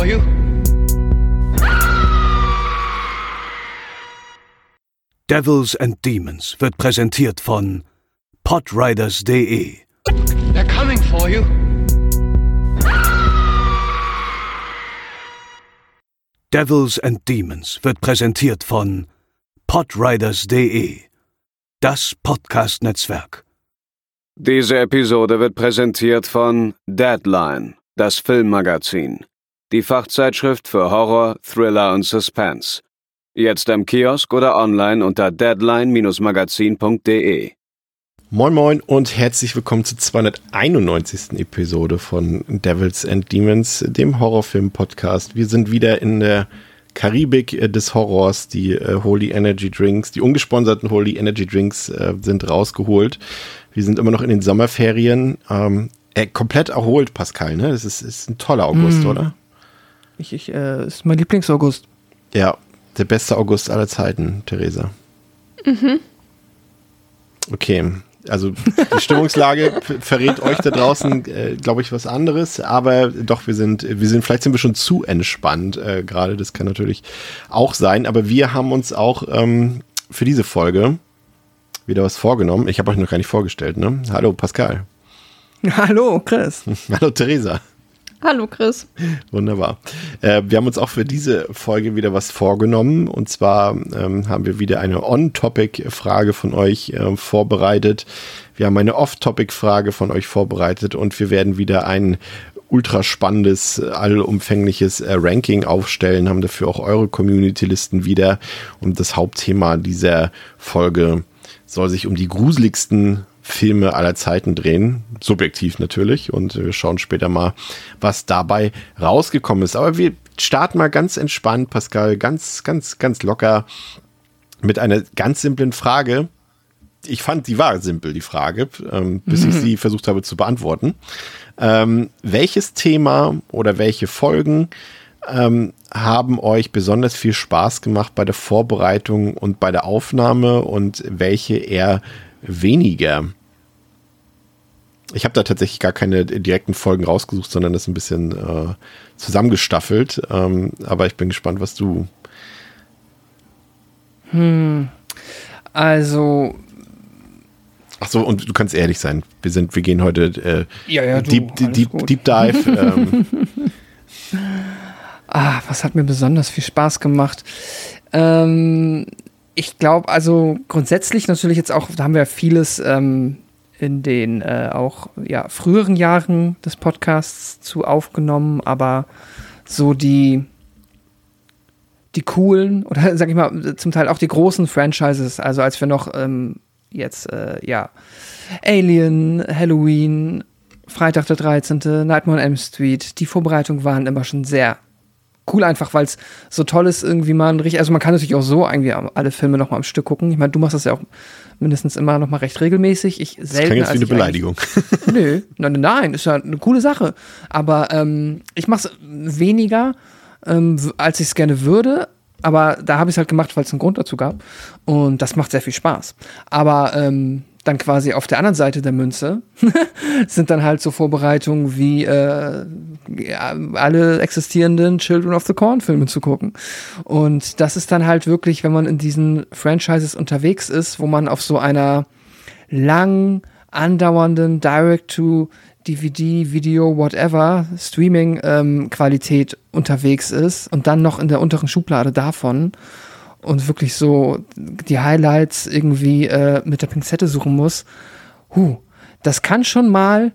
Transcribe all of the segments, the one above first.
for you. Devils and Demons wird präsentiert von podriders.de. They're coming for you. Devils and Demons wird präsentiert von podriders.de. Das Podcast-Netzwerk. Diese Episode wird präsentiert von Deadline, das Filmmagazin. Die Fachzeitschrift für Horror, Thriller und Suspense. Jetzt am Kiosk oder online unter deadline-magazin.de. Moin Moin und herzlich willkommen zur 291. Episode von Devils and Demons, dem Horrorfilm-Podcast. Wir sind wieder in der Karibik äh, des Horrors. Die äh, Holy Energy Drinks, die ungesponserten Holy Energy Drinks äh, sind rausgeholt. Wir sind immer noch in den Sommerferien. Ähm, äh, komplett erholt, Pascal, ne? Das ist, ist ein toller August, Mm. oder? Ich, ich, äh, ist mein Lieblingsaugust. Ja, der beste August aller Zeiten, Theresa. Okay, also die Stimmungslage verrät euch da draußen, äh, glaube ich, was anderes. Aber doch, wir sind, wir sind, vielleicht sind wir schon zu entspannt äh, gerade. Das kann natürlich auch sein. Aber wir haben uns auch ähm, für diese Folge wieder was vorgenommen. Ich habe euch noch gar nicht vorgestellt, ne? Hallo Pascal. Hallo, Chris. Hallo Theresa. Hallo Chris. Wunderbar. Äh, wir haben uns auch für diese Folge wieder was vorgenommen. Und zwar ähm, haben wir wieder eine On-Topic-Frage von euch äh, vorbereitet. Wir haben eine Off-Topic-Frage von euch vorbereitet und wir werden wieder ein ultra spannendes, allumfängliches äh, Ranking aufstellen, haben dafür auch eure Community-Listen wieder. Und das Hauptthema dieser Folge soll sich um die gruseligsten Filme aller Zeiten drehen. Subjektiv natürlich. Und wir schauen später mal, was dabei rausgekommen ist. Aber wir starten mal ganz entspannt, Pascal, ganz, ganz, ganz locker mit einer ganz simplen Frage. Ich fand, die war simpel, die Frage, ähm, bis ich sie versucht habe zu beantworten. Ähm, welches Thema oder welche Folgen ähm, haben euch besonders viel Spaß gemacht bei der Vorbereitung und bei der Aufnahme und welche eher weniger? Ich habe da tatsächlich gar keine direkten Folgen rausgesucht, sondern das ein bisschen äh, zusammengestaffelt. Ähm, aber ich bin gespannt, was du. Also, Ach so, und du kannst ehrlich sein. Wir sind, wir gehen heute äh, Ja, ja, du, deep, deep, gut. deep Dive. ähm, ah, was hat mir besonders viel Spaß gemacht? Ähm, ich glaube, also grundsätzlich natürlich jetzt auch, da haben wir vieles ähm, in den äh, auch ja, früheren Jahren des Podcasts zu aufgenommen, aber so die die coolen oder sag ich mal zum Teil auch die großen Franchises, also als wir noch ähm, jetzt äh, ja Alien, Halloween, Freitag der 13., Nightmare on Elm Street, die Vorbereitungen waren immer schon sehr cool, einfach weil es so toll ist, irgendwie mal richtig, also man kann natürlich auch so irgendwie alle Filme nochmal am Stück gucken. Ich meine, du machst das ja auch mindestens immer nochmal recht regelmäßig. Ich das selten. klingt jetzt wie eine Beleidigung. Nö, nein, nein, ist ja eine coole Sache. Aber ähm, ich mache es weniger, ähm, als ich es gerne würde. Aber da habe ich es halt gemacht, weil es einen Grund dazu gab. Und das macht sehr viel Spaß. Aber ähm, dann quasi auf der anderen Seite der Münze sind dann halt so Vorbereitungen wie äh, alle existierenden Children of the Corn Filme zu gucken. Und das ist dann halt wirklich, wenn man in diesen Franchises unterwegs ist, wo man auf so einer lang andauernden Direct-to-DVD, Video, whatever, Streaming-Qualität unterwegs ist und dann noch in der unteren Schublade davon und wirklich so die Highlights irgendwie äh, mit der Pinzette suchen muss, huh, das kann schon mal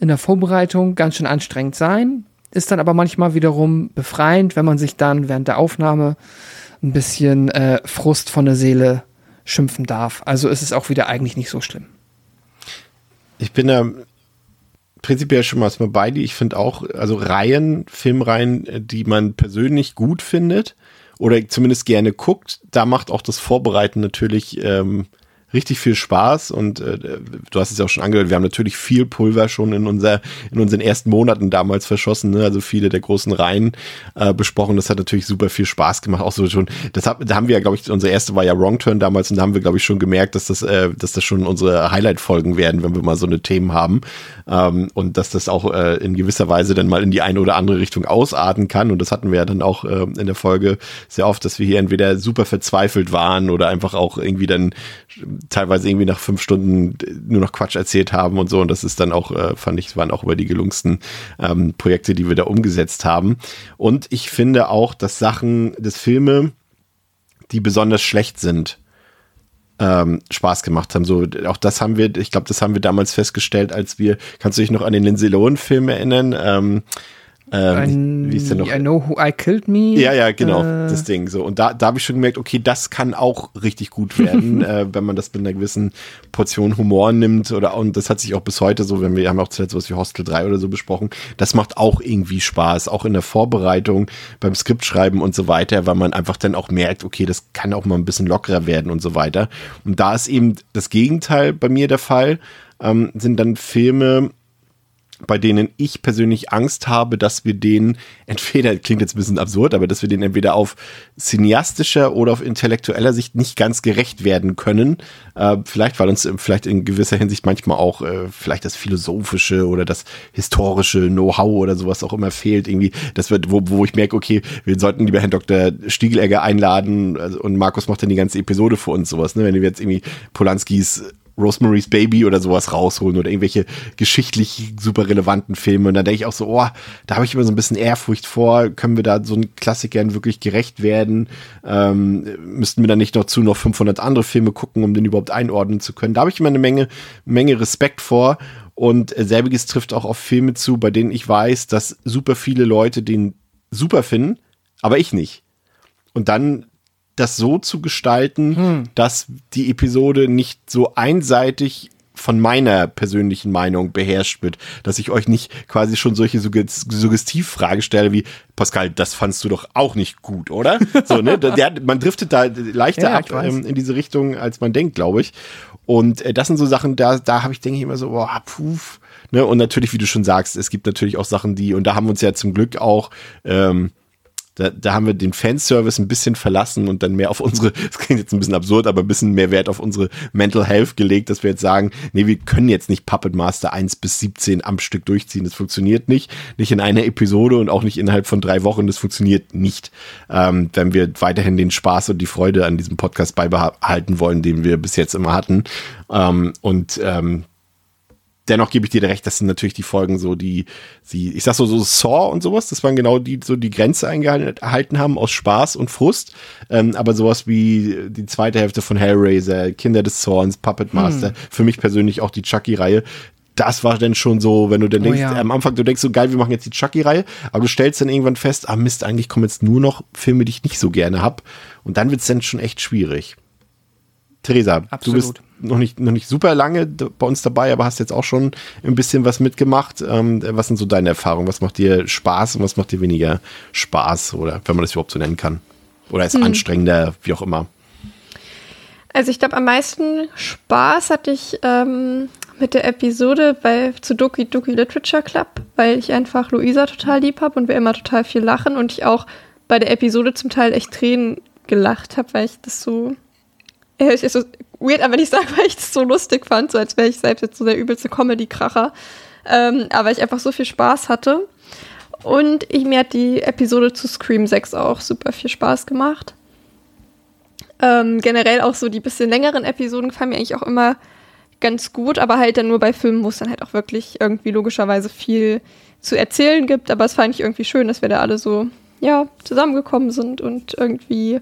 in der Vorbereitung ganz schön anstrengend sein, ist dann aber manchmal wiederum befreiend, wenn man sich dann während der Aufnahme ein bisschen äh, Frust von der Seele schimpfen darf. Also ist es auch wieder eigentlich nicht so schlimm. Ich bin da prinzipiell schon mal bei dir. Ich finde auch, also Reihen, Filmreihen, äh, die man persönlich gut findet oder zumindest gerne guckt, da macht auch das Vorbereiten natürlich ähm, richtig viel Spaß und äh, du hast es ja auch schon angehört, wir haben natürlich viel Pulver schon in unser in unseren ersten Monaten damals verschossen, ne? also viele der großen Reihen äh, besprochen. Das hat natürlich super viel Spaß gemacht, auch so schon. Das hat, da haben wir ja, glaube ich, unsere erste war ja Wrong Turn damals und da haben wir, glaube ich, schon gemerkt, dass das, äh, dass das schon unsere Highlight-Folgen werden, wenn wir mal so eine Themen haben ähm, und dass das auch äh, in gewisser Weise dann mal in die eine oder andere Richtung ausarten kann. Und das hatten wir ja dann auch äh, in der Folge sehr oft, dass wir hier entweder super verzweifelt waren oder einfach auch irgendwie dann teilweise irgendwie nach fünf Stunden nur noch Quatsch erzählt haben und so. Und das ist dann auch, äh, fand ich, waren auch über die gelungensten ähm, Projekte, die wir da umgesetzt haben. Und ich finde auch, dass Sachen, dass Filme, die besonders schlecht sind, ähm, Spaß gemacht haben. So, auch das haben wir, ich glaube, das haben wir damals festgestellt, als wir, kannst du dich noch an den Lindsay Lohan-Film erinnern? Ähm, ähm, wie ist der noch? I know who I killed me. Ja, ja, genau, äh. das Ding. So. Und da, da habe ich schon gemerkt, okay, das kann auch richtig gut werden, äh, wenn man das mit einer gewissen Portion Humor nimmt. Oder und das hat sich auch bis heute so, wenn wir haben auch zuletzt was wie Hostel 3 oder so besprochen, das macht auch irgendwie Spaß, auch in der Vorbereitung, beim Skriptschreiben und so weiter, weil man einfach dann auch merkt, okay, das kann auch mal ein bisschen lockerer werden und so weiter. Und da ist eben das Gegenteil bei mir der Fall. Ähm, sind dann Filme, bei denen ich persönlich Angst habe, dass wir den entweder, klingt jetzt ein bisschen absurd, aber dass wir den entweder auf cineastischer oder auf intellektueller Sicht nicht ganz gerecht werden können. Äh, vielleicht, weil uns vielleicht in gewisser Hinsicht manchmal auch äh, vielleicht das philosophische oder das historische Know-how oder sowas auch immer fehlt. Irgendwie, das wird, wo, wo ich merke, okay, wir sollten lieber Herrn Dr. Stiegelegger einladen also, und Markus macht dann die ganze Episode für uns sowas, ne? Wenn wir jetzt irgendwie Polanskis Rosemary's Baby oder sowas rausholen oder irgendwelche geschichtlich super relevanten Filme. Und da denke ich auch so, oh, da habe ich immer so ein bisschen Ehrfurcht vor. Können wir da so einen Klassikern wirklich gerecht werden? Ähm, müssten wir dann nicht noch zu noch 500 andere Filme gucken, um den überhaupt einordnen zu können? Da habe ich immer eine Menge, Menge Respekt vor. Und selbiges trifft auch auf Filme zu, bei denen ich weiß, dass super viele Leute den super finden, aber ich nicht. Und dann das so zu gestalten, hm. dass die Episode nicht so einseitig von meiner persönlichen Meinung beherrscht wird, dass ich euch nicht quasi schon solche Suggestivfragen stelle wie Pascal, das fandst du doch auch nicht gut, oder? So, ne? Der, man driftet da leichter ja, ab ähm, in diese Richtung, als man denkt, glaube ich. Und äh, das sind so Sachen, da, da habe ich, denke ich immer so, boah, puf. Ne? Und natürlich, wie du schon sagst, es gibt natürlich auch Sachen, die, und da haben wir uns ja zum Glück auch ähm, da, da haben wir den Fanservice ein bisschen verlassen und dann mehr auf unsere, das klingt jetzt ein bisschen absurd, aber ein bisschen mehr Wert auf unsere Mental Health gelegt, dass wir jetzt sagen, nee, wir können jetzt nicht Puppet Master 1 bis 17 am Stück durchziehen. Das funktioniert nicht. Nicht in einer Episode und auch nicht innerhalb von drei Wochen. Das funktioniert nicht, ähm, wenn wir weiterhin den Spaß und die Freude an diesem Podcast beibehalten wollen, den wir bis jetzt immer hatten. Ähm, und ähm, dennoch gebe ich dir recht, das sind natürlich die Folgen so, die sie, ich sag so, so Saw und sowas, das waren genau die, so die Grenze eingehalten haben aus Spaß und Frust. Ähm, aber sowas wie die zweite Hälfte von Hellraiser, Kinder des Zorns, Puppet Master, hm. für mich persönlich auch die Chucky-Reihe, das war dann schon so, wenn du dann oh, denkst, ja. am Anfang, du denkst so, geil, wir machen jetzt die Chucky-Reihe, aber du stellst dann irgendwann fest, ah Mist, eigentlich kommen jetzt nur noch Filme, die ich nicht so gerne hab. Und dann wird's dann schon echt schwierig. Theresa, Absolut. du bist noch nicht, noch nicht super lange bei uns dabei, aber hast jetzt auch schon ein bisschen was mitgemacht. Ähm, was sind so deine Erfahrungen? Was macht dir Spaß und was macht dir weniger Spaß? Oder wenn man das überhaupt so nennen kann? Oder ist hm. anstrengender, wie auch immer? Also ich glaube, am meisten Spaß hatte ich ähm, mit der Episode bei zu Doki Doki Literature Club, weil ich einfach Luisa total lieb habe und wir immer total viel lachen und ich auch bei der Episode zum Teil echt Tränen gelacht habe, weil ich das so ja, ist so weird, aber nicht sagen, weil ich das so lustig fand, so als wäre ich selbst jetzt so der übelste Comedy-Kracher. Ähm, aber ich einfach so viel Spaß hatte. Und ich, mir hat die Episode zu Scream 6 auch super viel Spaß gemacht. Ähm, generell auch so die bisschen längeren Episoden gefallen mir eigentlich auch immer ganz gut, aber halt dann nur bei Filmen, wo es dann halt auch wirklich irgendwie logischerweise viel zu erzählen gibt. Aber es fand ich irgendwie schön, dass wir da alle so, ja, zusammengekommen sind und irgendwie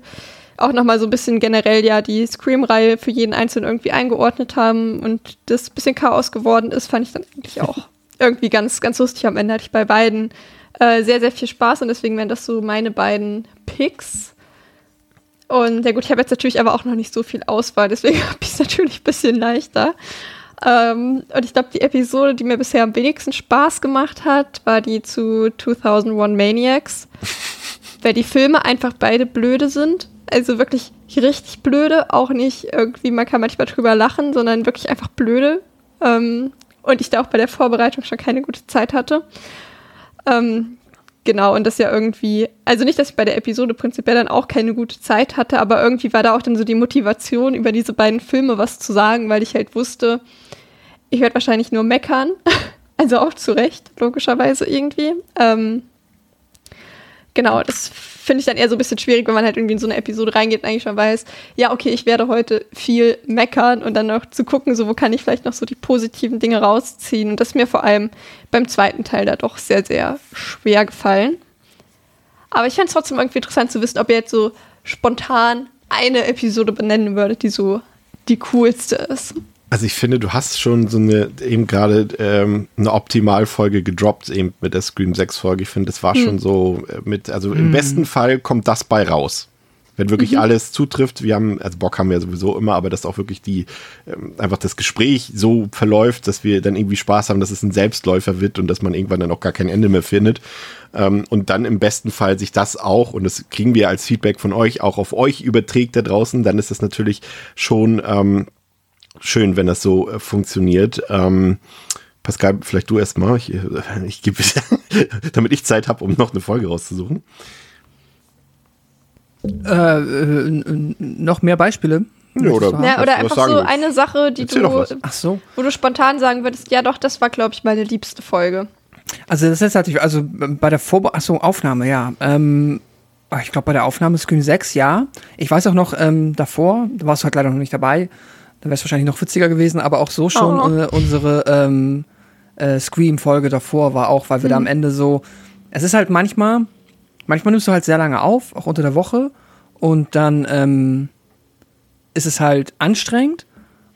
auch nochmal so ein bisschen generell ja die Scream-Reihe für jeden Einzelnen irgendwie eingeordnet haben und das ein bisschen Chaos geworden ist, fand ich dann eigentlich auch irgendwie ganz, ganz lustig. Am Ende hatte ich bei beiden äh, sehr, sehr viel Spaß und deswegen wären das so meine beiden Picks. Und ja gut, ich habe jetzt natürlich aber auch noch nicht so viel Auswahl, deswegen habe ich es natürlich ein bisschen leichter. Ähm, und ich glaube, die Episode, die mir bisher am wenigsten Spaß gemacht hat, war die zu 2001 Maniacs. Weil die Filme einfach beide blöde sind Also wirklich richtig blöde, auch nicht irgendwie, man kann manchmal drüber lachen, sondern wirklich einfach blöde. Ähm, und ich da auch bei der Vorbereitung schon keine gute Zeit hatte. Ähm, genau, und das ja irgendwie, also nicht, dass ich bei der Episode prinzipiell dann auch keine gute Zeit hatte, aber irgendwie war da auch dann so die Motivation, über diese beiden Filme was zu sagen, weil ich halt wusste, ich werde wahrscheinlich nur meckern. Also auch zu Recht, logischerweise irgendwie. Ähm, genau, das finde ich dann eher so ein bisschen schwierig, wenn man halt irgendwie in so eine Episode reingeht und eigentlich schon weiß, ja, okay, ich werde heute viel meckern und dann noch zu gucken, so wo kann ich vielleicht noch so die positiven Dinge rausziehen. Und das ist mir vor allem beim zweiten Teil da doch sehr, sehr schwer gefallen. Aber ich fände es trotzdem irgendwie interessant zu wissen, ob ihr jetzt so spontan eine Episode benennen würdet, die so die coolste ist. Also ich finde, du hast schon so eine eben gerade ähm, eine Optimalfolge gedroppt, eben mit der Scream 6 Folge. Ich finde, das war hm. schon so äh, mit, also hm. im besten Fall kommt das bei raus. Wenn wirklich mhm. alles zutrifft, wir haben, also Bock haben wir sowieso immer, aber dass auch wirklich die, ähm, einfach das Gespräch so verläuft, dass wir dann irgendwie Spaß haben, dass es ein Selbstläufer wird und dass man irgendwann dann auch gar kein Ende mehr findet. Ähm, und dann im besten Fall sich das auch, und das kriegen wir als Feedback von euch, auch auf euch überträgt da draußen, dann ist das natürlich schon, ähm, schön, wenn das so äh, funktioniert. Ähm, Pascal, vielleicht du erstmal. Ich, äh, ich gebe, damit ich Zeit habe, um noch eine Folge rauszusuchen. Äh, äh, noch mehr Beispiele? Ja, oder, ja, oder einfach so eine Sache, die du, so. wo du spontan sagen würdest, ja doch, das war, glaube ich, meine liebste Folge. Also das ist natürlich, also bei der Vorbe achso, Aufnahme, ja. Ähm, ah, ich glaube, bei der Aufnahme Screen 6, ja. Ich weiß auch noch ähm, davor, da warst du halt leider noch nicht dabei, dann wäre es wahrscheinlich noch witziger gewesen, aber auch so schon oh. äh, unsere ähm, äh, Scream-Folge davor war auch, weil wir hm. da am Ende so. Es ist halt manchmal, manchmal nimmst du halt sehr lange auf, auch unter der Woche, und dann ähm, ist es halt anstrengend.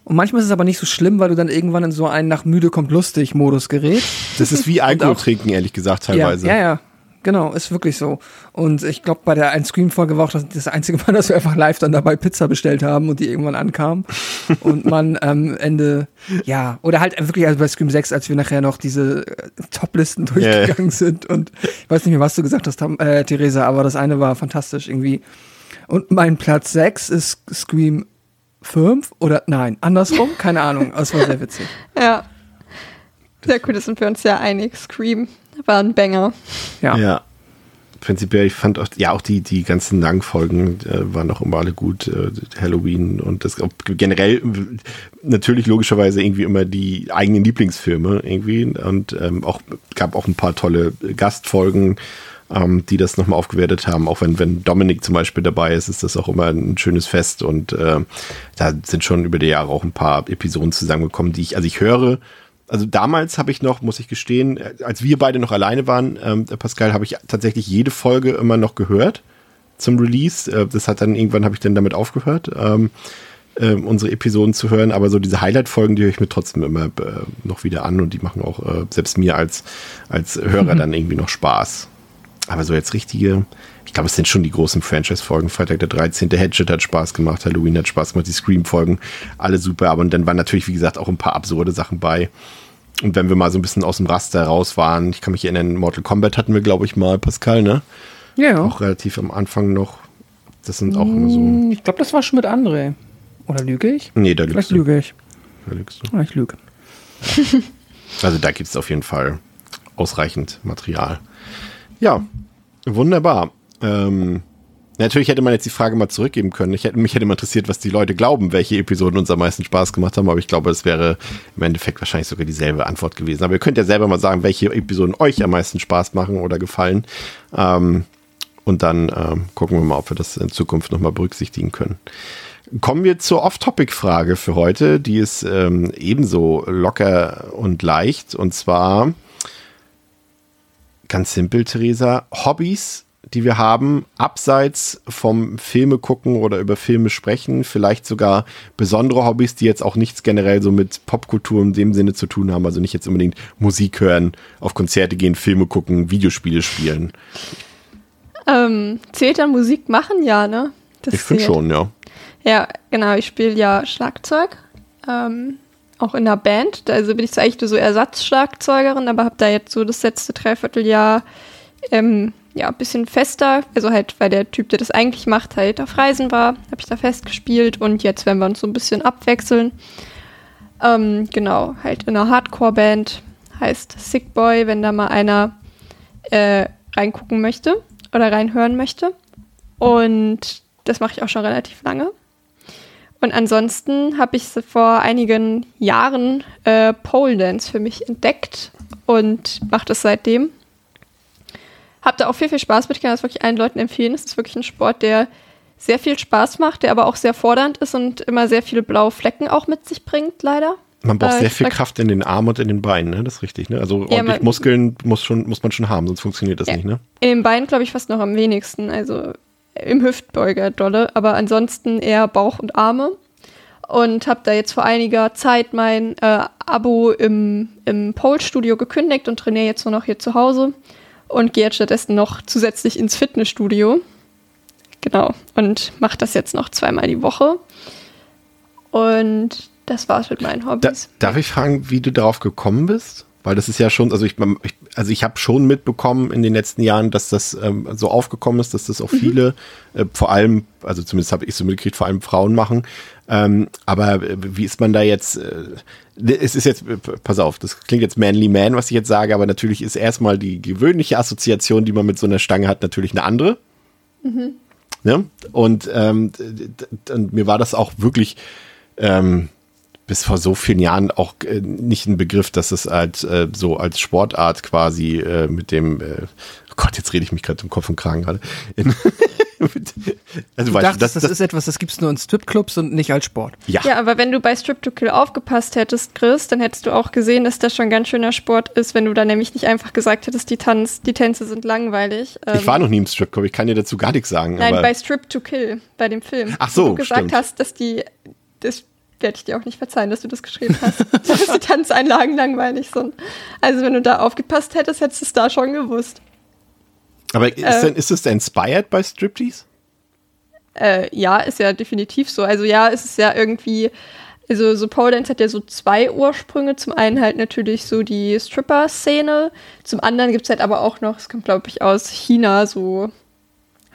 Und manchmal ist es aber nicht so schlimm, weil du dann irgendwann in so einen nach müde kommt lustig Modus gerätst. Das ist wie Alkohol trinken, ehrlich gesagt, teilweise. Ja, ja, ja. Genau, ist wirklich so. Und ich glaube, bei der ein Scream-Folge war auch das, das, einzige Mal, dass wir einfach live dann dabei Pizza bestellt haben und die irgendwann ankam. und man am ähm, Ende, ja, oder halt wirklich also bei Scream 6, als wir nachher noch diese äh, Top-Listen durchgegangen yeah. sind. Und ich weiß nicht mehr, was du gesagt hast, äh, Theresa, aber das eine war fantastisch irgendwie. Und mein Platz 6 ist Scream 5 oder nein, andersrum, keine Ahnung. Das war sehr witzig. Ja. Sehr cool, das sind wir uns ja einig. Scream war ein Banger. Ja. ja. Prinzipiell, ich fand auch, ja, auch die, die ganzen Langfolgen äh, waren auch immer alle gut. Äh, Halloween und das generell natürlich logischerweise irgendwie immer die eigenen Lieblingsfilme irgendwie. Und ähm, auch gab auch ein paar tolle Gastfolgen, ähm, die das nochmal aufgewertet haben. Auch wenn, wenn Dominik zum Beispiel dabei ist, ist das auch immer ein schönes Fest. Und äh, da sind schon über die Jahre auch ein paar Episoden zusammengekommen, die ich, also ich höre also damals habe ich noch, muss ich gestehen, als wir beide noch alleine waren, ähm, Pascal, habe ich tatsächlich jede Folge immer noch gehört zum Release. Äh, das hat dann irgendwann habe ich dann damit aufgehört, ähm, äh, unsere Episoden zu hören. Aber so diese Highlight-Folgen, die höre ich mir trotzdem immer äh, noch wieder an und die machen auch äh, selbst mir als als Hörer mhm. dann irgendwie noch Spaß. Aber so jetzt richtige, ich glaube, es sind schon die großen Franchise-Folgen. Freitag der 13. Headshot hat Spaß gemacht, Halloween hat Spaß gemacht, die Scream-Folgen, alle super. Aber dann waren natürlich, wie gesagt, auch ein paar absurde Sachen bei. Und wenn wir mal so ein bisschen aus dem Raster raus waren, ich kann mich erinnern, Mortal Kombat hatten wir, glaube ich, mal, Pascal, ne? Ja. Auch relativ am Anfang noch. Das sind auch immer so. Hm, ich glaube, das war schon mit André. Oder lüge ich? Nee, da lügst Vielleicht du. lüge ich. Da lügst du. Ah, ich lüge. also da gibt es auf jeden Fall ausreichend Material. Ja, wunderbar. Ähm, Natürlich hätte man jetzt die Frage mal zurückgeben können. Ich hätte, mich hätte mal interessiert, was die Leute glauben, welche Episoden uns am meisten Spaß gemacht haben, aber ich glaube, es wäre im Endeffekt wahrscheinlich sogar dieselbe Antwort gewesen. Aber ihr könnt ja selber mal sagen, welche Episoden euch am meisten Spaß machen oder gefallen. Ähm, und dann ähm, gucken wir mal, ob wir das in Zukunft nochmal berücksichtigen können. Kommen wir zur Off-Topic-Frage für heute. Die ist ähm, ebenso locker und leicht. Und zwar ganz simpel, Theresa. Hobbys die wir haben, abseits vom Filme gucken oder über Filme sprechen, vielleicht sogar besondere Hobbys, die jetzt auch nichts generell so mit Popkultur in dem Sinne zu tun haben, also nicht jetzt unbedingt Musik hören, auf Konzerte gehen, Filme gucken, Videospiele spielen. Ähm, zählt dann Musik machen, ja, ne? Das ich finde schon, ja. Ja, genau, ich spiele ja Schlagzeug. Ähm, auch in der Band. Also bin ich zwar eigentlich nur so Ersatzschlagzeugerin, aber habe da jetzt so das letzte Dreivierteljahr ähm, ja, ein bisschen fester. Also halt, weil der Typ, der das eigentlich macht, halt auf Reisen war, habe ich da festgespielt und jetzt werden wir uns so ein bisschen abwechseln. Ähm, genau, halt in einer Hardcore-Band heißt Sick Boy, wenn da mal einer äh, reingucken möchte oder reinhören möchte. Und das mache ich auch schon relativ lange. Und ansonsten habe ich vor einigen Jahren äh, Pole Dance für mich entdeckt und mache das seitdem. Hab da auch viel, viel Spaß mit. Ich kann das wirklich allen Leuten empfehlen. Es ist wirklich ein Sport, der sehr viel Spaß macht, der aber auch sehr fordernd ist und immer sehr viele blaue Flecken auch mit sich bringt, leider. Man braucht Äh, sehr viel Kraft in den Armen und in den Beinen, ne? Das ist richtig, ne? Also Ja, ordentlich man- Muskeln muss, schon, muss man schon haben, sonst funktioniert das Ja. nicht, ne? In den Beinen, glaube ich, fast noch am wenigsten. Also im Hüftbeuger dolle, aber ansonsten eher Bauch und Arme. Und habe da jetzt vor einiger Zeit mein äh, Abo im, im Pole-Studio gekündigt und trainiere jetzt nur noch hier zu Hause und gehe jetzt stattdessen noch zusätzlich ins Fitnessstudio. Genau. Und mache das jetzt noch zweimal die Woche. Und das war's mit meinen Da, Hobbys. darf ich fragen, wie du darauf gekommen bist? Weil das ist ja schon, also ich, ich also ich habe schon mitbekommen in den letzten Jahren, dass das ähm, so aufgekommen ist, dass das auch viele, äh, vor allem, also zumindest habe ich so mitgekriegt, vor allem Frauen machen. Ähm, aber äh, wie ist man da jetzt? Äh, es ist jetzt, äh, pass auf, das klingt jetzt manly man, was ich jetzt sage, aber natürlich ist erstmal die gewöhnliche Assoziation, die man mit so einer Stange hat, natürlich eine andere. Ne? Und, ähm, und mir war das auch wirklich ähm, bis vor so vielen Jahren auch äh, nicht ein Begriff, dass es als äh, so als Sportart quasi äh, mit dem, äh, oh Gott, jetzt rede ich mich gerade im Kopf und Kragen gerade. Also Du weißt du, dachtest, das, ist etwas, das gibt es nur in Stripclubs und nicht als Sport. ja, Ja, aber wenn du bei Strip to Kill aufgepasst hättest, Chris, dann hättest du auch gesehen, dass das schon ganz schöner Sport ist, wenn du da nämlich nicht einfach gesagt hättest, die, Tanz, die Tänze sind langweilig. ich war noch nie im Stripclub, ich kann dir dazu gar nichts sagen. Nein, aber bei Strip to Kill, bei dem Film. Ach so, Wo du gesagt stimmt. hast, dass die, das werde ich dir auch nicht verzeihen, dass du das geschrieben hast, dass die Tanzeinlagen langweilig sind. Also wenn du da aufgepasst hättest, hättest du es da schon gewusst. aber ist, äh, denn, ist es inspired bei Striptease? Äh, ja, ist ja definitiv so. Also ja, es ist ja irgendwie, also so Pole Dance hat ja so zwei Ursprünge. Zum einen halt natürlich so die Stripper-Szene. Zum anderen gibt es halt aber auch noch, es kommt glaube ich aus China, so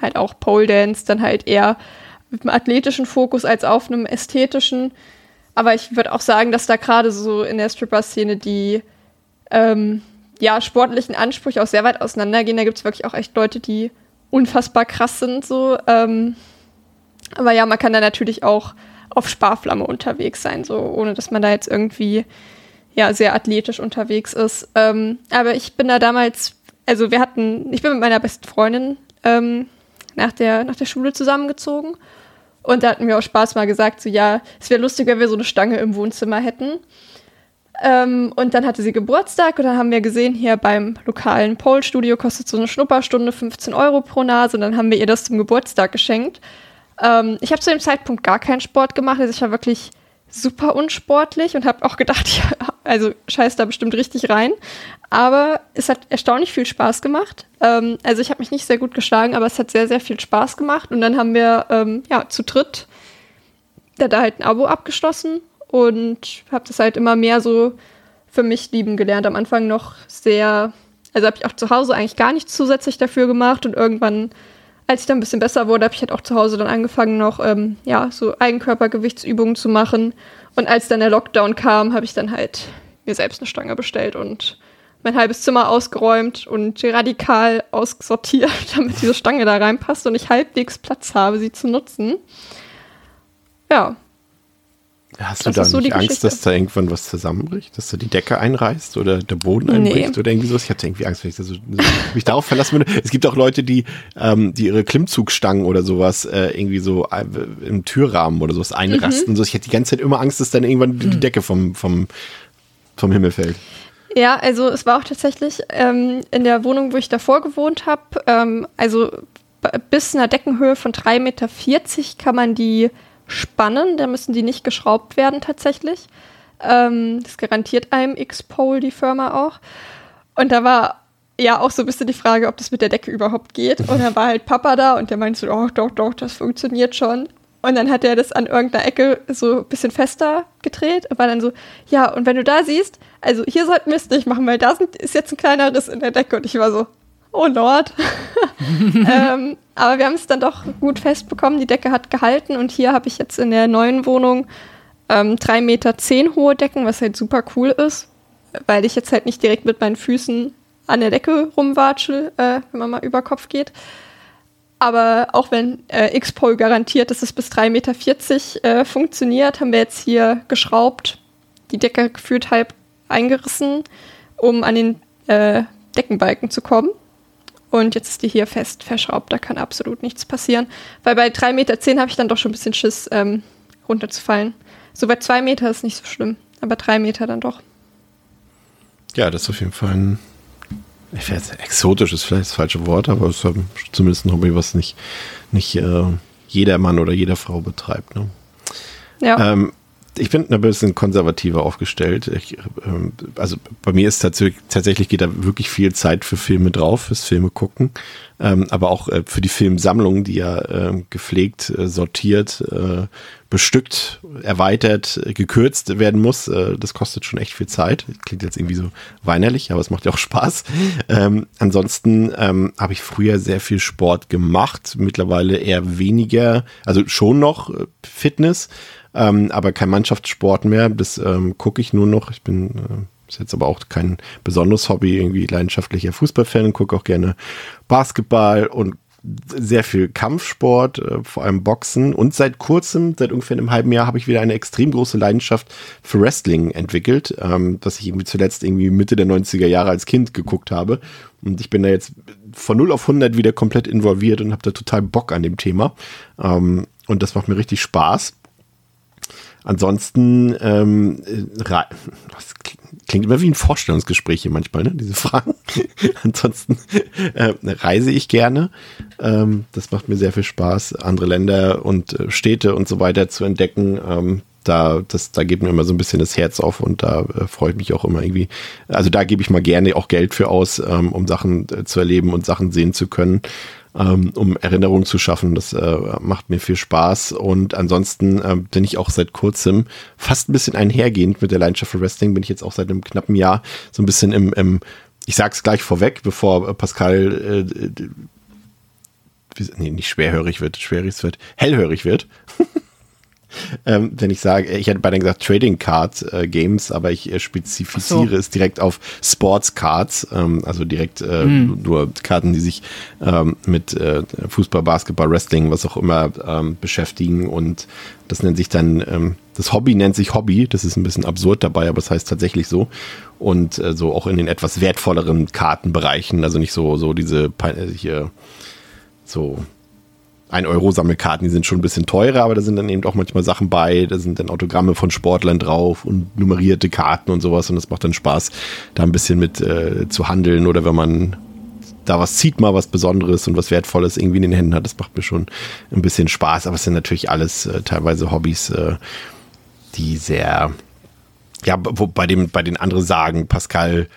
halt auch Pole Dance, dann halt eher mit einem athletischen Fokus als auf einem ästhetischen. Aber ich würde auch sagen, dass da gerade so in der Stripper-Szene die ähm, ja, sportlichen Ansprüche auch sehr weit auseinandergehen. Da gibt es wirklich auch echt Leute, die unfassbar krass sind. So. Ähm, aber ja, man kann da natürlich auch auf Sparflamme unterwegs sein, so ohne dass man da jetzt irgendwie ja sehr athletisch unterwegs ist. Ähm, aber ich bin da damals, also wir hatten, ich bin mit meiner besten Freundin ähm, nach, der, nach der Schule zusammengezogen. Und da hatten wir auch Spaß mal gesagt, so ja, es wäre lustig, wenn wir so eine Stange im Wohnzimmer hätten. Ähm, und dann hatte sie Geburtstag und dann haben wir gesehen, hier beim lokalen Pole-Studio kostet so eine Schnupperstunde 15 Euro pro Nase und dann haben wir ihr das zum Geburtstag geschenkt. Ähm, ich habe zu dem Zeitpunkt gar keinen Sport gemacht, also ich war wirklich super unsportlich und habe auch gedacht, ja, also scheiß da bestimmt richtig rein. Aber es hat erstaunlich viel Spaß gemacht. Ähm, also ich habe mich nicht sehr gut geschlagen, aber es hat sehr, sehr viel Spaß gemacht. Und dann haben wir ähm, ja zu dritt da, da halt ein Abo abgeschlossen und habe das halt immer mehr so für mich lieben gelernt. Am Anfang noch sehr, also habe ich auch zu Hause eigentlich gar nichts zusätzlich dafür gemacht und irgendwann, als ich dann ein bisschen besser wurde, habe ich halt auch zu Hause dann angefangen noch ähm, ja so Eigenkörpergewichtsübungen zu machen. Und als dann der Lockdown kam, habe ich dann halt mir selbst eine Stange bestellt und mein halbes Zimmer ausgeräumt und radikal aussortiert, damit diese Stange da reinpasst und ich halbwegs Platz habe, sie zu nutzen. Ja, Hast du das da so nicht die Angst, Geschichte. dass da irgendwann was zusammenbricht? Dass da die Decke einreißt oder der Boden Nee. einbricht oder irgendwie sowas? Ich hatte irgendwie Angst, wenn ich das so, mich darauf verlassen würde. Es gibt auch Leute, die, ähm, die ihre Klimmzugstangen oder sowas äh, irgendwie so äh, im Türrahmen oder sowas einrasten. und So. Ich hätte die ganze Zeit immer Angst, dass dann irgendwann die- die Decke vom, vom, vom Himmel fällt. Ja, also es war auch tatsächlich ähm, in der Wohnung, wo ich davor gewohnt habe, ähm, also bis einer Deckenhöhe von 3,40 Meter kann man die spannen, da müssen die nicht geschraubt werden tatsächlich. Ähm, das garantiert einem X-Pole, die Firma auch. Und da war ja auch so ein bisschen die Frage, ob das mit der Decke überhaupt geht. Und dann war halt Papa da und der meinte so, oh, doch, doch, das funktioniert schon. Und dann hat er das an irgendeiner Ecke so ein bisschen fester gedreht und war dann so, ja, und wenn du da siehst, also hier sollten wir es nicht machen, weil da sind, ist jetzt ein kleiner Riss in der Decke. Und ich war so, oh Lord. ähm, aber wir haben es dann doch gut festbekommen. Die Decke hat gehalten und hier habe ich jetzt in der neuen Wohnung ähm, 3,10 Meter hohe Decken, was halt super cool ist, weil ich jetzt halt nicht direkt mit meinen Füßen an der Decke rumwatschel, äh, wenn man mal über Kopf geht. Aber auch wenn äh, X-Pol garantiert, dass es bis 3,40 Meter äh, funktioniert, haben wir jetzt hier geschraubt, die Decke gefühlt halb eingerissen, um an den äh, Deckenbalken zu kommen. Und jetzt ist die hier fest verschraubt, da kann absolut nichts passieren. Weil bei 3,10 Meter habe ich dann doch schon ein bisschen Schiss, ähm, runterzufallen. So bei 2 Meter ist nicht so schlimm, aber 3 Meter dann doch. Ja, das ist auf jeden Fall ein ich weiß, exotisch ist vielleicht das falsche Wort, aber es ist zumindest ein Hobby, was nicht, nicht äh, jeder Mann oder jede Frau betreibt. Ne? Ja. Ähm, ich bin ein bisschen konservativer aufgestellt. Ich, ähm, also bei mir ist tatsächlich, tatsächlich geht da wirklich viel Zeit für Filme drauf, fürs Filme gucken, ähm, aber auch äh, für die Filmsammlung, die ja äh, gepflegt, äh, sortiert, äh, bestückt, erweitert, gekürzt werden muss. Äh, das kostet schon echt viel Zeit. Klingt jetzt irgendwie so weinerlich, aber es macht ja auch Spaß. Ähm, ansonsten ähm, habe ich früher sehr viel Sport gemacht, mittlerweile eher weniger, also schon noch äh, Fitness ähm, aber kein Mannschaftssport mehr. Das ähm, gucke ich nur noch. Ich bin äh, ist jetzt aber auch kein besonderes Hobby, irgendwie leidenschaftlicher Fußballfan, gucke auch gerne Basketball und sehr viel Kampfsport, äh, vor allem Boxen. Und seit kurzem, seit ungefähr einem halben Jahr, habe ich wieder eine extrem große Leidenschaft für Wrestling entwickelt, ähm, ich irgendwie zuletzt irgendwie Mitte der 90er Jahre als Kind geguckt habe. Und ich bin da jetzt von 0 auf 100 wieder komplett involviert und habe da total Bock an dem Thema. Ähm, und das macht mir richtig Spaß. Ansonsten, ähm, das klingt immer wie ein Vorstellungsgespräch hier manchmal, ne? diese Fragen. Ansonsten äh, reise ich gerne. Ähm, das macht mir sehr viel Spaß, andere Länder und äh, Städte und so weiter zu entdecken. Ähm, da, das, da geht mir immer so ein bisschen das Herz auf und da äh, freue ich mich auch immer irgendwie. Also da gebe ich mal gerne auch Geld für aus, ähm, um Sachen äh, zu erleben und Sachen sehen zu können ähm, um Erinnerungen zu schaffen. Das äh, macht mir viel Spaß. Und ansonsten äh, bin ich auch seit kurzem fast ein bisschen einhergehend mit der Leidenschaft für Wrestling, bin ich jetzt auch seit einem knappen Jahr so ein bisschen im, im ich sag's gleich vorweg, bevor Pascal äh, nee, nicht schwerhörig wird, schwerhörig wird, hellhörig wird. ähm, wenn ich sage, ich hätte beinahe gesagt Trading Card äh, Games, aber ich äh, spezifiziere so. es direkt auf Sports Cards, ähm, also direkt äh, mm. nur Karten, die sich ähm, mit äh, Fußball, Basketball, Wrestling, was auch immer ähm, beschäftigen und das nennt sich dann, ähm, das Hobby nennt sich Hobby, das ist ein bisschen absurd dabei, aber es das heißt tatsächlich so und äh, so auch in den etwas wertvolleren Kartenbereichen, also nicht so, so diese äh, hier so 1-Euro-Sammelkarten, die sind schon ein bisschen teurer, aber da sind dann eben auch manchmal Sachen bei, da sind dann Autogramme von Sportlern drauf und nummerierte Karten und sowas und es macht dann Spaß, da ein bisschen mit äh, zu handeln oder wenn man da was zieht, mal was Besonderes und was Wertvolles irgendwie in den Händen hat, das macht mir schon ein bisschen Spaß, aber es sind natürlich alles äh, teilweise Hobbys, äh, die sehr, ja, wo bei dem, bei den anderen sagen, Pascal,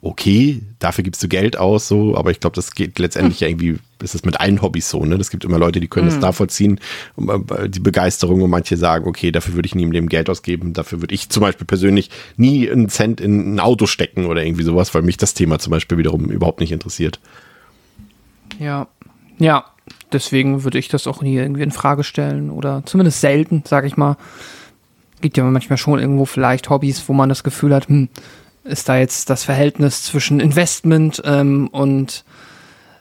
okay, dafür gibst du Geld aus, so, aber ich glaube, das geht letztendlich hm. irgendwie, ist es mit allen Hobbys so, ne? Es gibt immer Leute, die können hm. das nachvollziehen, äh, die Begeisterung und manche sagen, okay, dafür würde ich nie im Leben Geld ausgeben, dafür würde ich zum Beispiel persönlich nie einen Cent in ein Auto stecken oder irgendwie sowas, weil mich das Thema zum Beispiel wiederum überhaupt nicht interessiert. Ja, ja, deswegen würde ich das auch nie irgendwie in Frage stellen oder zumindest selten, sage ich mal. Gibt ja manchmal schon irgendwo vielleicht Hobbys, wo man das Gefühl hat, hm, ist da jetzt das Verhältnis zwischen Investment ähm, und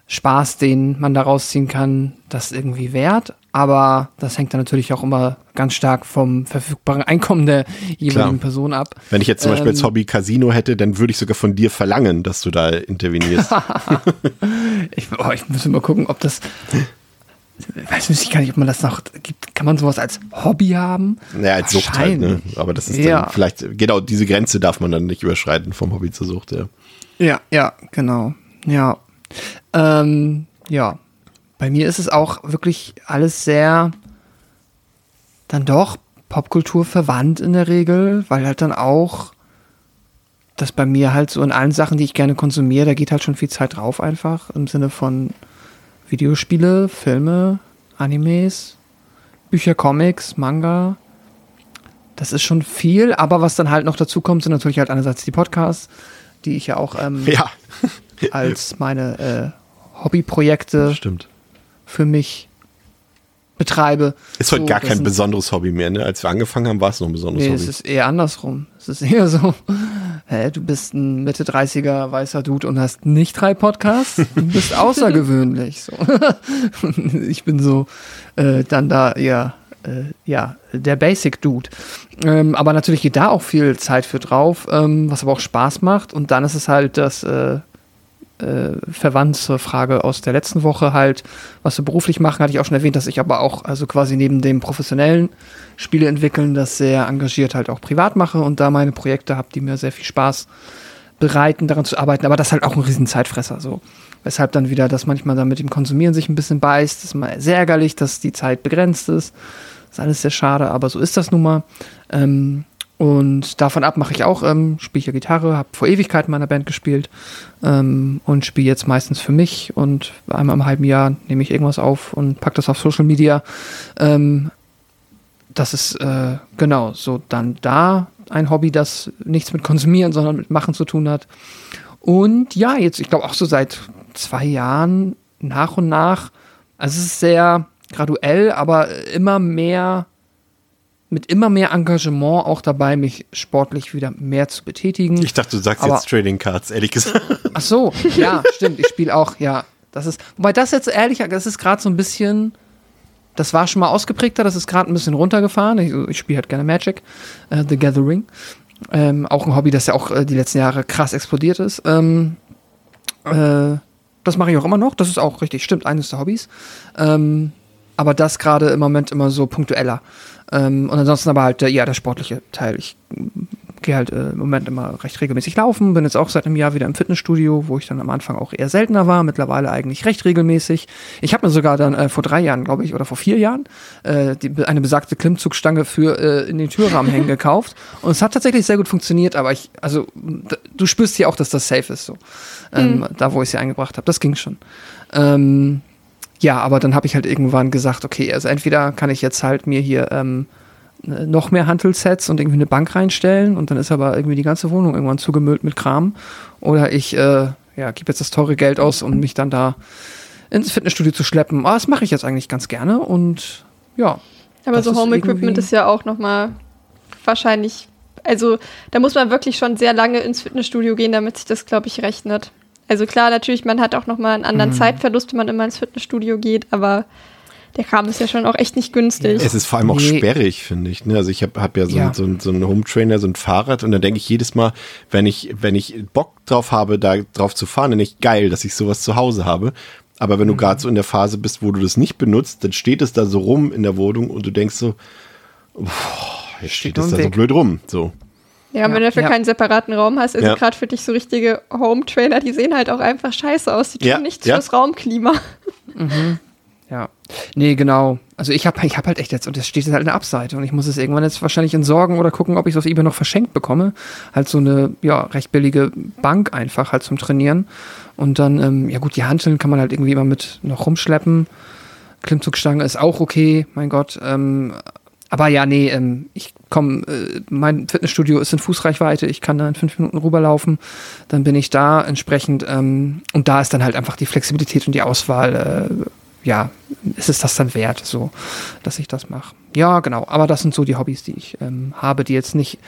Spaß, den man da rausziehen kann, das irgendwie wert. Aber das hängt dann natürlich auch immer ganz stark vom verfügbaren Einkommen der jeweiligen Klar. Person ab. Wenn ich jetzt zum ähm, Beispiel als Hobby Casino hätte, dann würde ich sogar von dir verlangen, dass du da intervenierst. ich, oh, ich muss mal gucken, ob das weiß nicht, gar nicht, ob man das noch gibt. Kann man sowas als Hobby haben? Ja, als Sucht halt, ne? Aber das ist ja. dann vielleicht, genau, diese Grenze darf man dann nicht überschreiten vom Hobby zur Sucht, ja. Ja, ja, genau. Ja. Ähm, ja. Bei mir ist es auch wirklich alles sehr dann doch Popkultur verwandt in der Regel, weil halt dann auch das bei mir halt so in allen Sachen, die ich gerne konsumiere, da geht halt schon viel Zeit drauf einfach im Sinne von Videospiele, Filme, Animes, Bücher, Comics, Manga. Das ist schon viel, aber was dann halt noch dazu kommt, sind natürlich halt einerseits die Podcasts, die ich ja auch ähm, ja. als meine äh, Hobbyprojekte für mich betreibe. Ist heute So, gar kein besonderes Hobby mehr, ne? Als wir angefangen haben, war es noch ein besonderes Nee, Hobby. es ist eher andersrum. Es ist eher so, hä, du bist ein Mitte 30er weißer Dude und hast nicht drei Podcasts. Du bist außergewöhnlich. So. Ich bin so äh, dann da eher, äh, ja, der Basic Dude. Ähm, aber natürlich geht da auch viel Zeit für drauf, ähm, was aber auch Spaß macht. Und dann ist es halt das äh, äh, verwandte Frage aus der letzten Woche halt, was wir beruflich machen, hatte ich auch schon erwähnt, dass ich aber auch also quasi neben dem professionellen Spiele entwickeln, das sehr engagiert halt auch privat mache und da meine Projekte habe, die mir sehr viel Spaß bereiten, daran zu arbeiten, aber das ist halt auch ein riesen Zeitfresser so. Weshalb dann wieder das manchmal dann mit dem Konsumieren sich ein bisschen beißt. Ist mal sehr ärgerlich, dass die Zeit begrenzt ist. Ist alles sehr schade, aber so ist das nun mal. Ähm, und davon ab mache ich auch, ähm, spiele ich ja Gitarre, habe vor Ewigkeiten in meiner Band gespielt ähm, und spiele jetzt meistens für mich und einmal im halben Jahr nehme ich irgendwas auf und packe das auf Social Media. Ähm, das ist äh, genau so dann da ein Hobby, das nichts mit Konsumieren, sondern mit Machen zu tun hat. Und ja, jetzt, ich glaube auch so seit zwei Jahren nach und nach, also es ist sehr graduell, aber immer mehr, mit immer mehr Engagement auch dabei, mich sportlich wieder mehr zu betätigen. Ich dachte, du sagst Aber- jetzt Trading Cards, ehrlich gesagt. Ach so, ja, stimmt. Ich spiele auch, ja. Das ist, wobei das jetzt ehrlich, das ist gerade so ein bisschen, das war schon mal ausgeprägter, das ist gerade ein bisschen runtergefahren. Ich, ich spiele halt gerne Magic, äh, The Gathering. Ähm, auch ein Hobby, das ja auch äh, die letzten Jahre krass explodiert ist. Ähm, äh, das mache ich auch immer noch. Das ist auch richtig, stimmt, eines der Hobbys. Ähm, aber das gerade im Moment immer so punktueller. Ähm, und ansonsten aber halt, der, ja, der sportliche Teil. Ich mm, gehe halt äh, im Moment immer recht regelmäßig laufen, bin jetzt auch seit einem Jahr wieder im Fitnessstudio, wo ich dann am Anfang auch eher seltener war, mittlerweile eigentlich recht regelmäßig. Ich habe mir sogar dann äh, vor drei Jahren, glaube ich, oder vor vier Jahren, äh, die, eine besagte Klimmzugstange für äh, in den Türrahmen hängen gekauft. Und es hat tatsächlich sehr gut funktioniert, aber ich, also du spürst hier auch, dass das safe ist, so. Ähm, Da, wo ich sie eingebracht habe. Das ging schon. Ähm, ja, aber dann habe ich halt irgendwann gesagt, okay, also entweder kann ich jetzt halt mir hier ähm, äh, noch mehr Handelssets und irgendwie eine Bank reinstellen und dann ist aber irgendwie die ganze Wohnung irgendwann zugemüllt mit Kram. Oder ich äh, ja, gebe jetzt das teure Geld aus, um mich dann da ins Fitnessstudio zu schleppen. Aber das mache ich jetzt eigentlich ganz gerne und ja. Aber so Home Equipment ist ja auch nochmal wahrscheinlich, also da muss man wirklich schon sehr lange ins Fitnessstudio gehen, damit sich das, glaube ich, rechnet. Also klar, natürlich, man hat auch nochmal einen anderen Mhm. Zeitverlust, wenn man immer ins Fitnessstudio geht, aber der Kram ist ja schon auch echt nicht günstig. Es ist vor allem auch Nee. sperrig, finde ich. Ne? Also ich habe hab ja, so, Ja. So, so einen Home Trainer, so ein Fahrrad und dann denke ich jedes Mal, wenn ich, wenn ich Bock drauf habe, da drauf zu fahren, dann denke ich geil, dass ich sowas zu Hause habe. Aber wenn du gerade so in der Phase bist, wo du das nicht benutzt, dann steht es da so rum in der Wohnung und du denkst so, boah, jetzt steht nur es da so blöd rum. So. Ja, und wenn du dafür ja. keinen separaten Raum hast, also Ja. gerade für dich so richtige Home-Trainer, die sehen halt auch einfach scheiße aus. Die tun Ja, nichts ja. fürs Raumklima. Ja. Nee, genau. Also ich habe ich hab halt echt jetzt, und das steht jetzt halt in der Abseite und ich muss es irgendwann jetzt wahrscheinlich entsorgen oder gucken, ob ich es auf eBay noch verschenkt bekomme. Halt so eine, ja, recht billige Bank einfach halt zum Trainieren. Und dann, ähm, ja gut, die Hanteln kann man halt irgendwie immer mit noch rumschleppen. Klimmzugstange ist auch okay, mein Gott. Ähm, aber ja, nee, ähm, ich komme, äh, mein Fitnessstudio ist in Fußreichweite, ich kann da in fünf Minuten rüberlaufen, dann bin ich da entsprechend, ähm, und da ist dann halt einfach die Flexibilität und die Auswahl, äh, ja, ist es das dann wert, so, dass ich das mache. Ja, genau, aber das sind so die Hobbys, die ich ähm, habe, die jetzt nicht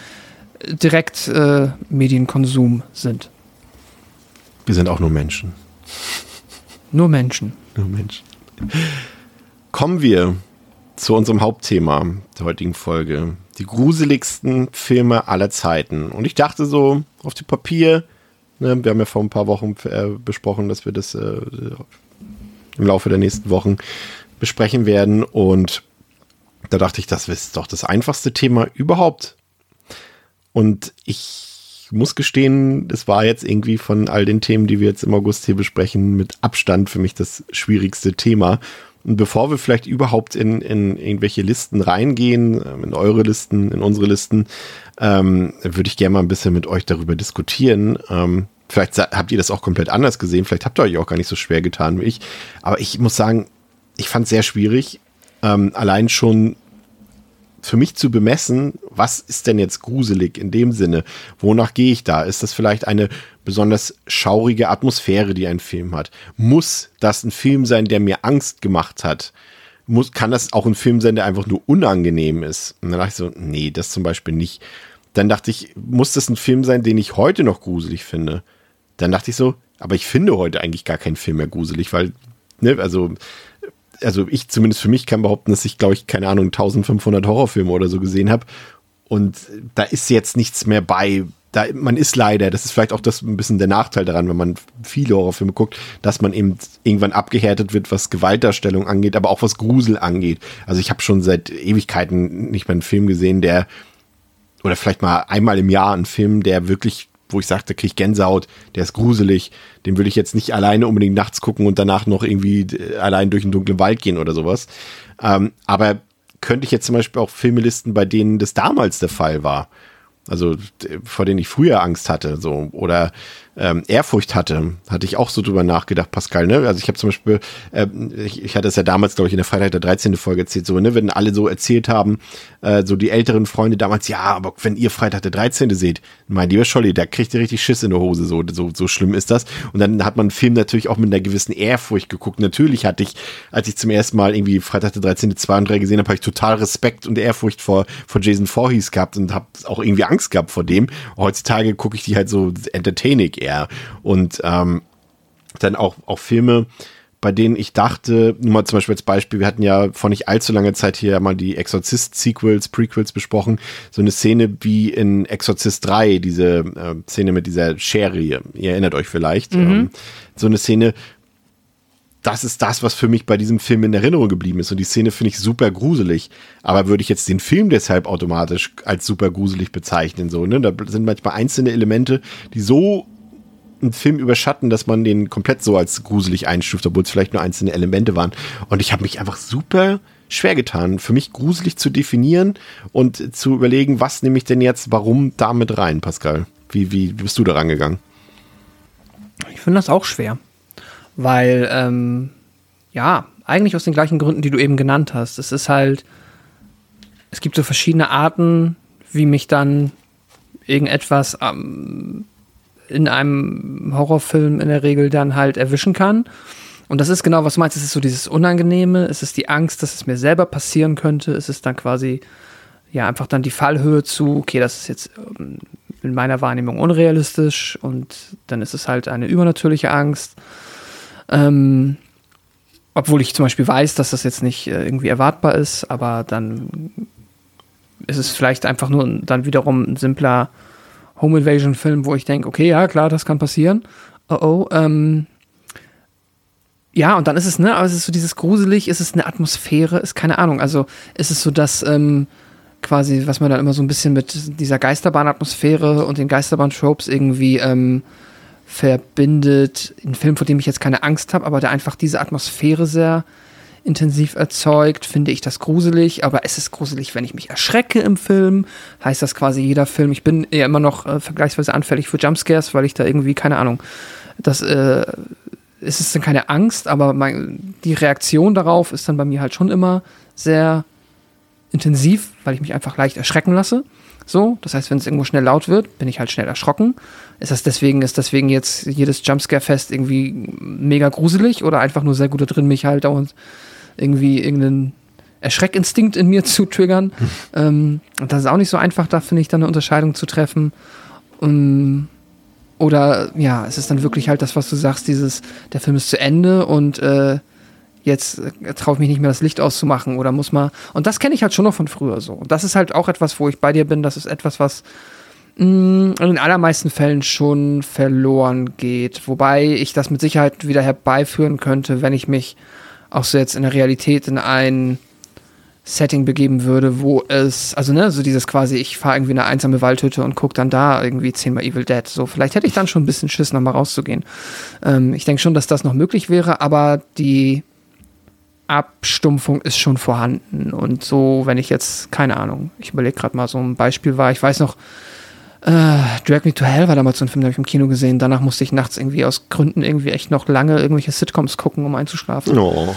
direkt äh, Medienkonsum sind. Wir sind auch nur Menschen. Nur Menschen. Nur Menschen. Kommen wir zu unserem Hauptthema der heutigen Folge. Die gruseligsten Filme aller Zeiten. Und ich dachte so, auf dem Papier, ne, wir haben ja vor ein paar Wochen äh, besprochen, dass wir das äh, im Laufe der nächsten Wochen besprechen werden. Und da dachte ich, das ist doch das einfachste Thema überhaupt. Und ich muss gestehen, das war jetzt irgendwie von all den Themen, die wir jetzt im August hier besprechen, mit Abstand für mich das schwierigste Thema. Und bevor wir vielleicht überhaupt in, in irgendwelche Listen reingehen, ähm, in eure Listen, in unsere Listen, ähm, würde ich gerne mal ein bisschen mit euch darüber diskutieren. Ähm, vielleicht habt ihr das auch komplett anders gesehen, vielleicht habt ihr euch auch gar nicht so schwer getan wie ich. Aber ich muss sagen, ich fand es sehr schwierig. Ähm, allein schon für mich zu bemessen, was ist denn jetzt gruselig in dem Sinne? Wonach gehe ich da? Ist das vielleicht eine besonders schaurige Atmosphäre, die ein Film hat? Muss das ein Film sein, der mir Angst gemacht hat? Muss, kann das auch ein Film sein, der einfach nur unangenehm ist? Und dann dachte ich so, nee, das zum Beispiel nicht. Dann dachte ich, muss das ein Film sein, den ich heute noch gruselig finde? Dann dachte ich so, aber ich finde heute eigentlich gar keinen Film mehr gruselig, weil, ne, also also ich zumindest für mich kann behaupten, dass ich, glaube ich, keine Ahnung, 1500 Horrorfilme oder so gesehen habe. Und da ist jetzt nichts mehr bei. Da, man ist leider, das ist vielleicht auch das ein bisschen der Nachteil daran, wenn man viele Horrorfilme guckt, dass man eben irgendwann abgehärtet wird, was Gewaltdarstellung angeht, aber auch was Grusel angeht. Also ich habe schon seit Ewigkeiten nicht mehr einen Film gesehen, der oder vielleicht mal einmal im Jahr einen Film, der wirklich wo ich sagte, kriege ich Gänsehaut, der ist gruselig, den würde ich jetzt nicht alleine unbedingt nachts gucken und danach noch irgendwie äh, allein durch einen dunklen Wald gehen oder sowas. Ähm, aber könnte ich jetzt zum Beispiel auch Filme listen, bei denen das damals der Fall war. Also vor denen ich früher Angst hatte, so oder ähm, Ehrfurcht hatte, hatte ich auch so drüber nachgedacht, Pascal. Ne? Also ich habe zum Beispiel, äh, ich, ich hatte es ja damals, glaube ich, in der Freitag der 13. Folge erzählt, so, ne, wenn alle so erzählt haben, äh, so die älteren Freunde damals, ja, aber wenn ihr Freitag der 13. seht, mein lieber Scholli, da kriegt ihr richtig Schiss in der Hose, so, so, so schlimm ist das. Und dann hat man einen Film natürlich auch mit einer gewissen Ehrfurcht geguckt. Natürlich hatte ich, als ich zum ersten Mal irgendwie Freitag der 13. 2 und 3 gesehen habe, habe ich total Respekt und Ehrfurcht vor, vor Jason Voorhees gehabt und habe auch irgendwie Angst gehabt vor dem. Heutzutage gucke ich die halt so entertaining eher eher. Und ähm, dann auch, auch Filme, bei denen ich dachte, nur mal zum Beispiel als Beispiel, wir hatten ja vor nicht allzu langer Zeit hier mal die Exorzist-Sequels, Prequels besprochen, so eine Szene wie in Exorzist 3, diese äh, Szene mit dieser Schere, ihr erinnert euch vielleicht, mhm. ähm, so eine Szene, das ist das, was für mich bei diesem Film in Erinnerung geblieben ist. Und die Szene finde ich super gruselig. Aber würde ich jetzt den Film deshalb automatisch als super gruselig bezeichnen, so, ne? Da sind manchmal einzelne Elemente, die so einen Film überschatten, dass man den komplett so als gruselig einstuft, obwohl es vielleicht nur einzelne Elemente waren. Und ich habe mich einfach super schwer getan, für mich gruselig zu definieren und zu überlegen, was nehme ich denn jetzt, warum damit rein, Pascal? Wie, wie bist du da rangegangen? Ich finde das auch schwer, weil, ähm, ja, eigentlich aus den gleichen Gründen, die du eben genannt hast. Es ist halt, es gibt so verschiedene Arten, wie mich dann irgendetwas ähm, in einem Horrorfilm in der Regel dann halt erwischen kann. Und das ist genau, was du meinst. Es ist so dieses Unangenehme, es ist die Angst, dass es mir selber passieren könnte. Es ist dann quasi, ja, einfach dann die Fallhöhe zu, okay, das ist jetzt ähm, in meiner Wahrnehmung unrealistisch und dann ist es halt eine übernatürliche Angst. Ähm, obwohl ich zum Beispiel weiß, dass das jetzt nicht äh, irgendwie erwartbar ist, aber dann ist es vielleicht einfach nur dann wiederum ein simpler Home Invasion Film, wo ich denke, okay, ja, klar, das kann passieren. Oh oh, ähm, ja, und dann ist es, ne, aber es ist so dieses gruselig, ist es eine Atmosphäre, ist keine Ahnung. Also ist es so, dass ähm, quasi, was man dann immer so ein bisschen mit dieser Geisterbahn-Atmosphäre und den Geisterbahn-Tropes irgendwie ähm, verbindet. Ein Film, vor dem ich jetzt keine Angst habe, aber der einfach diese Atmosphäre sehr intensiv erzeugt, finde ich das gruselig, aber es ist gruselig, wenn ich mich erschrecke im Film. Heißt das quasi jeder Film, ich bin ja immer noch äh, vergleichsweise anfällig für Jumpscares, weil ich da irgendwie, keine Ahnung, das äh, ist es dann keine Angst, aber mein, die Reaktion darauf ist dann bei mir halt schon immer sehr intensiv, weil ich mich einfach leicht erschrecken lasse. So, das heißt, wenn es irgendwo schnell laut wird, bin ich halt schnell erschrocken. Ist das deswegen, ist deswegen jetzt jedes Jumpscare-Fest irgendwie mega gruselig oder einfach nur sehr gut da drin, mich halt dauernd irgendwie irgendeinen Erschreckinstinkt in mir zu triggern. Hm. Ähm, das ist auch nicht so einfach, da finde ich dann eine Unterscheidung zu treffen. Um, oder ja, es ist dann wirklich halt das, was du sagst, dieses, der Film ist zu Ende und äh, jetzt äh, traue ich mich nicht mehr das Licht auszumachen oder muss mal. Und das kenne ich halt schon noch von früher so. Und das ist halt auch etwas, wo ich bei dir bin, das ist etwas, was mh, mm, in den allermeisten Fällen schon verloren geht. Wobei ich das mit Sicherheit wieder herbeiführen könnte, wenn ich mich auch so jetzt in der Realität in ein Setting begeben würde, wo es, also ne, so dieses quasi, ich fahre irgendwie in eine einsame Waldhütte und gucke dann da irgendwie zehnmal Evil Dead. So, vielleicht hätte ich dann schon ein bisschen Schiss, nochmal rauszugehen. Ähm, ich denke schon, dass das noch möglich wäre, aber die Abstumpfung ist schon vorhanden. Und so, wenn ich jetzt, keine Ahnung, ich überlege gerade mal, so ein Beispiel war, ich weiß noch, äh, Drag Me to Hell war damals so ein Film, den habe ich im Kino gesehen. Danach musste ich nachts irgendwie aus Gründen irgendwie echt noch lange irgendwelche Sitcoms gucken, um einzuschlafen. Oh.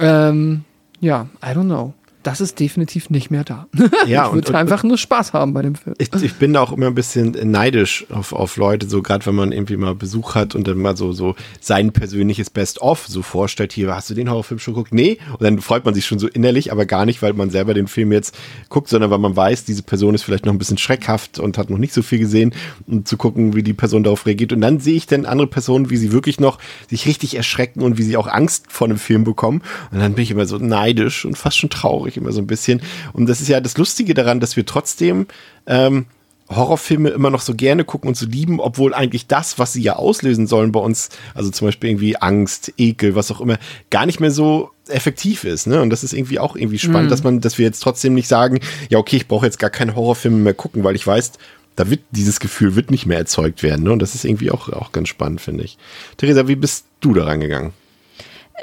Ähm, ja, I don't know. Das ist definitiv nicht mehr da. Ja, ich würde einfach nur Spaß haben bei dem Film. Ich, ich bin da auch immer ein bisschen neidisch auf, auf Leute, so gerade wenn man irgendwie mal Besuch hat und dann mal so, so sein persönliches Best-of so vorstellt, hier, hast du den Horrorfilm schon geguckt? Nee. Und dann freut man sich schon so innerlich, aber gar nicht, weil man selber den Film jetzt guckt, sondern weil man weiß, diese Person ist vielleicht noch ein bisschen schreckhaft und hat noch nicht so viel gesehen, um zu gucken, wie die Person darauf reagiert. Und dann sehe ich dann andere Personen, wie sie wirklich noch sich richtig erschrecken und wie sie auch Angst vor einem Film bekommen. Und dann bin ich immer so neidisch und fast schon traurig, immer so ein bisschen. Und das ist ja das Lustige daran, dass wir trotzdem ähm, Horrorfilme immer noch so gerne gucken und so lieben, obwohl eigentlich das, was sie ja auslösen sollen bei uns, also zum Beispiel irgendwie Angst, Ekel, was auch immer, gar nicht mehr so effektiv ist. Ne? Und das ist irgendwie auch irgendwie spannend, mhm. dass man, dass wir jetzt trotzdem nicht sagen, ja, okay, ich brauche jetzt gar keine Horrorfilme mehr gucken, weil ich weiß, da wird dieses Gefühl wird nicht mehr erzeugt werden. Ne? Und das ist irgendwie auch, auch ganz spannend, finde ich. Theresa, wie bist du da rangegangen?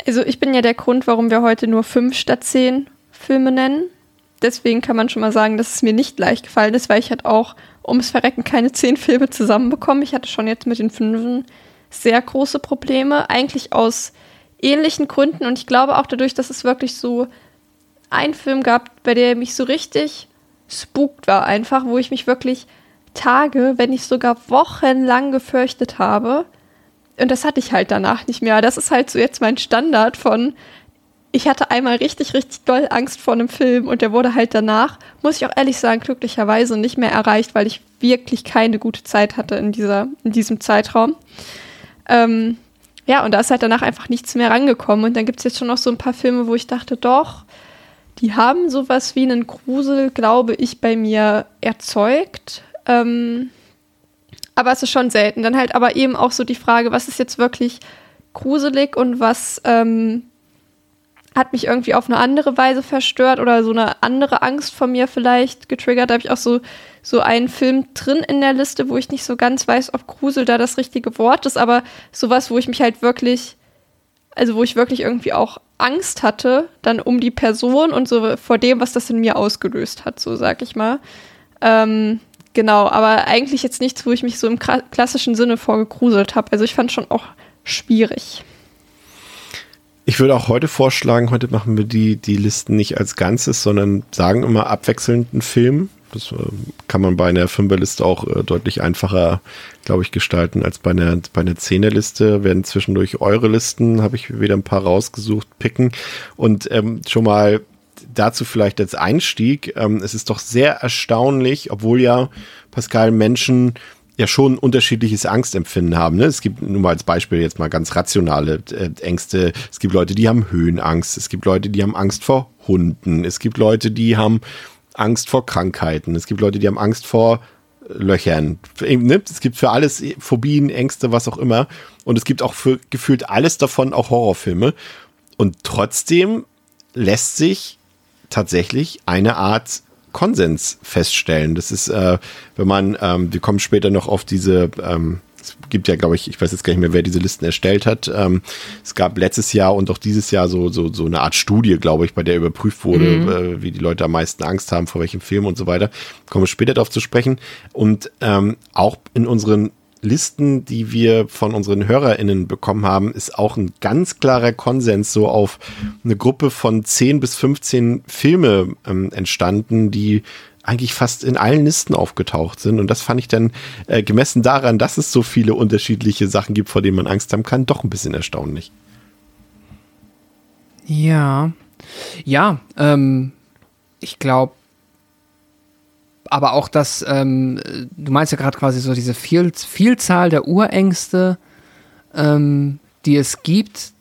Also ich bin ja der Grund, warum wir heute nur fünf statt zehn Filme nennen. Deswegen kann man schon mal sagen, dass es mir nicht leicht gefallen ist, weil ich halt auch ums Verrecken keine zehn Filme zusammenbekommen. Ich hatte schon jetzt mit den fünfen sehr große Probleme, eigentlich aus ähnlichen Gründen. Und ich glaube auch dadurch, dass es wirklich so einen Film gab, bei der mich so richtig spukt war, einfach, wo ich mich wirklich Tage, wenn nicht sogar wochenlang gefürchtet habe. Und das hatte ich halt danach nicht mehr. Das ist halt so jetzt mein Standard von, ich hatte einmal richtig, richtig doll Angst vor einem Film und der wurde halt danach, muss ich auch ehrlich sagen, glücklicherweise nicht mehr erreicht, weil ich wirklich keine gute Zeit hatte in, dieser, in diesem Zeitraum. Ähm, ja, und da ist halt danach einfach nichts mehr rangekommen. Und dann gibt es jetzt schon noch so ein paar Filme, wo ich dachte, doch, die haben sowas wie einen Grusel, glaube ich, bei mir erzeugt. Ähm, aber es ist schon selten. Dann halt aber eben auch so die Frage, was ist jetzt wirklich gruselig und was ähm, hat mich irgendwie auf eine andere Weise verstört oder so eine andere Angst von mir vielleicht getriggert. Da habe ich auch so, so einen Film drin in der Liste, wo ich nicht so ganz weiß, ob Grusel da das richtige Wort ist, aber sowas, wo ich mich halt wirklich, also wo ich wirklich irgendwie auch Angst hatte, dann um die Person und so vor dem, was das in mir ausgelöst hat, so sag ich mal. Ähm, genau, aber eigentlich jetzt nichts, wo ich mich so im klassischen Sinne vorgegruselt habe. Also ich fand schon auch schwierig. Ich würde auch heute vorschlagen, heute machen wir die, die Listen nicht als Ganzes, sondern sagen immer abwechselnd einen Film. Das äh, kann man bei einer Fünferliste auch äh, deutlich einfacher, glaube ich, gestalten als bei einer, bei einer Zehnerliste. Werden zwischendurch eure Listen, habe ich wieder ein paar rausgesucht, picken. Und ähm, schon mal dazu vielleicht als Einstieg. Ähm, es ist doch sehr erstaunlich, obwohl ja Pascal Menschen ja schon unterschiedliches Angstempfinden haben. Ne? Es gibt nur mal als Beispiel jetzt mal ganz rationale äh, Ängste. Es gibt Leute, die haben Höhenangst. Es gibt Leute, die haben Angst vor Hunden. Es gibt Leute, die haben Angst vor Krankheiten. Es gibt Leute, die haben Angst vor Löchern. Ne? Es gibt für alles Phobien, Ängste, was auch immer. Und es gibt auch für gefühlt alles davon auch Horrorfilme. Und trotzdem lässt sich tatsächlich eine Art Konsens feststellen. Das ist, äh, wenn man, ähm, wir kommen später noch auf diese, ähm, es gibt ja, glaube ich, ich weiß jetzt gar nicht mehr, wer diese Listen erstellt hat. Ähm, es gab letztes Jahr und auch dieses Jahr so, so, so eine Art Studie, glaube ich, bei der überprüft wurde, mhm. äh, wie die Leute am meisten Angst haben, vor welchem Film und so weiter. Kommen wir später darauf zu sprechen. Und ähm, auch in unseren Listen, die wir von unseren HörerInnen bekommen haben, ist auch ein ganz klarer Konsens so auf eine Gruppe von 10 bis 15 Filme ähm, entstanden, die eigentlich fast in allen Listen aufgetaucht sind. Und das fand ich dann äh, gemessen daran, dass es so viele unterschiedliche Sachen gibt, vor denen man Angst haben kann, doch ein bisschen erstaunlich. Ja, ja, ähm, ich glaube, aber auch das, ähm, du meinst ja gerade quasi so diese Viel Vielzahl der Urängste, ähm, die es gibt.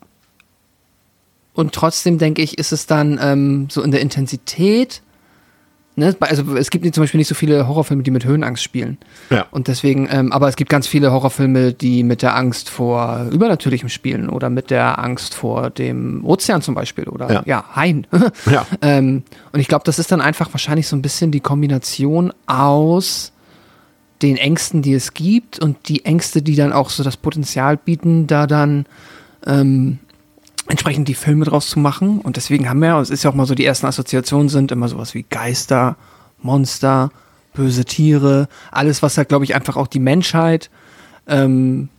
Und trotzdem denke ich, ist es dann ähm, so in der Intensität Ne? Also es gibt zum Beispiel nicht so viele Horrorfilme, die mit Höhenangst spielen. Ja. Und deswegen, ähm, aber es gibt ganz viele Horrorfilme, die mit der Angst vor Übernatürlichem spielen oder mit der Angst vor dem Ozean zum Beispiel oder ja, ja Hain. ja. ähm, und ich glaube, das ist dann einfach wahrscheinlich so ein bisschen die Kombination aus den Ängsten, die es gibt und die Ängste, die dann auch so das Potenzial bieten, da dann ähm, entsprechend die Filme draus zu machen. Und deswegen haben wir, es ist ja auch mal so, die ersten Assoziationen sind immer sowas wie Geister, Monster, böse Tiere, alles, was halt, glaube ich, einfach auch die Menschheit ähm,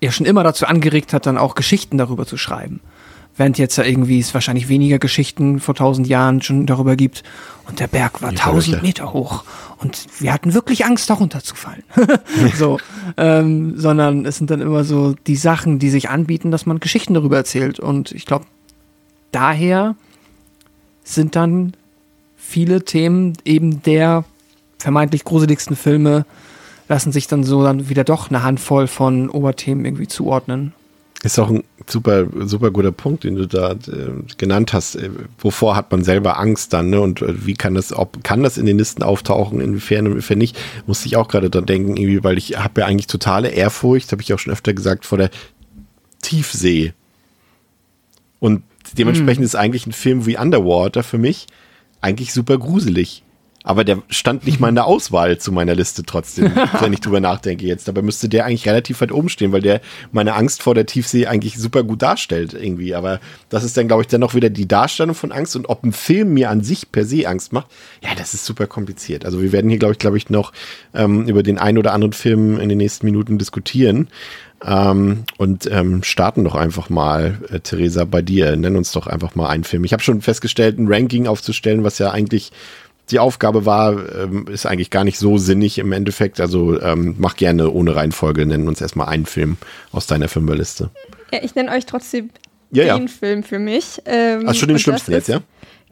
ja schon immer dazu angeregt hat, dann auch Geschichten darüber zu schreiben. Während jetzt ja irgendwie es wahrscheinlich weniger Geschichten vor tausend Jahren schon darüber gibt. Und der Berg war tausend Meter hoch. Und wir hatten wirklich Angst, darunter zu fallen. so, ähm, sondern es sind dann immer so die Sachen, die sich anbieten, dass man Geschichten darüber erzählt. Und ich glaube, daher sind dann viele Themen eben der vermeintlich gruseligsten Filme lassen sich dann so dann wieder doch eine Handvoll von Oberthemen irgendwie zuordnen. Ist auch ein super, super guter Punkt, den du da äh, genannt hast. Äh, wovor hat man selber Angst dann, ne? Und äh, wie kann das, ob kann das in den Listen auftauchen, inwiefern, inwiefern nicht, musste ich auch gerade dran denken, irgendwie, weil ich habe ja eigentlich totale Ehrfurcht, habe ich auch schon öfter gesagt, vor der Tiefsee. Und dementsprechend mm. ist eigentlich ein Film wie Underwater für mich eigentlich super gruselig. Aber der stand nicht mal in der Auswahl zu meiner Liste trotzdem, wenn ich drüber nachdenke jetzt. Dabei müsste der eigentlich relativ weit oben stehen, weil der meine Angst vor der Tiefsee eigentlich super gut darstellt irgendwie. Aber das ist dann, glaube ich, dann noch wieder die Darstellung von Angst und ob ein Film mir an sich per se Angst macht, ja, das ist super kompliziert. Also wir werden hier, glaube ich, glaube ich, noch ähm, über den einen oder anderen Film in den nächsten Minuten diskutieren. Ähm, und ähm, starten doch einfach mal, äh, Theresa, bei dir. Nenn uns doch einfach mal einen Film. Ich habe schon festgestellt, ein Ranking aufzustellen, was ja eigentlich die Aufgabe war, ähm, ist eigentlich gar nicht so sinnig im Endeffekt. Also ähm, mach gerne ohne Reihenfolge, nennen uns erstmal einen Film aus deiner Fünferliste. Ja, ich nenne euch trotzdem ja, den ja. Film für mich. Ähm, Ach, schon den schlimmsten jetzt, ja?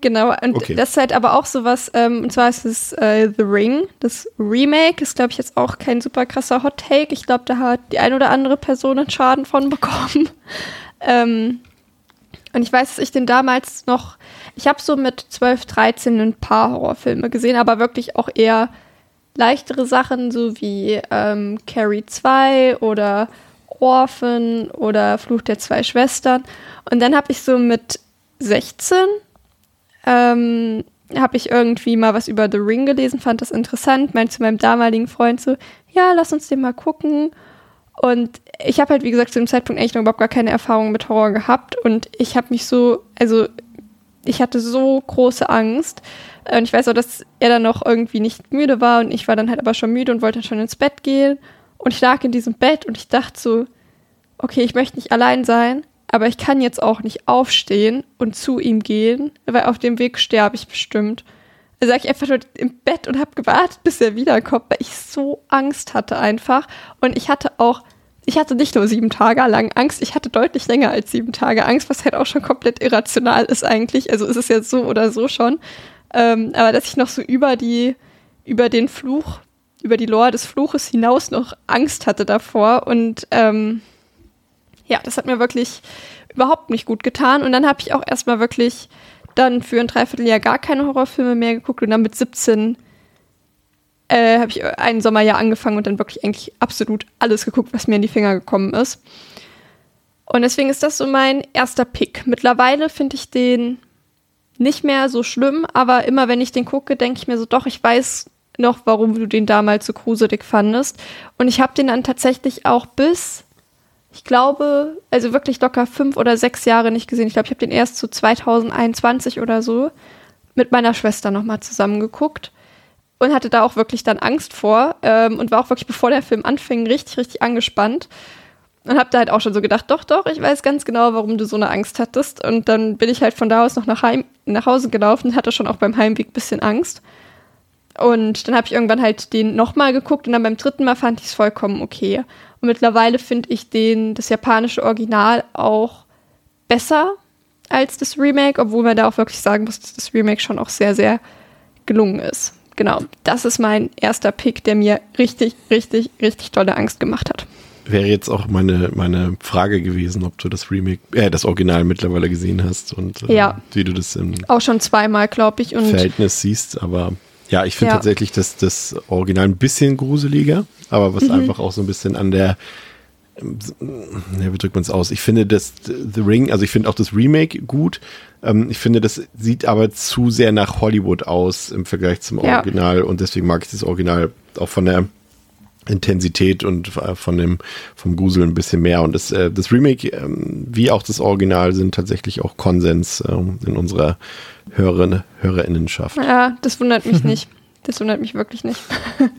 Genau, und okay. das ist halt aber auch sowas, ähm, und zwar ist es äh, The Ring, das Remake, ist glaube ich jetzt auch kein super krasser Hot Take. Ich glaube, da hat die ein oder andere Person einen Schaden von bekommen. ähm, und ich weiß, dass ich den damals noch, ich habe so mit 12, 13 ein paar Horrorfilme gesehen, aber wirklich auch eher leichtere Sachen, so wie ähm, Carrie 2 oder Orphan oder Fluch der zwei Schwestern. Und dann habe ich so mit 16 ähm, habe ich irgendwie mal was über The Ring gelesen, fand das interessant, meinte zu meinem damaligen Freund so, ja, lass uns den mal gucken. Und ich habe halt, wie gesagt, zu dem Zeitpunkt eigentlich noch überhaupt gar keine Erfahrung mit Horror gehabt. Und ich habe mich so, also ich hatte so große Angst. Und ich weiß auch, dass er dann noch irgendwie nicht müde war und ich war dann halt aber schon müde und wollte dann schon ins Bett gehen. Und ich lag in diesem Bett und ich dachte so, okay, ich möchte nicht allein sein, aber ich kann jetzt auch nicht aufstehen und zu ihm gehen, weil auf dem Weg sterbe ich bestimmt. Also lag ich einfach nur im Bett und habe gewartet, bis er wiederkommt, weil ich so Angst hatte einfach. Und ich hatte auch, ich hatte nicht nur sieben Tage lang Angst, ich hatte deutlich länger als sieben Tage Angst, was halt auch schon komplett irrational ist eigentlich. Also ist es ja so oder so schon. Ähm, aber dass ich noch so über die, über den Fluch, über die Lore des Fluches hinaus noch Angst hatte davor. Und ähm, ja, das hat mir wirklich überhaupt nicht gut getan. Und dann habe ich auch erstmal wirklich dann für ein Dreivierteljahr gar keine Horrorfilme mehr geguckt und dann mit 17 äh, habe ich einen Sommerjahr angefangen und dann wirklich eigentlich absolut alles geguckt, was mir in die Finger gekommen ist. Und deswegen ist das so mein erster Pick. Mittlerweile finde ich den nicht mehr so schlimm, aber immer wenn ich den gucke, denke ich mir so, doch, ich weiß noch, warum du den damals so gruselig fandest. Und ich habe den dann tatsächlich auch bis ich glaube, also wirklich locker fünf oder sechs Jahre nicht gesehen. Ich glaube, ich habe den erst zu 2021 oder so mit meiner Schwester nochmal zusammengeguckt und hatte da auch wirklich dann Angst vor ähm, und war auch wirklich, bevor der Film anfing, richtig, richtig angespannt. Und habe da halt auch schon so gedacht, doch, doch, ich weiß ganz genau, warum du so eine Angst hattest. Und dann bin ich halt von da aus noch nach, Heim, nach Hause gelaufen, hatte schon auch beim Heimweg ein bisschen Angst. Und dann habe ich irgendwann halt den nochmal geguckt und dann beim dritten Mal fand ich es vollkommen okay. Und mittlerweile finde ich den, das japanische Original auch besser als das Remake, obwohl man da auch wirklich sagen muss, dass das Remake schon auch sehr, sehr gelungen ist. Genau, das ist mein erster Pick, der mir richtig, richtig, richtig tolle Angst gemacht hat. Wäre jetzt auch meine, meine Frage gewesen, ob du das Remake, äh, das Original mittlerweile gesehen hast und äh, ja. wie du das im auch schon zweimal, glaube ich, und Verhältnis siehst, aber ja, ich finde ja. tatsächlich das, das Original ein bisschen gruseliger, aber was mhm. einfach auch so ein bisschen an der, ja, wie drückt man es aus? Ich finde das The Ring, also ich finde auch das Remake gut. Ähm, ich finde, das sieht aber zu sehr nach Hollywood aus im Vergleich zum ja. Original und deswegen mag ich das Original auch von der Intensität und äh, von dem vom Grusel ein bisschen mehr. Und das, äh, das Remake, ähm, wie auch das Original, sind tatsächlich auch Konsens ähm, in unserer Hörerin, Hörerinnenschaft. Ja, das wundert mich nicht. Das wundert mich wirklich nicht.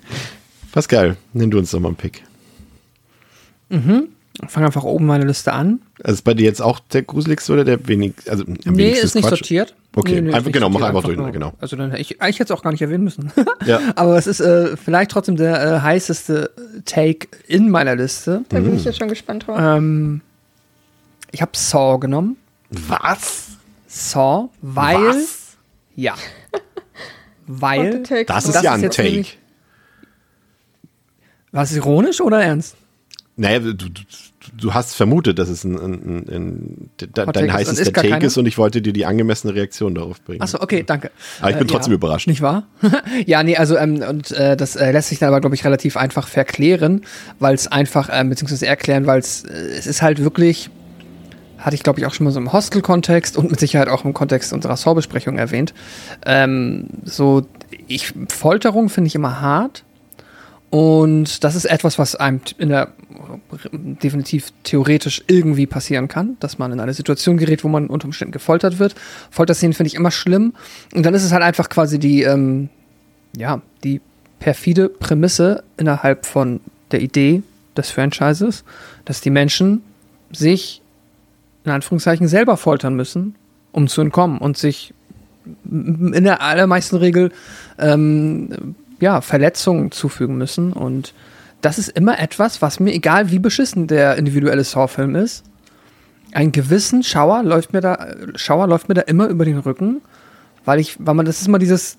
Pascal, nimm du uns doch mal einen Pick. Mhm. Ich fange einfach oben meine Liste an. Also ist bei dir jetzt auch der gruseligste oder der wenig, also am Nee, ist nicht Quatsch? sortiert. Okay, Nee, nee, einfach, genau, mach einfach durch, nur- genau. Also dann ich, ich hätte es auch gar nicht erwähnen müssen. Ja. Aber es ist äh, vielleicht trotzdem der äh, heißeste Take in meiner Liste. Da Mhm. bin ich jetzt schon gespannt drauf. Ähm, ich habe Saw genommen. Was? Saw, weil Was? ja, weil. Das ist Das ja ist ein Take. nämlich- was ironisch oder ernst? Naja, du, du, du hast vermutet, dass es ein, ein, ein, ein dein heißester Take keiner? ist und ich wollte dir die angemessene Reaktion darauf bringen. Achso, okay, danke. Aber ich bin Äh, trotzdem ja. überrascht. Nicht wahr? ja, nee, also ähm, und äh, das äh, lässt sich dann aber, glaube ich, relativ einfach verklären, weil es einfach, ähm, beziehungsweise erklären, weil es äh, es ist halt wirklich, hatte ich, glaube ich, auch schon mal so im Hostel-Kontext und mit Sicherheit auch im Kontext unserer Saw-Besprechung erwähnt. Ähm, so, ich, Folterung finde ich immer hart. Und das ist etwas, was einem in der definitiv theoretisch irgendwie passieren kann, dass man in eine Situation gerät, wo man unter Umständen gefoltert wird. Folterszenen finde ich immer schlimm. Und dann ist es halt einfach quasi die, ähm, ja, die perfide Prämisse innerhalb von der Idee des Franchises, dass die Menschen sich in Anführungszeichen selber foltern müssen, um zu entkommen und sich in der allermeisten Regel ähm, ja, Verletzungen zufügen müssen. Und das ist immer etwas, was mir, egal wie beschissen der individuelle Saw-Film ist, einen gewissen Schauer läuft mir da, Schauer läuft mir da immer über den Rücken, weil ich, weil man, das ist immer dieses,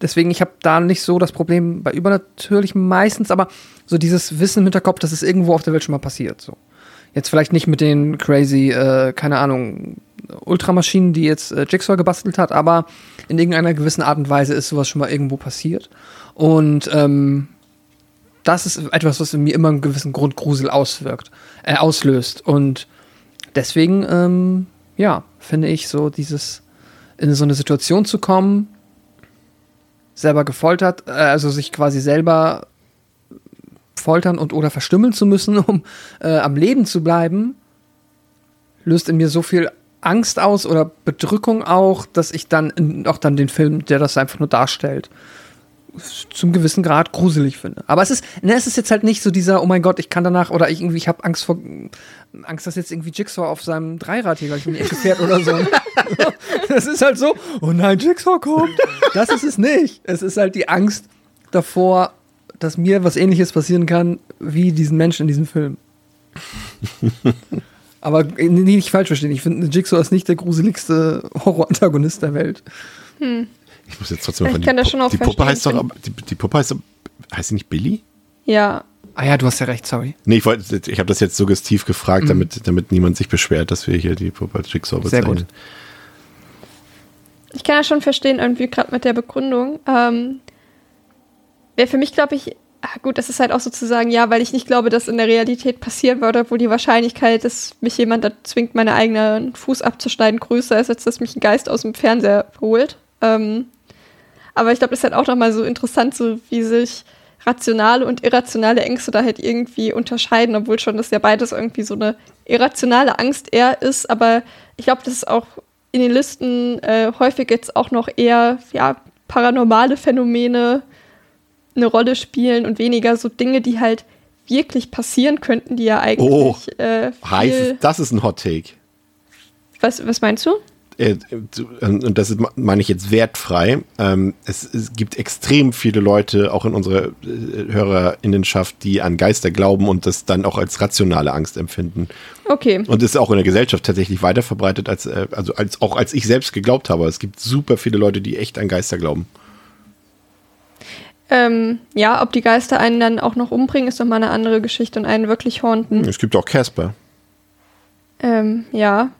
deswegen, ich habe da nicht so das Problem bei Übernatürlichen meistens, aber so dieses Wissen im Hinterkopf, dass es irgendwo auf der Welt schon mal passiert. So. Jetzt vielleicht nicht mit den crazy, äh, keine Ahnung, Ultramaschinen, die jetzt äh, Jigsaw gebastelt hat, aber in irgendeiner gewissen Art und Weise ist sowas schon mal irgendwo passiert. Und ähm, das ist etwas, was in mir immer einen gewissen Grundgrusel auswirkt, äh, auslöst. Und deswegen, ähm, ja, finde ich so dieses, in so eine Situation zu kommen, selber gefoltert, äh, also sich quasi selber foltern und oder verstümmeln zu müssen, um äh, am Leben zu bleiben, löst in mir so viel Angst aus oder Bedrückung auch, dass ich dann auch dann den Film, der das einfach nur darstellt, zum gewissen Grad gruselig finde. Aber es ist, ne, es ist jetzt halt nicht so dieser, oh mein Gott, ich kann danach oder ich irgendwie, ich habe Angst vor, Angst, dass jetzt irgendwie Jigsaw auf seinem Dreirad hier gleich in die Ecke fährt oder so. Das ist halt so, oh nein, Jigsaw kommt. Das ist es nicht. Es ist halt die Angst davor, dass mir was ähnliches passieren kann, wie diesen Menschen in diesem Film. Aber äh, nee, nicht falsch verstehen. Ich finde, Jigsaw ist nicht der gruseligste Horror-Antagonist der Welt. Ich muss jetzt trotzdem Ich von kann das schon auch die Puppe verstehen, heißt doch, die, die Puppe heißt, doch- heißt sie nicht Billy? Ja, Ah ja, du hast ja recht, sorry. Nee, ich wollte, ich habe das jetzt suggestiv gefragt, damit, damit niemand sich beschwert, dass wir hier die Puppe als Jigsaw Mhm. Sehr bezeichnen. gut. ich kann das schon verstehen, irgendwie gerade mit der Begründung. Ähm, Wäre für mich, glaube ich, ah, gut, das ist halt auch sozusagen, ja, weil ich nicht glaube, dass in der Realität passieren würde, obwohl die Wahrscheinlichkeit, dass mich jemand da zwingt, meinen eigenen Fuß abzuschneiden, größer ist, als dass mich ein Geist aus dem Fernseher holt. Ähm, aber ich glaube, das ist halt auch nochmal so interessant, so wie sich rationale und irrationale Ängste da halt irgendwie unterscheiden, obwohl schon das ja beides irgendwie so eine irrationale Angst eher ist. Aber ich glaube, das ist auch in den Listen äh, häufig jetzt auch noch eher ja, paranormale Phänomene eine Rolle spielen und weniger so Dinge, die halt wirklich passieren könnten, die ja eigentlich Oh, äh, Heiß, viel, das ist ein Hot Take. was, was meinst du? Äh, zu- und das ist, meine ich jetzt wertfrei. Ähm, es, es gibt extrem viele Leute, auch in unserer äh, Hörerinnenschaft, die an Geister glauben und das dann auch als rationale Angst empfinden. Okay. Und ist auch in der Gesellschaft tatsächlich weiter verbreitet, als, äh, also als, auch als ich selbst geglaubt habe. Es gibt super viele Leute, die echt an Geister glauben. Ähm, ja, ob die Geister einen dann auch noch umbringen, ist doch mal eine andere Geschichte und einen wirklich haunten. Es gibt auch Casper. Ähm, ja,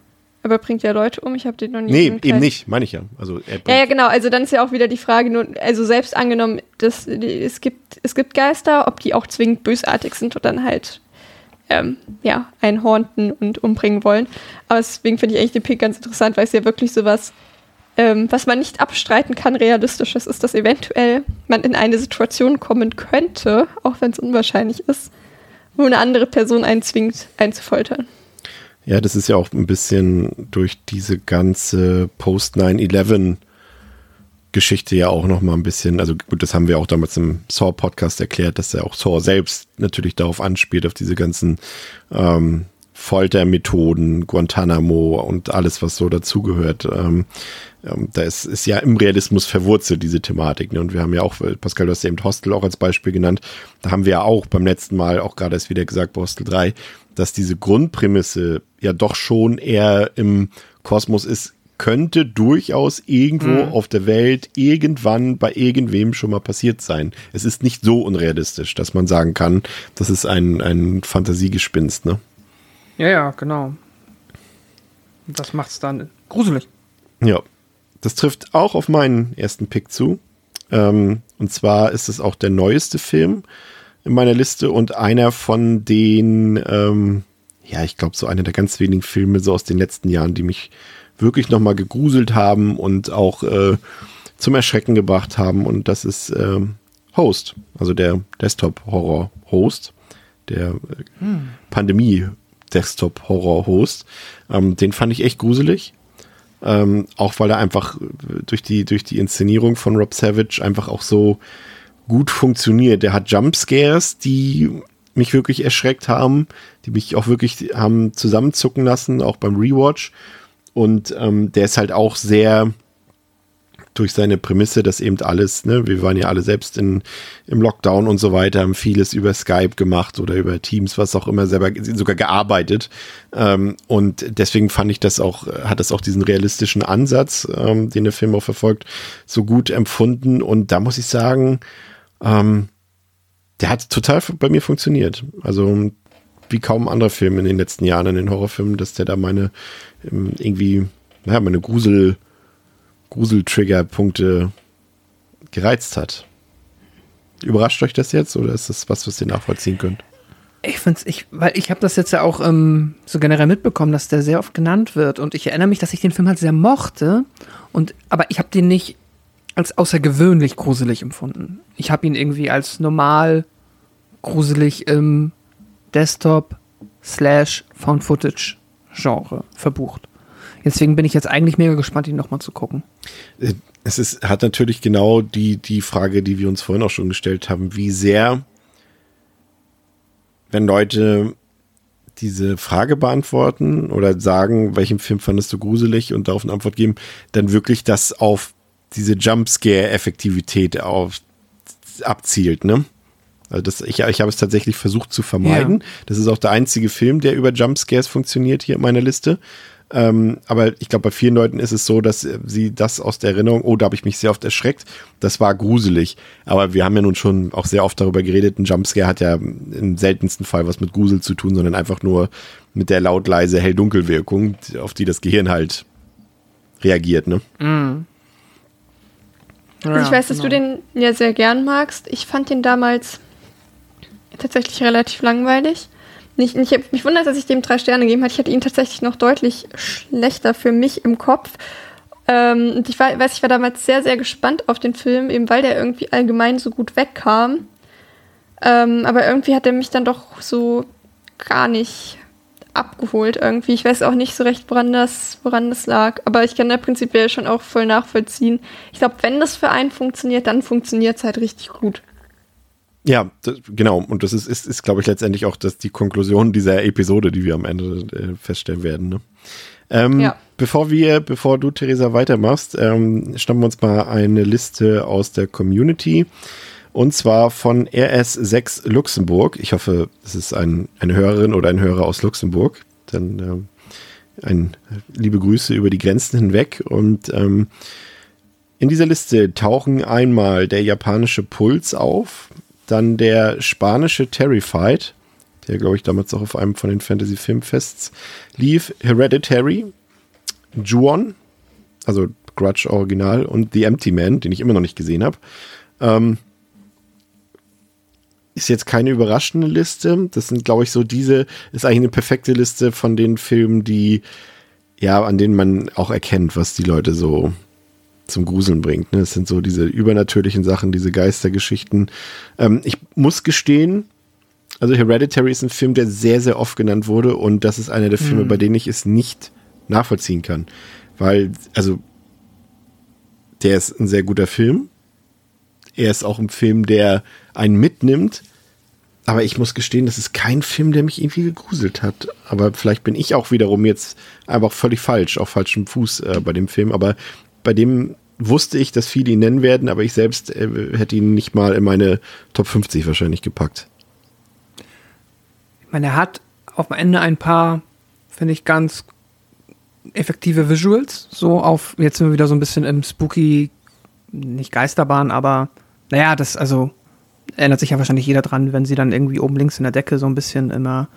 aber bringt ja Leute um. Ich habe den noch nie. Nee, eben kein- nicht, meine ich ja. Also er Ja, ja, genau. Also dann ist ja auch wieder die Frage, nur, also selbst angenommen, dass es gibt, es gibt Geister, ob die auch zwingend bösartig sind und dann halt ähm, ja, einen haunten und umbringen wollen. Aber deswegen finde ich eigentlich den Pick ganz interessant, weil es ja wirklich sowas, ähm, was man nicht abstreiten kann, realistisches ist, dass eventuell man in eine Situation kommen könnte, auch wenn es unwahrscheinlich ist, wo eine andere Person einen zwingt, einen zu foltern. Ja, das ist ja auch ein bisschen durch diese ganze Post-9-11 Geschichte ja auch noch mal ein bisschen, also gut, das haben wir auch damals im Saw-Podcast erklärt, dass er auch Saw selbst natürlich darauf anspielt, auf diese ganzen ähm, Foltermethoden, Guantanamo und alles, was so dazugehört. Ähm, ähm, da ist, ist ja im Realismus verwurzelt, diese Thematik. Ne? Und wir haben ja auch, Pascal, du hast eben Hostel auch als Beispiel genannt, da haben wir ja auch beim letzten Mal, auch gerade erst wieder gesagt bei Hostel 3, dass diese Grundprämisse ja doch schon eher im Kosmos ist, könnte durchaus irgendwo mhm. auf der Welt irgendwann bei irgendwem schon mal passiert sein. Es ist nicht so unrealistisch, dass man sagen kann, das ist ein, ein Fantasiegespinst, ne? Ja, ja, genau. Und das macht es dann gruselig. Ja, das trifft auch auf meinen ersten Pick zu. Ähm, und zwar ist es auch der neueste Film in meiner Liste und einer von den, ähm, ja, ich glaube, so einer der ganz wenigen Filme so aus den letzten Jahren, die mich wirklich nochmal gegruselt haben und auch äh, zum Erschrecken gebracht haben. Und das ist äh, Host, also der Desktop-Horror-Host, der äh, hm. Pandemie-Desktop-Horror-Host. Ähm, den fand ich echt gruselig. Ähm, auch weil er einfach durch die, durch die Inszenierung von Rob Savage einfach auch so gut funktioniert. Der hat Jumpscares, die mich wirklich erschreckt haben, die mich auch wirklich haben zusammenzucken lassen, auch beim Rewatch. Und ähm, der ist halt auch sehr durch seine Prämisse, dass eben alles, ne, wir waren ja alle selbst in, im Lockdown und so weiter, haben vieles über Skype gemacht oder über Teams, was auch immer, selber sogar gearbeitet. Ähm, und deswegen fand ich das auch, hat das auch diesen realistischen Ansatz, ähm, den der Film auch verfolgt, so gut empfunden. Und da muss ich sagen, ähm, der hat total bei mir funktioniert. Also wie kaum andere Filme in den letzten Jahren, in den Horrorfilmen, dass der da meine ähm, irgendwie, naja, meine Grusel, Grusel-Trigger-Punkte gereizt hat. Überrascht euch das jetzt oder ist das was, was ihr nachvollziehen könnt? Ich finde es, ich, weil ich habe das jetzt ja auch ähm, so generell mitbekommen, dass der sehr oft genannt wird und ich erinnere mich, dass ich den Film halt sehr mochte und aber ich habe den nicht als außergewöhnlich gruselig empfunden. Ich habe ihn irgendwie als normal gruselig im Desktop slash Found Footage Genre verbucht. Deswegen bin ich jetzt eigentlich mega gespannt, ihn nochmal zu gucken. Äh, es ist, hat natürlich genau die, die Frage, die wir uns vorhin auch schon gestellt haben, wie sehr, wenn Leute diese Frage beantworten oder sagen, welchen Film fandest du gruselig und darauf eine Antwort geben, dann wirklich das auf diese Jumpscare-Effektivität abzielt, ne? Also das, ich, ich habe es tatsächlich versucht zu vermeiden. Ja. Das ist auch der einzige Film, der über Jumpscares funktioniert hier in meiner Liste. Ähm, aber ich glaube, bei vielen Leuten ist es so, dass sie das aus der Erinnerung, oh, da habe ich mich sehr oft erschreckt. Das war gruselig. Aber wir haben ja nun schon auch sehr oft darüber geredet. Ein Jumpscare hat ja im seltensten Fall was mit Grusel zu tun, sondern einfach nur mit der laut-leise Hell-Dunkel-Wirkung, auf die das Gehirn halt reagiert, ne? Mhm. Also ich weiß, dass genau. du den ja sehr gern magst. Ich fand den damals tatsächlich relativ langweilig. Nicht, ich mich wundert, dass ich dem drei Sterne gegeben habe. Ich hatte ihn tatsächlich noch deutlich schlechter für mich im Kopf. Ähm, und ich war, weiß, ich war damals sehr, sehr gespannt auf den Film, eben weil der irgendwie allgemein so gut wegkam. Ähm, aber irgendwie hat er mich dann doch so gar nicht abgeholt irgendwie. Ich weiß auch nicht so recht, woran das, woran das lag. Aber ich kann da prinzipiell schon auch voll nachvollziehen. Ich glaube, wenn das für einen funktioniert, dann funktioniert es halt richtig gut. Ja, das, genau. Und das ist, ist, ist glaube ich, letztendlich auch das, die Konklusion dieser Episode, die wir am Ende äh, feststellen werden. Ne? Ähm, ja. Bevor wir, bevor du, Theresa, weitermachst, ähm, schnappen wir uns mal eine Liste aus der Community. Und zwar von RS6 Luxemburg. Ich hoffe, es ist ein, eine Hörerin oder ein Hörer aus Luxemburg. Dann ähm, ein, liebe Grüße über die Grenzen hinweg. Und ähm, in dieser Liste tauchen einmal der japanische Puls auf, dann der spanische Terrified, der glaube ich damals auch auf einem von den Fantasy Filmfests lief, Hereditary, Juon, also Grudge Original und The Empty Man, den ich immer noch nicht gesehen habe. Ähm, ist jetzt keine überraschende Liste. Das sind, glaube ich, so diese, ist eigentlich eine perfekte Liste von den Filmen, die, ja, an denen man auch erkennt, was die Leute so zum Gruseln bringt. Ne? Es sind so diese übernatürlichen Sachen, diese Geistergeschichten. Ähm, ich muss gestehen, also Hereditary ist ein Film, der sehr, sehr oft genannt wurde und das ist einer der Filme, mhm. bei denen ich es nicht nachvollziehen kann. Weil, also Der ist ein sehr guter Film. Er ist auch ein Film, der einen mitnimmt. Aber ich muss gestehen, das ist kein Film, der mich irgendwie gegruselt hat. Aber vielleicht bin ich auch wiederum jetzt einfach völlig falsch, auf falschem Fuß äh, bei dem Film. Aber bei dem wusste ich, dass viele ihn nennen werden, aber ich selbst äh, hätte ihn nicht mal in meine Top 50 wahrscheinlich gepackt. Ich meine, er hat auf dem Ende ein paar, finde ich, ganz effektive Visuals. So auf, jetzt sind wir wieder so ein bisschen im spooky, nicht Geisterbahn, aber naja, das, also erinnert sich ja wahrscheinlich jeder dran, wenn sie dann irgendwie oben links in der Decke so ein bisschen immer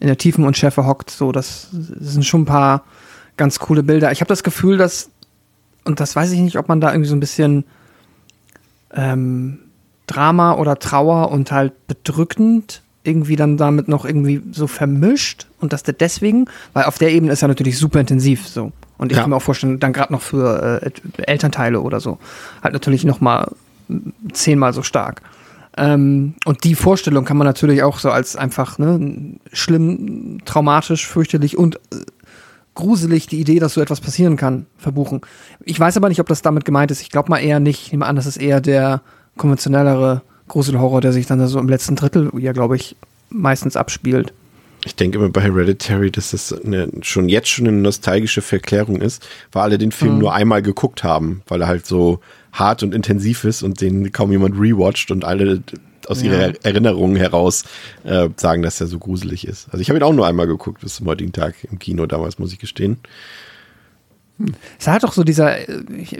in der Tiefen und Schärfe hockt. So, das, das sind schon ein paar ganz coole Bilder. Ich habe das Gefühl, dass, und das weiß ich nicht, ob man da irgendwie so ein bisschen ähm, Drama oder Trauer und halt bedrückend irgendwie dann damit noch irgendwie so vermischt und dass der deswegen, weil auf der Ebene ist er natürlich super intensiv so. Und ich Ja. kann mir auch vorstellen, dann gerade noch für äh, Elternteile oder so, halt natürlich noch mal zehnmal so stark. Ähm, und die Vorstellung kann man natürlich auch so als einfach ne, schlimm, traumatisch, fürchterlich und äh, gruselig die Idee, dass so etwas passieren kann, verbuchen. Ich weiß aber nicht, ob das damit gemeint ist. Ich glaube mal eher nicht. Ich nehme an, das ist eher der konventionellere Gruselhorror, der sich dann da so im letzten Drittel, ja, glaube ich, meistens abspielt. Ich denke immer bei Hereditary, dass das eine, schon jetzt schon eine nostalgische Verklärung ist, weil alle den Film Mhm. nur einmal geguckt haben, weil er halt so hart und intensiv ist und den kaum jemand rewatcht und alle aus Ja. ihrer Erinnerung heraus äh, sagen, dass er so gruselig ist. Also ich habe ihn auch nur einmal geguckt bis zum heutigen Tag im Kino damals, muss ich gestehen. Es hat doch so dieser. äh, Ich,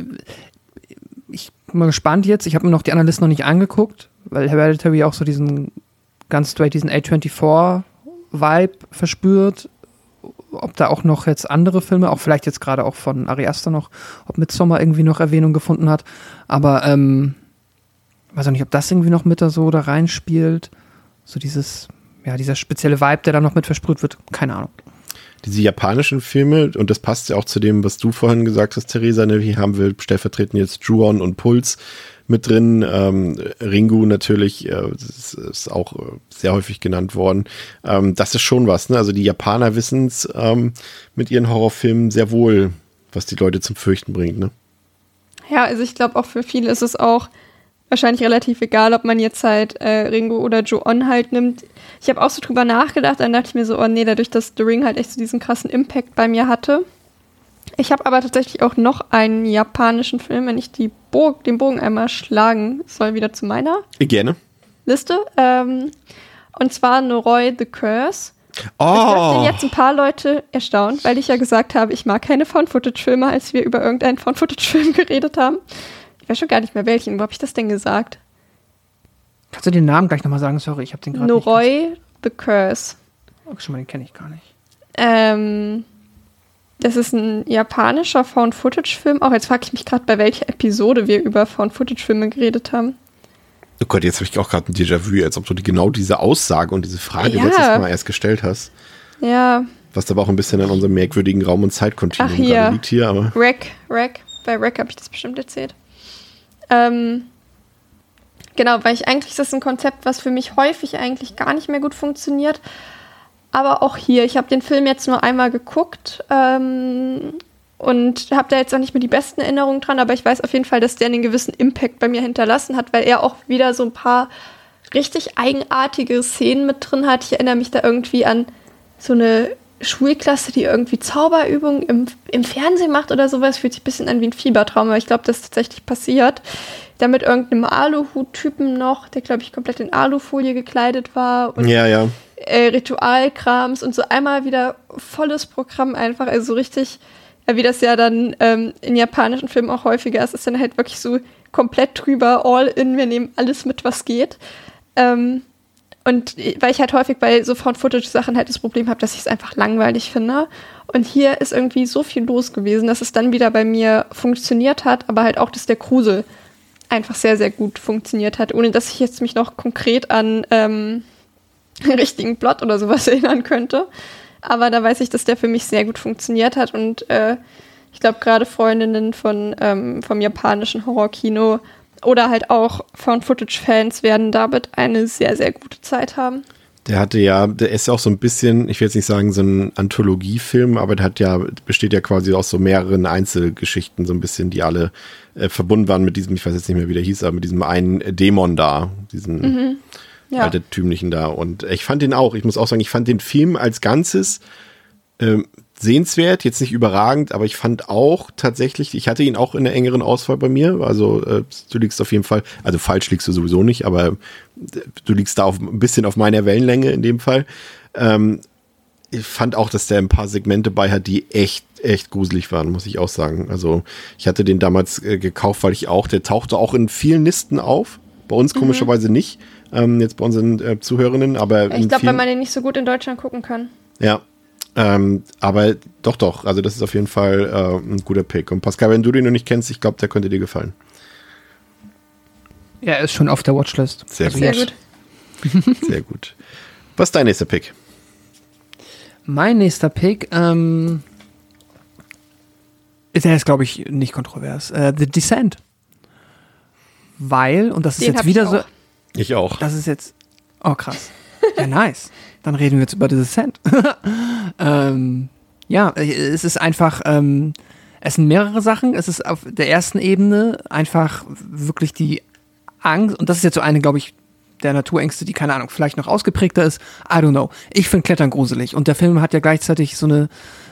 ich bin mal gespannt jetzt. Ich habe mir noch die Analysten noch nicht angeguckt, weil Hereditary auch so diesen ganz straight diesen A24-Vibe verspürt. Ob da auch noch jetzt andere Filme, auch vielleicht jetzt gerade auch von Ari Aster noch, ob Midsommar irgendwie noch Erwähnung gefunden hat. Aber ähm, weiß auch nicht, ob das irgendwie noch mit da so da reinspielt. So dieses, ja, dieser spezielle Vibe, der da noch mit versprüht wird. Keine Ahnung. Diese japanischen Filme, und das passt ja auch zu dem, was du vorhin gesagt hast, Theresa, ne, hier haben wir stellvertretend jetzt Juon und Puls mit drin. Ähm, Ringu natürlich, äh, das ist auch äh, sehr häufig genannt worden. Ähm, das ist schon was, ne? Also die Japaner wissen es ähm, mit ihren Horrorfilmen sehr wohl, was die Leute zum Fürchten bringt, ne? Ja, also ich glaube auch für viele ist es auch wahrscheinlich relativ egal, ob man jetzt halt äh, Ringo oder Joon halt nimmt. Ich habe auch so drüber nachgedacht, dann dachte ich mir so, oh nee, dadurch, dass The Ring halt echt so diesen krassen Impact bei mir hatte. Ich habe aber tatsächlich auch noch einen japanischen Film, wenn ich die Bo den Bogen einmal schlagen soll, wieder zu meiner Gerne. Liste. Ähm, und zwar Noroi the Curse. Oh, dürften jetzt ein paar Leute erstaunt, weil ich ja gesagt habe, ich mag keine Found-Footage-Filme, als wir über irgendeinen Found-Footage-Film geredet haben. Ich weiß schon gar nicht mehr welchen. Wo habe ich das denn gesagt? Kannst du den Namen gleich nochmal sagen? Sorry, ich habe den gerade nicht. Noroi the Curse. Oh, schon mal, den kenne ich gar nicht. Ähm, das ist ein japanischer Found-Footage-Film. Auch jetzt frage ich mich gerade, bei welcher Episode wir über Found-Footage-Filme geredet haben. oh Gott, jetzt habe ich auch gerade ein Déjà-vu, als ob du die, genau diese Aussage und diese Frage Ja. letztes Mal erst gestellt hast. Ja, Was aber auch ein bisschen an unserem merkwürdigen Raum- und Zeitkontinuum liegt hier, aber Rack, Rack. Bei Rack habe ich das bestimmt erzählt. Ähm, genau, weil ich eigentlich, das ist ein Konzept, was für mich häufig eigentlich gar nicht mehr gut funktioniert. Aber auch hier, ich habe den Film jetzt nur einmal geguckt ähm, und habe da jetzt auch nicht mehr die besten Erinnerungen dran, aber ich weiß auf jeden Fall, dass der einen gewissen Impact bei mir hinterlassen hat, weil er auch wieder so ein paar richtig eigenartige Szenen mit drin hat. Ich erinnere mich da irgendwie an so eine Schulklasse, die irgendwie Zauberübungen im, im Fernsehen macht oder sowas, fühlt sich ein bisschen an wie ein Fiebertraum, aber ich glaube, das ist tatsächlich passiert. Da mit irgendeinem Aluhut-Typen noch, der, glaube ich, komplett in Alufolie gekleidet war und ja, ja. äh, Ritualkrams und so einmal wieder volles Programm einfach, also so richtig, äh, wie das ja dann ähm, in japanischen Filmen auch häufiger ist, ist dann halt wirklich so komplett drüber, all in, wir nehmen alles mit, was geht. Ähm, und äh, weil ich halt häufig bei so Found-Footage-Sachen halt das Problem habe, dass ich es einfach langweilig finde. Und hier ist irgendwie so viel los gewesen, dass es dann wieder bei mir funktioniert hat, aber halt auch, dass der Grusel einfach sehr, sehr gut funktioniert hat, ohne dass ich jetzt mich noch konkret an ähm, richtigen Plot oder sowas erinnern könnte. Aber da weiß ich, dass der für mich sehr gut funktioniert hat und äh, ich glaube gerade Freundinnen von ähm, vom japanischen Horrorkino oder halt auch Found-Footage-Fans werden damit eine sehr, sehr gute Zeit haben. Der hatte ja, der ist ja auch so ein bisschen, ich will jetzt nicht sagen so ein Anthologiefilm, aber der hat ja, besteht ja quasi aus so mehreren Einzelgeschichten, so ein bisschen, die alle äh, verbunden waren mit diesem, ich weiß jetzt nicht mehr, wie der hieß, aber mit diesem einen Dämon da, diesen Mhm. Ja. altertümlichen da. Und ich fand den auch, ich muss auch sagen, ich fand den Film als Ganzes ähm, sehenswert, jetzt nicht überragend, aber ich fand auch tatsächlich, ich hatte ihn auch in der engeren Auswahl bei mir, also äh, du liegst auf jeden Fall, also falsch liegst du sowieso nicht, aber äh, du liegst da auf, ein bisschen auf meiner Wellenlänge in dem Fall. Ähm, ich fand auch, dass der ein paar Segmente bei hat, die echt, echt gruselig waren, muss ich auch sagen. Also ich hatte den damals äh, gekauft, weil ich auch, der tauchte auch in vielen Listen auf, bei uns komischerweise nicht, ähm, jetzt bei unseren äh, Zuhörerinnen, aber Ich glaube, weil vielen- man den nicht so gut in Deutschland gucken kann. ja. Ähm, aber doch, doch. Also das ist auf jeden Fall äh, ein guter Pick. Und Pascal, wenn du den noch nicht kennst, ich glaube, der könnte dir gefallen. Er ist schon auf der Watchlist. Sehr Also Sehr jetzt. gut. Sehr gut. Was ist dein nächster Pick? Mein nächster Pick, ähm, ist- der ist, glaube ich, nicht kontrovers. Äh, The Descent. Weil, und das ist Den jetzt hab ich wieder so. Ich auch. das ist jetzt, oh krass. Ja, nice. Dann reden wir jetzt über The Descent. ähm, ja, es ist einfach, ähm, es sind mehrere Sachen. Es ist auf der ersten Ebene einfach wirklich die Angst, und das ist jetzt so eine, glaube ich, der Naturängste, die, keine Ahnung, vielleicht noch ausgeprägter ist. I don't know. Ich finde Klettern gruselig. Und der Film hat ja gleichzeitig so eine,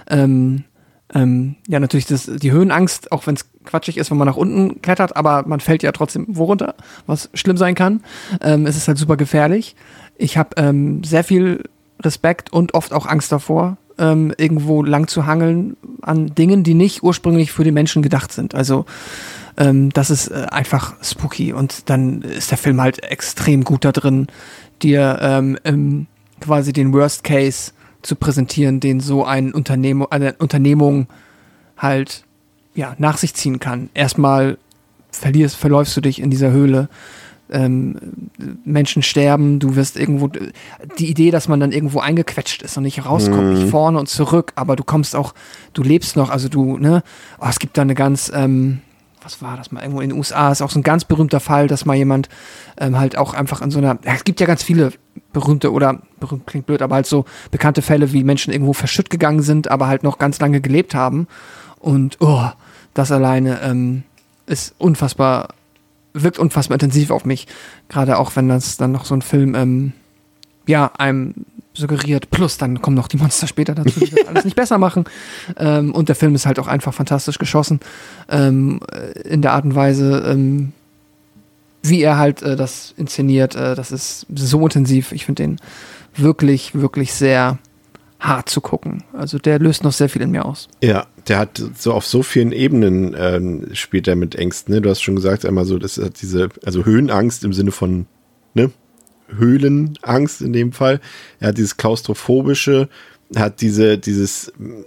ähm, ähm, ja, natürlich das, die Höhenangst, auch wenn es quatschig ist, wenn man nach unten klettert, aber man fällt ja trotzdem wo runter, was schlimm sein kann. Ähm, es ist halt super gefährlich. Ich habe ähm, sehr viel Respekt und oft auch Angst davor, ähm, irgendwo lang zu hangeln an Dingen, die nicht ursprünglich für die Menschen gedacht sind. Also ähm, das ist äh, einfach spooky und dann ist der Film halt extrem gut da drin, dir ähm, quasi den Worst Case zu präsentieren, den so ein Unternehmen, eine Unternehmung halt ja nach sich ziehen kann. Erstmal verlierst, verläufst du dich in dieser Höhle. Ähm, Menschen sterben, du wirst irgendwo, die Idee, dass man dann irgendwo eingequetscht ist und nicht rauskommt, nicht vorne und zurück, aber du kommst auch, du lebst noch, also du, ne, oh, es gibt da eine ganz, ähm, was war das mal, irgendwo in den USA ist auch so ein ganz berühmter Fall, dass mal jemand ähm, halt auch einfach in so einer, ja, es gibt ja ganz viele berühmte oder berühmt klingt blöd, aber halt so bekannte Fälle, wie Menschen irgendwo verschütt gegangen sind, aber halt noch ganz lange gelebt haben. Und oh, das alleine ähm, ist unfassbar, wirkt unfassbar intensiv auf mich, gerade auch wenn das dann noch so ein Film, ähm, ja, einem suggeriert, plus dann kommen noch die Monster später dazu, die das alles nicht besser machen. Ähm, und der Film ist halt auch einfach fantastisch geschossen. Ähm, äh, in der Art und Weise, ähm, wie er halt äh, das inszeniert, äh, das ist so intensiv. Ich finde den wirklich, wirklich sehr hart zu gucken. Also der löst noch sehr viel in mir aus. Ja, der hat so auf so vielen Ebenen ähm, spielt er mit Ängsten. Ne? Du hast schon gesagt, einmal so, das hat diese, also Höhenangst im Sinne von, ne? Höhlenangst in dem Fall. Er hat dieses klaustrophobische, er hat diese, dieses mm,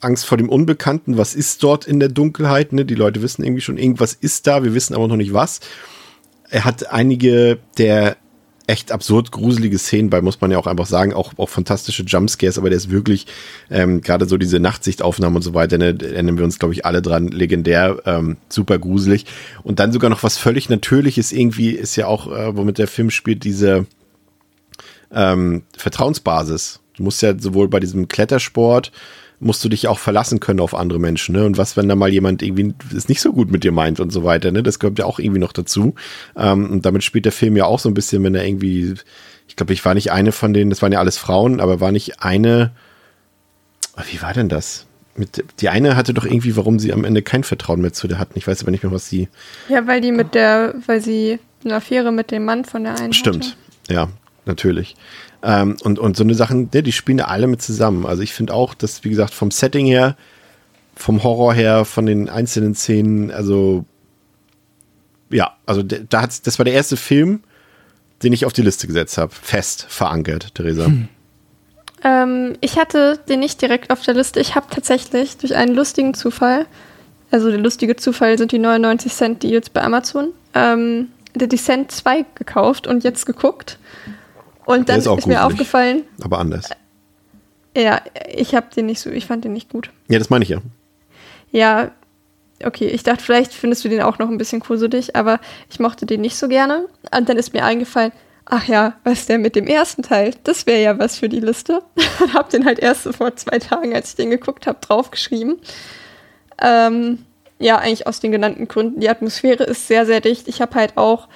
Angst vor dem Unbekannten. Was ist dort in der Dunkelheit? Ne? Die Leute wissen irgendwie schon, irgendwas ist da, wir wissen aber noch nicht was. Er hat einige der echt absurd gruselige Szenen bei, muss man ja auch einfach sagen, auch, auch fantastische Jumpscares, aber der ist wirklich, ähm, gerade so diese Nachtsichtaufnahmen und so weiter, ne, erinnern wir uns, glaube ich, alle dran, legendär, ähm, super gruselig. Und dann sogar noch was völlig Natürliches irgendwie, ist ja auch, äh, womit der Film spielt, diese ähm, Vertrauensbasis. Du musst ja sowohl bei diesem Klettersport, musst du dich auch verlassen können auf andere Menschen, ne? Und was, wenn da mal jemand irgendwie es nicht so gut mit dir meint und so weiter, ne? Das gehört ja auch irgendwie noch dazu. Ähm, und damit spielt der Film ja auch so ein bisschen, wenn er irgendwie, ich glaube, ich war nicht eine von denen, das waren ja alles Frauen, aber war nicht eine, Ah, wie war denn das? Mit, die eine hatte doch irgendwie, warum sie am Ende kein Vertrauen mehr zu der hatten. Ich weiß aber nicht mehr, was sie. Ja, weil die mit der, weil sie eine Affäre mit dem Mann von der einen Stimmt, hatte. ja, natürlich. Ähm, und, und so eine Sachen, ne, die spielen da alle mit zusammen. Also ich finde auch, dass, wie gesagt, vom Setting her, vom Horror her, von den einzelnen Szenen, also ja, also da hat's, das war der erste Film, den ich auf die Liste gesetzt habe. Fest verankert, Theresa. Ähm, ich hatte den nicht direkt auf der Liste. Ich habe tatsächlich durch einen lustigen Zufall, also der lustige Zufall sind die 99 Cent Deals bei Amazon, ähm, The Descent 2 gekauft und jetzt geguckt. Und Der dann ist ist, mir aufgefallen, Aber anders. ja, ich habe den nicht so, ich fand den nicht gut. Ja, das meine ich ja. Ja, okay, ich dachte, vielleicht findest du den auch noch ein bisschen gruselig, aber ich mochte den nicht so gerne. Und dann ist mir eingefallen, ach ja, was ist denn mit dem ersten Teil? Das wäre ja was für die Liste. Und hab den halt erst so vor zwei Tagen, als ich den geguckt habe, draufgeschrieben. Ähm, ja, eigentlich aus den genannten Gründen. Die Atmosphäre ist sehr, sehr dicht. Ich habe halt auch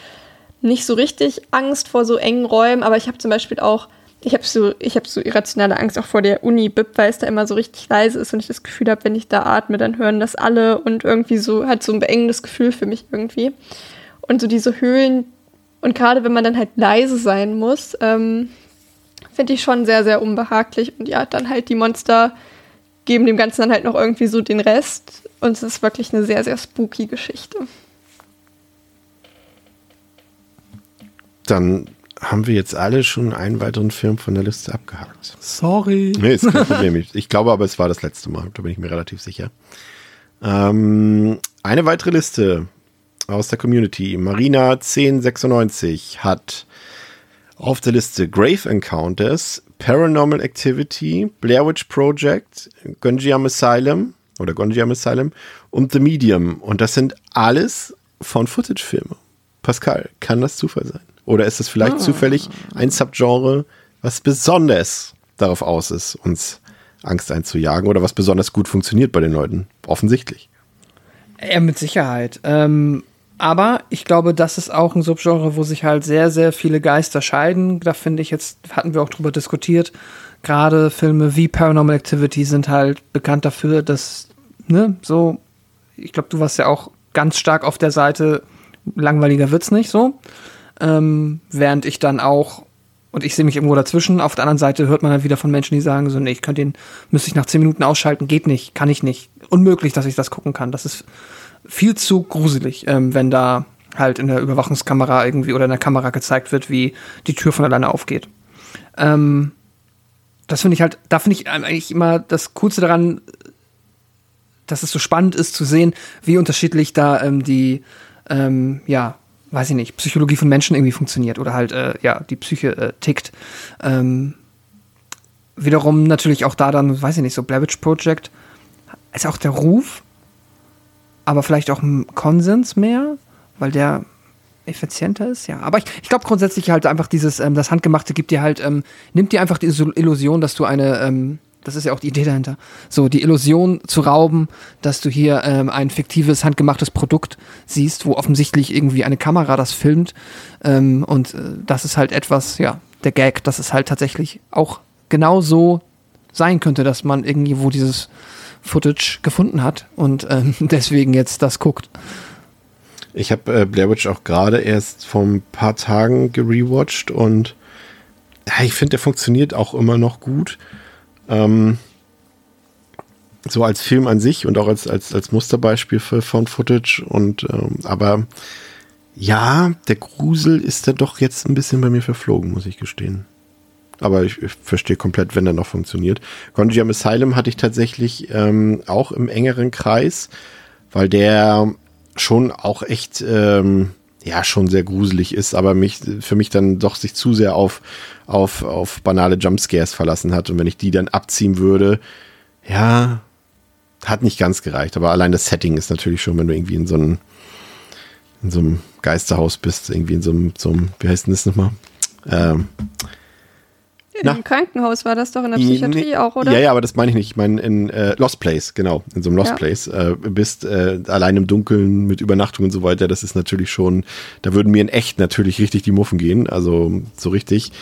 nicht so richtig Angst vor so engen Räumen, aber ich habe zum Beispiel auch, ich habe so, ich so irrationale Angst auch vor der Uni-Bib, weil es da immer so richtig leise ist und ich das Gefühl habe, wenn ich da atme, dann hören das alle und irgendwie so hat so ein beengendes Gefühl für mich irgendwie. Und so diese Höhlen, und gerade wenn man dann halt leise sein muss, ähm, finde ich schon sehr, sehr unbehaglich. Und ja, dann halt die Monster geben dem Ganzen dann halt noch irgendwie so den Rest. Und es ist wirklich eine sehr, sehr spooky Geschichte. Dann haben wir jetzt alle schon einen weiteren Film von der Liste abgehakt. Sorry. Nee, ist kein Problem. Ich- glaube aber, es war das letzte Mal. Da bin ich mir relativ sicher. Ähm, eine weitere Liste aus der Community. Marina 1096 hat auf der Liste Grave Encounters, Paranormal Activity, Blair Witch Project, Gonjiam Asylum oder Gonjiam Asylum und The Medium. Und das sind alles von Footage-Filme. Pascal, kann das Zufall sein? Oder ist es vielleicht zufällig ein Subgenre, was besonders darauf aus ist, uns Angst einzujagen oder was besonders gut funktioniert bei den Leuten? Offensichtlich. Ja, mit Sicherheit. Ähm, aber ich glaube, das ist auch ein Subgenre, wo sich halt sehr, sehr viele Geister scheiden. Da finde ich jetzt, hatten wir auch drüber diskutiert, gerade Filme wie Paranormal Activity sind halt bekannt dafür, dass, ne, so, ich glaube, du warst ja auch ganz stark auf der Seite, langweiliger wird's nicht so. Ähm, während ich dann auch, und ich sehe mich irgendwo dazwischen, auf der anderen Seite hört man dann wieder von Menschen, die sagen so, nee, ich könnte den, müsste ich nach zehn Minuten ausschalten, geht nicht, kann ich nicht. Unmöglich, dass ich das gucken kann. Das ist viel zu gruselig, ähm, wenn da halt in der Überwachungskamera irgendwie oder in der Kamera gezeigt wird, wie die Tür von alleine aufgeht. Ähm, das finde ich halt, da finde ich eigentlich immer das Coolste daran, dass es so spannend ist zu sehen, wie unterschiedlich da ähm, die, ähm, ja, weiß ich nicht, Psychologie von Menschen irgendwie funktioniert oder halt, äh, ja, die Psyche äh, tickt. Ähm, wiederum natürlich auch da dann, weiß ich nicht, so Blair Witch Project, ist auch der Ruf, aber vielleicht auch ein Konsens mehr, weil der effizienter ist, ja. Aber ich, ich glaube grundsätzlich halt einfach dieses, ähm, das Handgemachte gibt dir halt, ähm, nimmt dir einfach die Illusion, dass du eine, ähm, das ist ja auch die Idee dahinter, so die Illusion zu rauben, dass du hier ähm, ein fiktives, handgemachtes Produkt siehst, wo offensichtlich irgendwie eine Kamera das filmt. Ähm, und äh, das ist halt etwas, ja, der Gag, dass es halt tatsächlich auch genau so sein könnte, dass man irgendwo dieses Footage gefunden hat und ähm, deswegen jetzt das guckt. Ich habe äh, Blair Witch auch gerade erst vor ein paar Tagen gerewatcht und ja, ich finde, der funktioniert auch immer noch gut. Ähm, so als Film an sich und auch als, als, als Musterbeispiel für Found Footage. Und ähm, aber ja, der Grusel ist dann doch jetzt ein bisschen bei mir verflogen, muss ich gestehen. Aber ich, ich verstehe komplett, wenn er noch funktioniert. Gonjiam Asylum hatte ich tatsächlich ähm, auch im engeren Kreis, weil der schon auch echt, ähm, ja, schon sehr gruselig ist, aber mich, für mich dann doch sich zu sehr auf, auf, auf banale Jumpscares verlassen hat. Und wenn ich die dann abziehen würde, ja, hat nicht ganz gereicht. Aber allein das Setting ist natürlich schon, wenn du irgendwie in so einem, in so einem Geisterhaus bist, irgendwie in so einem, so einem wie heißt denn das nochmal? Ähm, In Na? einem Krankenhaus war das doch in der Psychiatrie nee. auch, oder? Ja, ja, aber das meine ich nicht. Ich meine in äh, Lost Place, genau. In so einem Lost Ja. Place. Äh, bist äh, allein im Dunkeln mit Übernachtung und so weiter. Das ist natürlich schon, da würden mir in echt natürlich richtig die Muffen gehen. Also so richtig.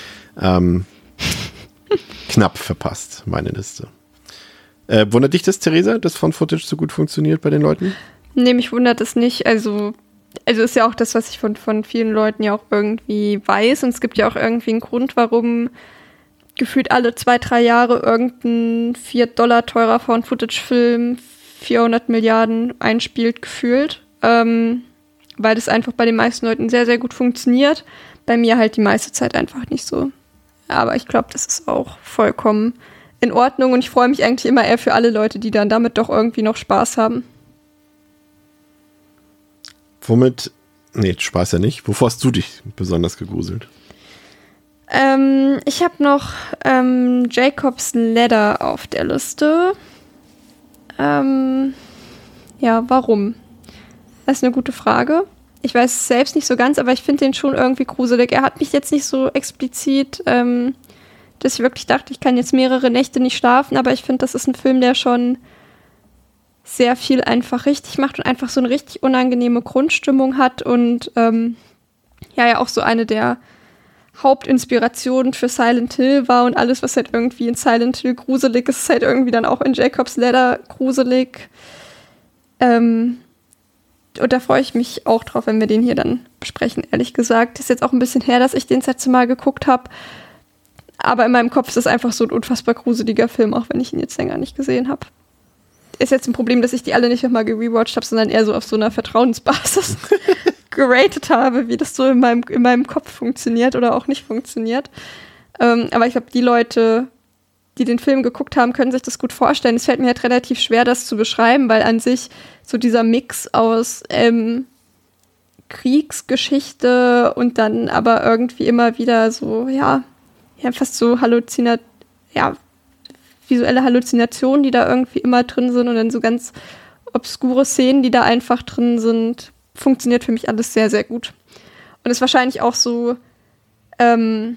Ähm, knapp verpasst, meine Liste. Äh, wundert dich das, Theresa, dass von Footage so gut funktioniert bei den Leuten? Nee, mich wundert es nicht. Also, also ist ja auch das, was ich von, von vielen Leuten ja auch irgendwie weiß. Und es gibt ja auch irgendwie einen Grund, warum gefühlt alle zwei, drei Jahre irgendein 4 Dollar teurer Found-Footage-Film 400 Milliarden einspielt, gefühlt. Ähm, weil das einfach bei den meisten Leuten sehr, sehr gut funktioniert. Bei mir halt die meiste Zeit einfach nicht so. Aber ich glaube, das ist auch vollkommen in Ordnung. Und ich freue mich eigentlich immer eher für alle Leute, die dann damit doch irgendwie noch Spaß haben. Womit, nee, Spaß ja nicht. Wovor hast du dich besonders gegruselt? Ähm, ich habe noch ähm, Jacobs Ladder auf der Liste. Ähm, ja, warum? Das ist eine gute Frage. ich weiß es selbst nicht so ganz, aber ich finde den schon irgendwie gruselig. Er hat mich jetzt nicht so explizit, ähm, dass ich wirklich dachte, ich kann jetzt mehrere Nächte nicht schlafen, aber ich finde, das ist ein Film, der schon sehr viel einfach richtig macht und einfach so eine richtig unangenehme Grundstimmung hat und ähm, ja, ja auch so eine der Hauptinspirationen für Silent Hill war und alles, was halt irgendwie in Silent Hill gruselig ist, ist halt irgendwie dann auch in Jacob's Ladder gruselig. Ähm, und da freue ich mich auch drauf, wenn wir den hier dann besprechen, ehrlich gesagt. Ist jetzt auch ein bisschen her, dass ich den das letzte Mal geguckt habe. Aber in meinem Kopf ist es einfach so ein unfassbar gruseliger Film, auch wenn ich ihn jetzt länger nicht gesehen habe. Ist jetzt ein Problem, dass ich die alle nicht nochmal gerewatcht habe, sondern eher so auf so einer Vertrauensbasis geratet habe, wie das so in meinem, in meinem Kopf funktioniert oder auch nicht funktioniert. Ähm, aber ich glaube, die Leute, die den Film geguckt haben, können sich das gut vorstellen. Es fällt mir halt relativ schwer, das zu beschreiben, weil an sich so dieser Mix aus ähm, Kriegsgeschichte und dann aber irgendwie immer wieder so, ja, ja, fast so Halluzinat, ja, visuelle Halluzinationen, die da irgendwie immer drin sind und dann so ganz obskure Szenen, die da einfach drin sind, funktioniert für mich alles sehr, sehr gut. Und ist wahrscheinlich auch so ähm,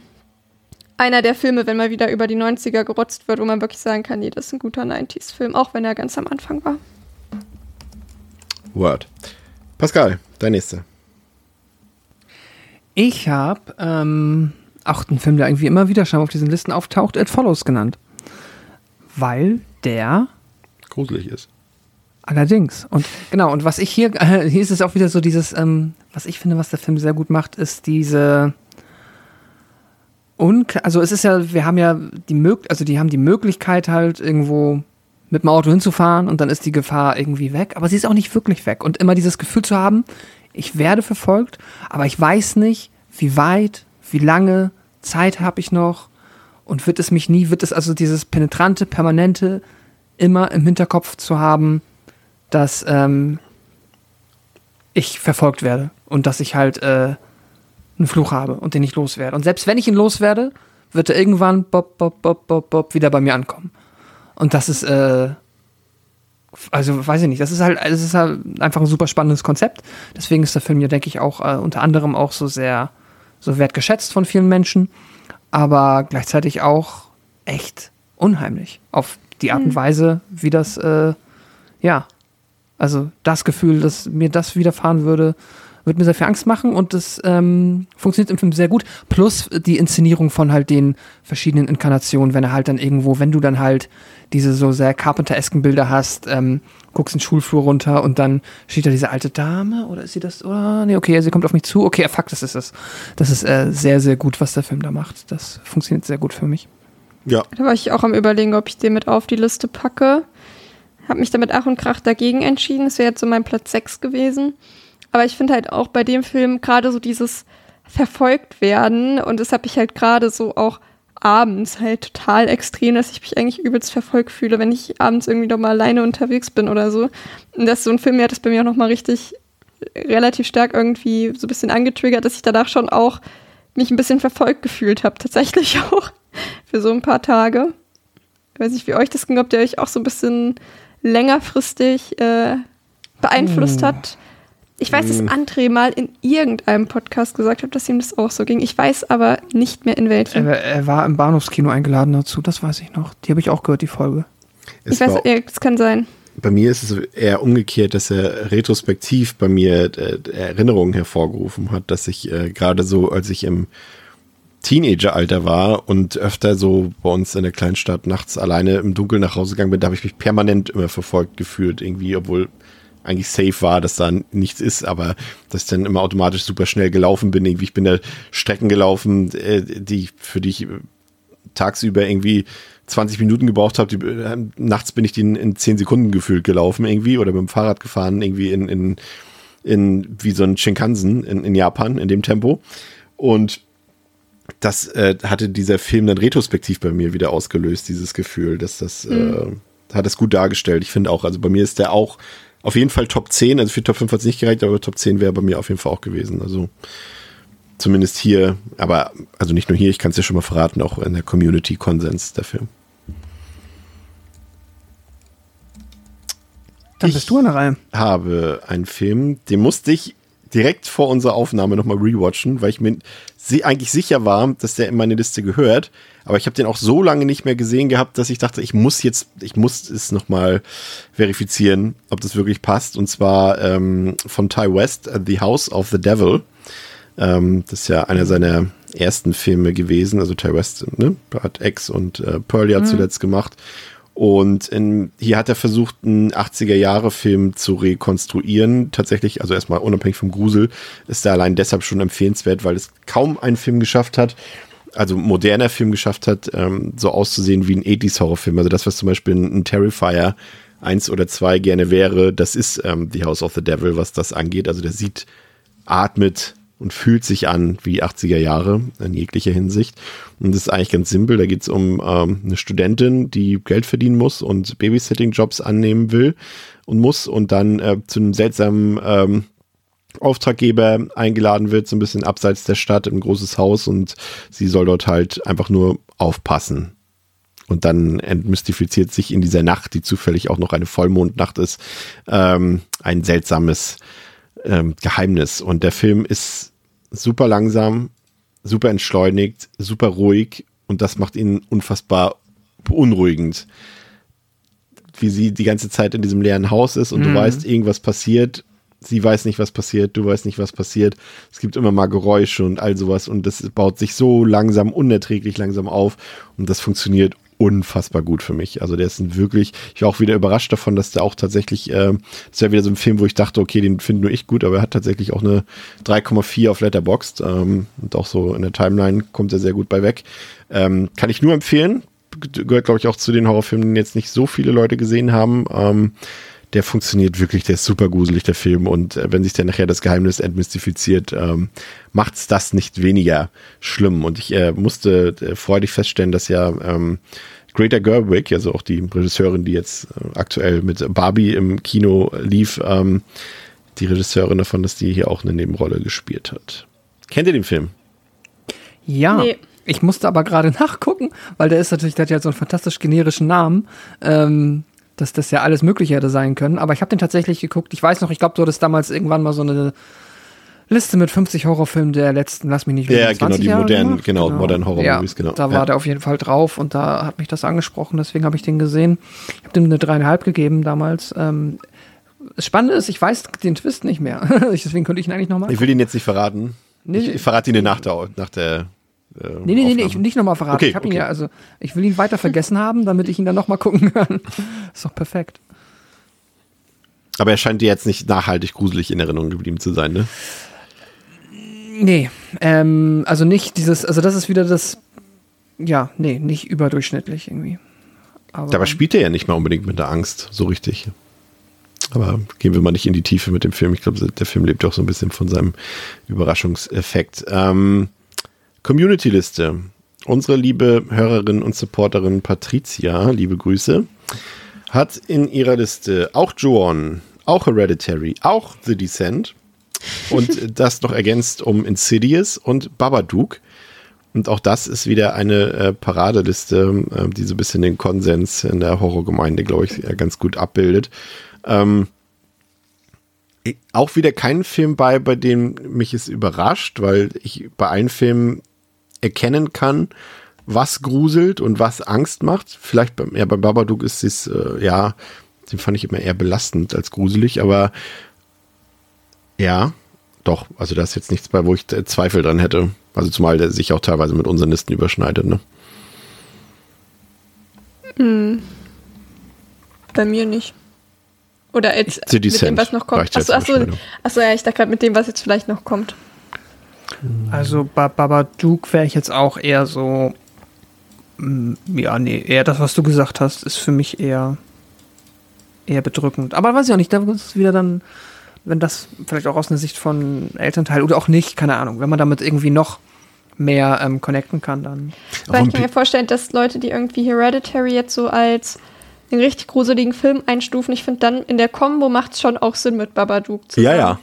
einer der Filme, wenn mal wieder über die 90er gerotzt wird, wo man wirklich sagen kann, nee, das ist ein guter 90s-Film, auch wenn er ganz am Anfang war. Word. Pascal, dein nächster. Ich habe ähm, auch einen Film, der irgendwie immer wieder schon auf diesen Listen auftaucht, It Follows genannt. Weil der gruselig ist. Allerdings. Und genau, und was ich hier, äh, hier ist es auch wieder so dieses, ähm, was ich finde, was der Film sehr gut macht, ist diese und also es ist ja, wir haben ja die Möglichkeit, also die haben die Möglichkeit halt irgendwo mit dem Auto hinzufahren und dann ist die Gefahr irgendwie weg, aber sie ist auch nicht wirklich weg. Und immer dieses Gefühl zu haben, ich werde verfolgt, aber ich weiß nicht, wie weit, wie lange Zeit habe ich noch und wird es mich nie, wird es also dieses penetrante, permanente immer im Hinterkopf zu haben, dass ähm, ich verfolgt werde und dass ich halt äh, einen Fluch habe und den ich loswerde. Und selbst wenn ich ihn loswerde, wird er irgendwann bop, bop, bop, bop, bop wieder bei mir ankommen. Und das ist, äh, also weiß ich nicht, das ist halt, es ist halt einfach ein super spannendes Konzept. Deswegen ist der Film ja, denke ich, auch äh, unter anderem auch so sehr, so wertgeschätzt von vielen Menschen, aber gleichzeitig auch echt unheimlich auf die Art und mhm. Weise, wie das, äh, ja, also das Gefühl, dass mir das widerfahren würde, wird mir sehr viel Angst machen und das ähm, funktioniert im Film sehr gut. Plus die Inszenierung von halt den verschiedenen Inkarnationen, wenn er halt dann irgendwo, wenn du dann halt diese so sehr Carpenter-esken Bilder hast, ähm, guckst in den Schulflur runter und dann steht da diese alte Dame oder ist sie das? Oder nee, okay, sie kommt auf mich zu. Okay, fuck, das ist es. Das ist äh, sehr, sehr gut, was der Film da macht. Das funktioniert sehr gut für mich. Ja. Da war ich auch am überlegen, ob ich den mit auf die Liste packe. Hab mich damit Ach und Krach dagegen entschieden. Das wäre jetzt so mein Platz 6 gewesen. Aber ich finde halt auch bei dem Film gerade so dieses verfolgt werden und das habe ich halt gerade so auch abends halt total extrem, dass ich mich eigentlich übelst verfolgt fühle, wenn ich abends irgendwie noch mal alleine unterwegs bin oder so. Und das ist so ein Film, der hat das bei mir auch noch mal richtig relativ stark irgendwie so ein bisschen angetriggert, dass ich danach schon auch mich ein bisschen verfolgt gefühlt habe, tatsächlich auch für so ein paar Tage. Ich weiß nicht, wie euch das ging, ob der euch auch so ein bisschen längerfristig äh, beeinflusst oh. hat. Ich weiß, dass hm. André mal in irgendeinem Podcast gesagt hat, dass ihm das auch so ging. Ich weiß aber nicht mehr in welchem. Er, er war im Bahnhofskino eingeladen dazu, das weiß ich noch. Die habe ich auch gehört, die Folge. Es ich weiß, ja, das kann sein. Bei mir ist es eher umgekehrt, dass er retrospektiv bei mir äh, Erinnerungen hervorgerufen hat, dass ich äh, gerade so, als ich im Teenageralter war und öfter so bei uns in der Kleinstadt nachts alleine im Dunkeln nach Hause gegangen bin, da habe ich mich permanent immer verfolgt gefühlt, irgendwie, obwohl eigentlich safe war, dass da nichts ist, aber dass ich dann immer automatisch super schnell gelaufen bin. Irgendwie, ich bin da Strecken gelaufen, äh, die für die ich äh, tagsüber irgendwie 20 Minuten gebraucht habe. Äh, nachts bin ich die in, in 10 Sekunden gefühlt gelaufen irgendwie oder mit dem Fahrrad gefahren, irgendwie in, in, in wie so ein Shinkansen in, in Japan in dem Tempo. Und das äh, hatte dieser Film dann retrospektiv bei mir wieder ausgelöst, dieses Gefühl, dass das mhm. äh, hat es gut dargestellt. Ich finde auch, also bei mir ist der auch auf jeden Fall Top 10. Also für Top 5 hat es nicht gereicht, aber Top 10 wäre bei mir auf jeden Fall auch gewesen. Also zumindest hier, aber also nicht nur hier, ich kann es dir schon mal verraten, auch in der Community Konsens dafür. Dann bist ich du in der Reihe. habe einen Film, den musste ich direkt vor unserer Aufnahme nochmal rewatchen, weil ich mir eigentlich sicher war, dass der in meine Liste gehört. Aber ich habe den auch so lange nicht mehr gesehen gehabt, dass ich dachte, ich muss jetzt, ich muss es nochmal verifizieren, ob das wirklich passt. Und zwar ähm, von Ty West, The House of the Devil. Ähm, das ist ja einer seiner ersten Filme gewesen. Also Ty West ne, hat X und äh, Pearl ja mhm. zuletzt gemacht. Und in, hier hat er versucht, einen 80er-Jahre-Film zu rekonstruieren. Tatsächlich, also erstmal unabhängig vom Grusel, ist er allein deshalb schon empfehlenswert, weil es kaum einen Film geschafft hat, also moderner Film geschafft hat, ähm, so auszusehen wie ein 80s-Horrorfilm. Also das, was zum Beispiel ein, ein Terrifier 1 oder 2 gerne wäre, das ist ähm, The House of the Devil, was das angeht. Also der sieht, atmet, und fühlt sich an wie 80er Jahre in jeglicher Hinsicht. Und das ist eigentlich ganz simpel. Da geht es um ähm, eine Studentin, die Geld verdienen muss und Babysitting-Jobs annehmen will und muss und dann äh, zu einem seltsamen ähm, Auftraggeber eingeladen wird, so ein bisschen abseits der Stadt, im großes Haus und sie soll dort halt einfach nur aufpassen. Und dann entmystifiziert sich in dieser Nacht, die zufällig auch noch eine Vollmondnacht ist, ähm, ein seltsames ähm, Geheimnis. Und der Film ist super langsam, super entschleunigt, super ruhig und das macht ihn unfassbar beunruhigend. Wie sie die ganze Zeit in diesem leeren Haus ist und mhm. du weißt, irgendwas passiert. Sie weiß nicht, was passiert, du weißt nicht, was passiert. Es gibt immer mal Geräusche und all sowas und das baut sich so langsam, unerträglich langsam auf und das funktioniert unfassbar gut für mich. Also der ist wirklich, ich war auch wieder überrascht davon, dass der auch tatsächlich, äh, ist ja wieder so ein Film, wo ich dachte, okay, den finde nur ich gut, aber er hat tatsächlich auch eine 3,4 auf Letterboxd ähm, und auch so in der Timeline kommt er sehr gut bei weg. Ähm, kann ich nur empfehlen. Gehört, glaube ich, auch zu den Horrorfilmen, die jetzt nicht so viele Leute gesehen haben. Ähm, der funktioniert wirklich, der ist super gruselig, der Film. Und äh, wenn sich dann nachher das Geheimnis entmystifiziert, ähm, macht's das nicht weniger schlimm. Und ich äh, musste äh, freudig feststellen, dass ja ähm, Greta Gerwig, also auch die Regisseurin, die jetzt äh, aktuell mit Barbie im Kino lief, ähm, die Regisseurin davon, dass die hier auch eine Nebenrolle gespielt hat. Kennt ihr den Film? Ja. Nee. Ich musste aber gerade nachgucken, weil der ist natürlich, der hat ja so einen fantastisch generischen Namen. Ähm, dass das ja alles Mögliche hätte sein können. Aber ich habe den tatsächlich geguckt. Ich weiß noch, ich glaube, du hattest damals irgendwann mal so eine Liste mit 50 Horrorfilmen der letzten, lass mich nicht lügen, Ja, genau, die modernen, genau, genau, modernen Horror-Movies, ja, genau. Da war der auf jeden Fall drauf und da hat mich das angesprochen, deswegen habe ich den gesehen. Ich habe dem eine dreieinhalb gegeben damals. Ähm, das Spannende ist, ich weiß den Twist nicht mehr. deswegen könnte ich ihn eigentlich nochmal. Ich will ihn jetzt nicht verraten. Nee, ich, ich verrate ihn nach der, nach der äh, nee, nee, nee, nee, ich will nicht nochmal verraten. Okay, ich habe okay. ihn ja, also ich will ihn weiter vergessen haben, damit ich ihn dann nochmal gucken kann. Ist doch perfekt. Aber er scheint dir jetzt nicht nachhaltig gruselig in Erinnerung geblieben zu sein, ne? Nee, ähm, also nicht dieses, also das ist wieder das, ja, nee, nicht überdurchschnittlich irgendwie. Aber Dabei spielt er ja nicht mal unbedingt mit der Angst, so richtig. Aber gehen wir mal nicht in die Tiefe mit dem Film. Ich glaube, der Film lebt auch so ein bisschen von seinem Überraschungseffekt. Ähm, Community-Liste. Unsere liebe Hörerin und Supporterin Patricia, liebe Grüße, hat in ihrer Liste auch Joan, auch Hereditary, auch The Descent und das noch ergänzt um Insidious und Babadook. Und auch das ist wieder eine äh, Paradeliste, äh, die so ein bisschen den Konsens in der Horrorgemeinde, glaube ich, ganz gut abbildet. Ähm, auch wieder kein Film bei, bei dem mich es überrascht, weil ich bei allen Filmen erkennen kann, was gruselt und was Angst macht. Vielleicht beim, ja, beim Babadook ist es, äh, ja, den fand ich immer eher belastend als gruselig, aber ja, doch, also da ist jetzt nichts bei, wo ich Zweifel dran hätte. Also zumal der sich auch teilweise mit unseren Listen überschneidet, ne? Hm. Bei mir nicht. Oder jetzt mit dem, was noch kommt. Achso, achso, achso, ja, ich dachte gerade mit dem, was jetzt vielleicht noch kommt. Also bei Babadook wäre ich jetzt auch eher so, mm, ja, nee, eher das, was du gesagt hast, ist für mich eher, eher bedrückend. Aber weiß ich auch nicht, da ist es wieder dann, wenn das vielleicht auch aus einer Sicht von Elternteil oder auch nicht, keine Ahnung, wenn man damit irgendwie noch mehr ähm, connecten kann, dann. Weil ich kann mir vorstellen, dass Leute, die irgendwie Hereditary jetzt so als einen richtig gruseligen Film einstufen, ich finde dann in der Combo macht es schon auch Sinn mit Babadook zusammen. Ja, ja.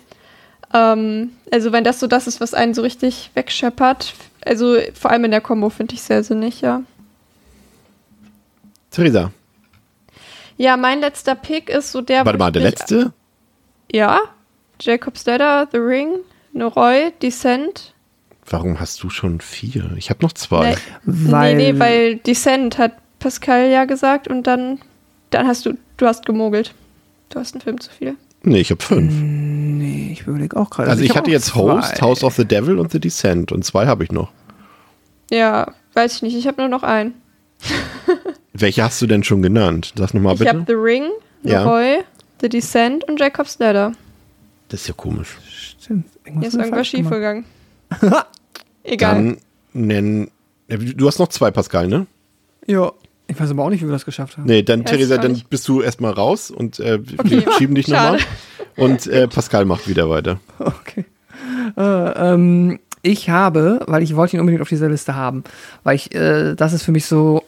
Ähm, also wenn das so das ist, was einen so richtig wegscheppert, also vor allem in der Kombo finde ich sehr sinnig, ja. Theresa. Ja, mein letzter Pick ist so der. Warte mal, der letzte? Ja, Jacob's Ladder, The Ring, Noroi, Descent. Warum hast du schon vier? Ich habe noch zwei. Nee, Weil, nee, nee, weil Descent hat Pascal ja gesagt und dann, dann hast du, du hast gemogelt. Du hast einen Film zu viel. Nee, ich habe fünf. Nee, ich überlege auch gerade. Also, ich, hab hatte jetzt Host, zwei. House of the Devil und The Descent und zwei habe ich noch. Ja, weiß ich nicht. Ich habe nur noch einen. Welche hast du denn schon genannt? Sag nochmal Ich bitte. habe The Ring, Ja. Noroi, The Descent und Jacob's Ladder. Das ist ja komisch. Stimmt. Hier Irgendwas ist haben wir irgendwas schiefgegangen. Egal. Dann nennen. Du hast noch zwei, Pascal, ne? Ja. Ich weiß aber auch nicht, wie wir das geschafft haben. Nee, dann, Weiß Theresa, dann nicht. bist du erstmal raus und äh, Okay. wir schieben dich nochmal. Und äh, Pascal macht wieder weiter. Okay. Äh, ähm, ich habe, weil ich wollte ihn unbedingt auf dieser Liste haben, weil ich, äh, das ist für mich so,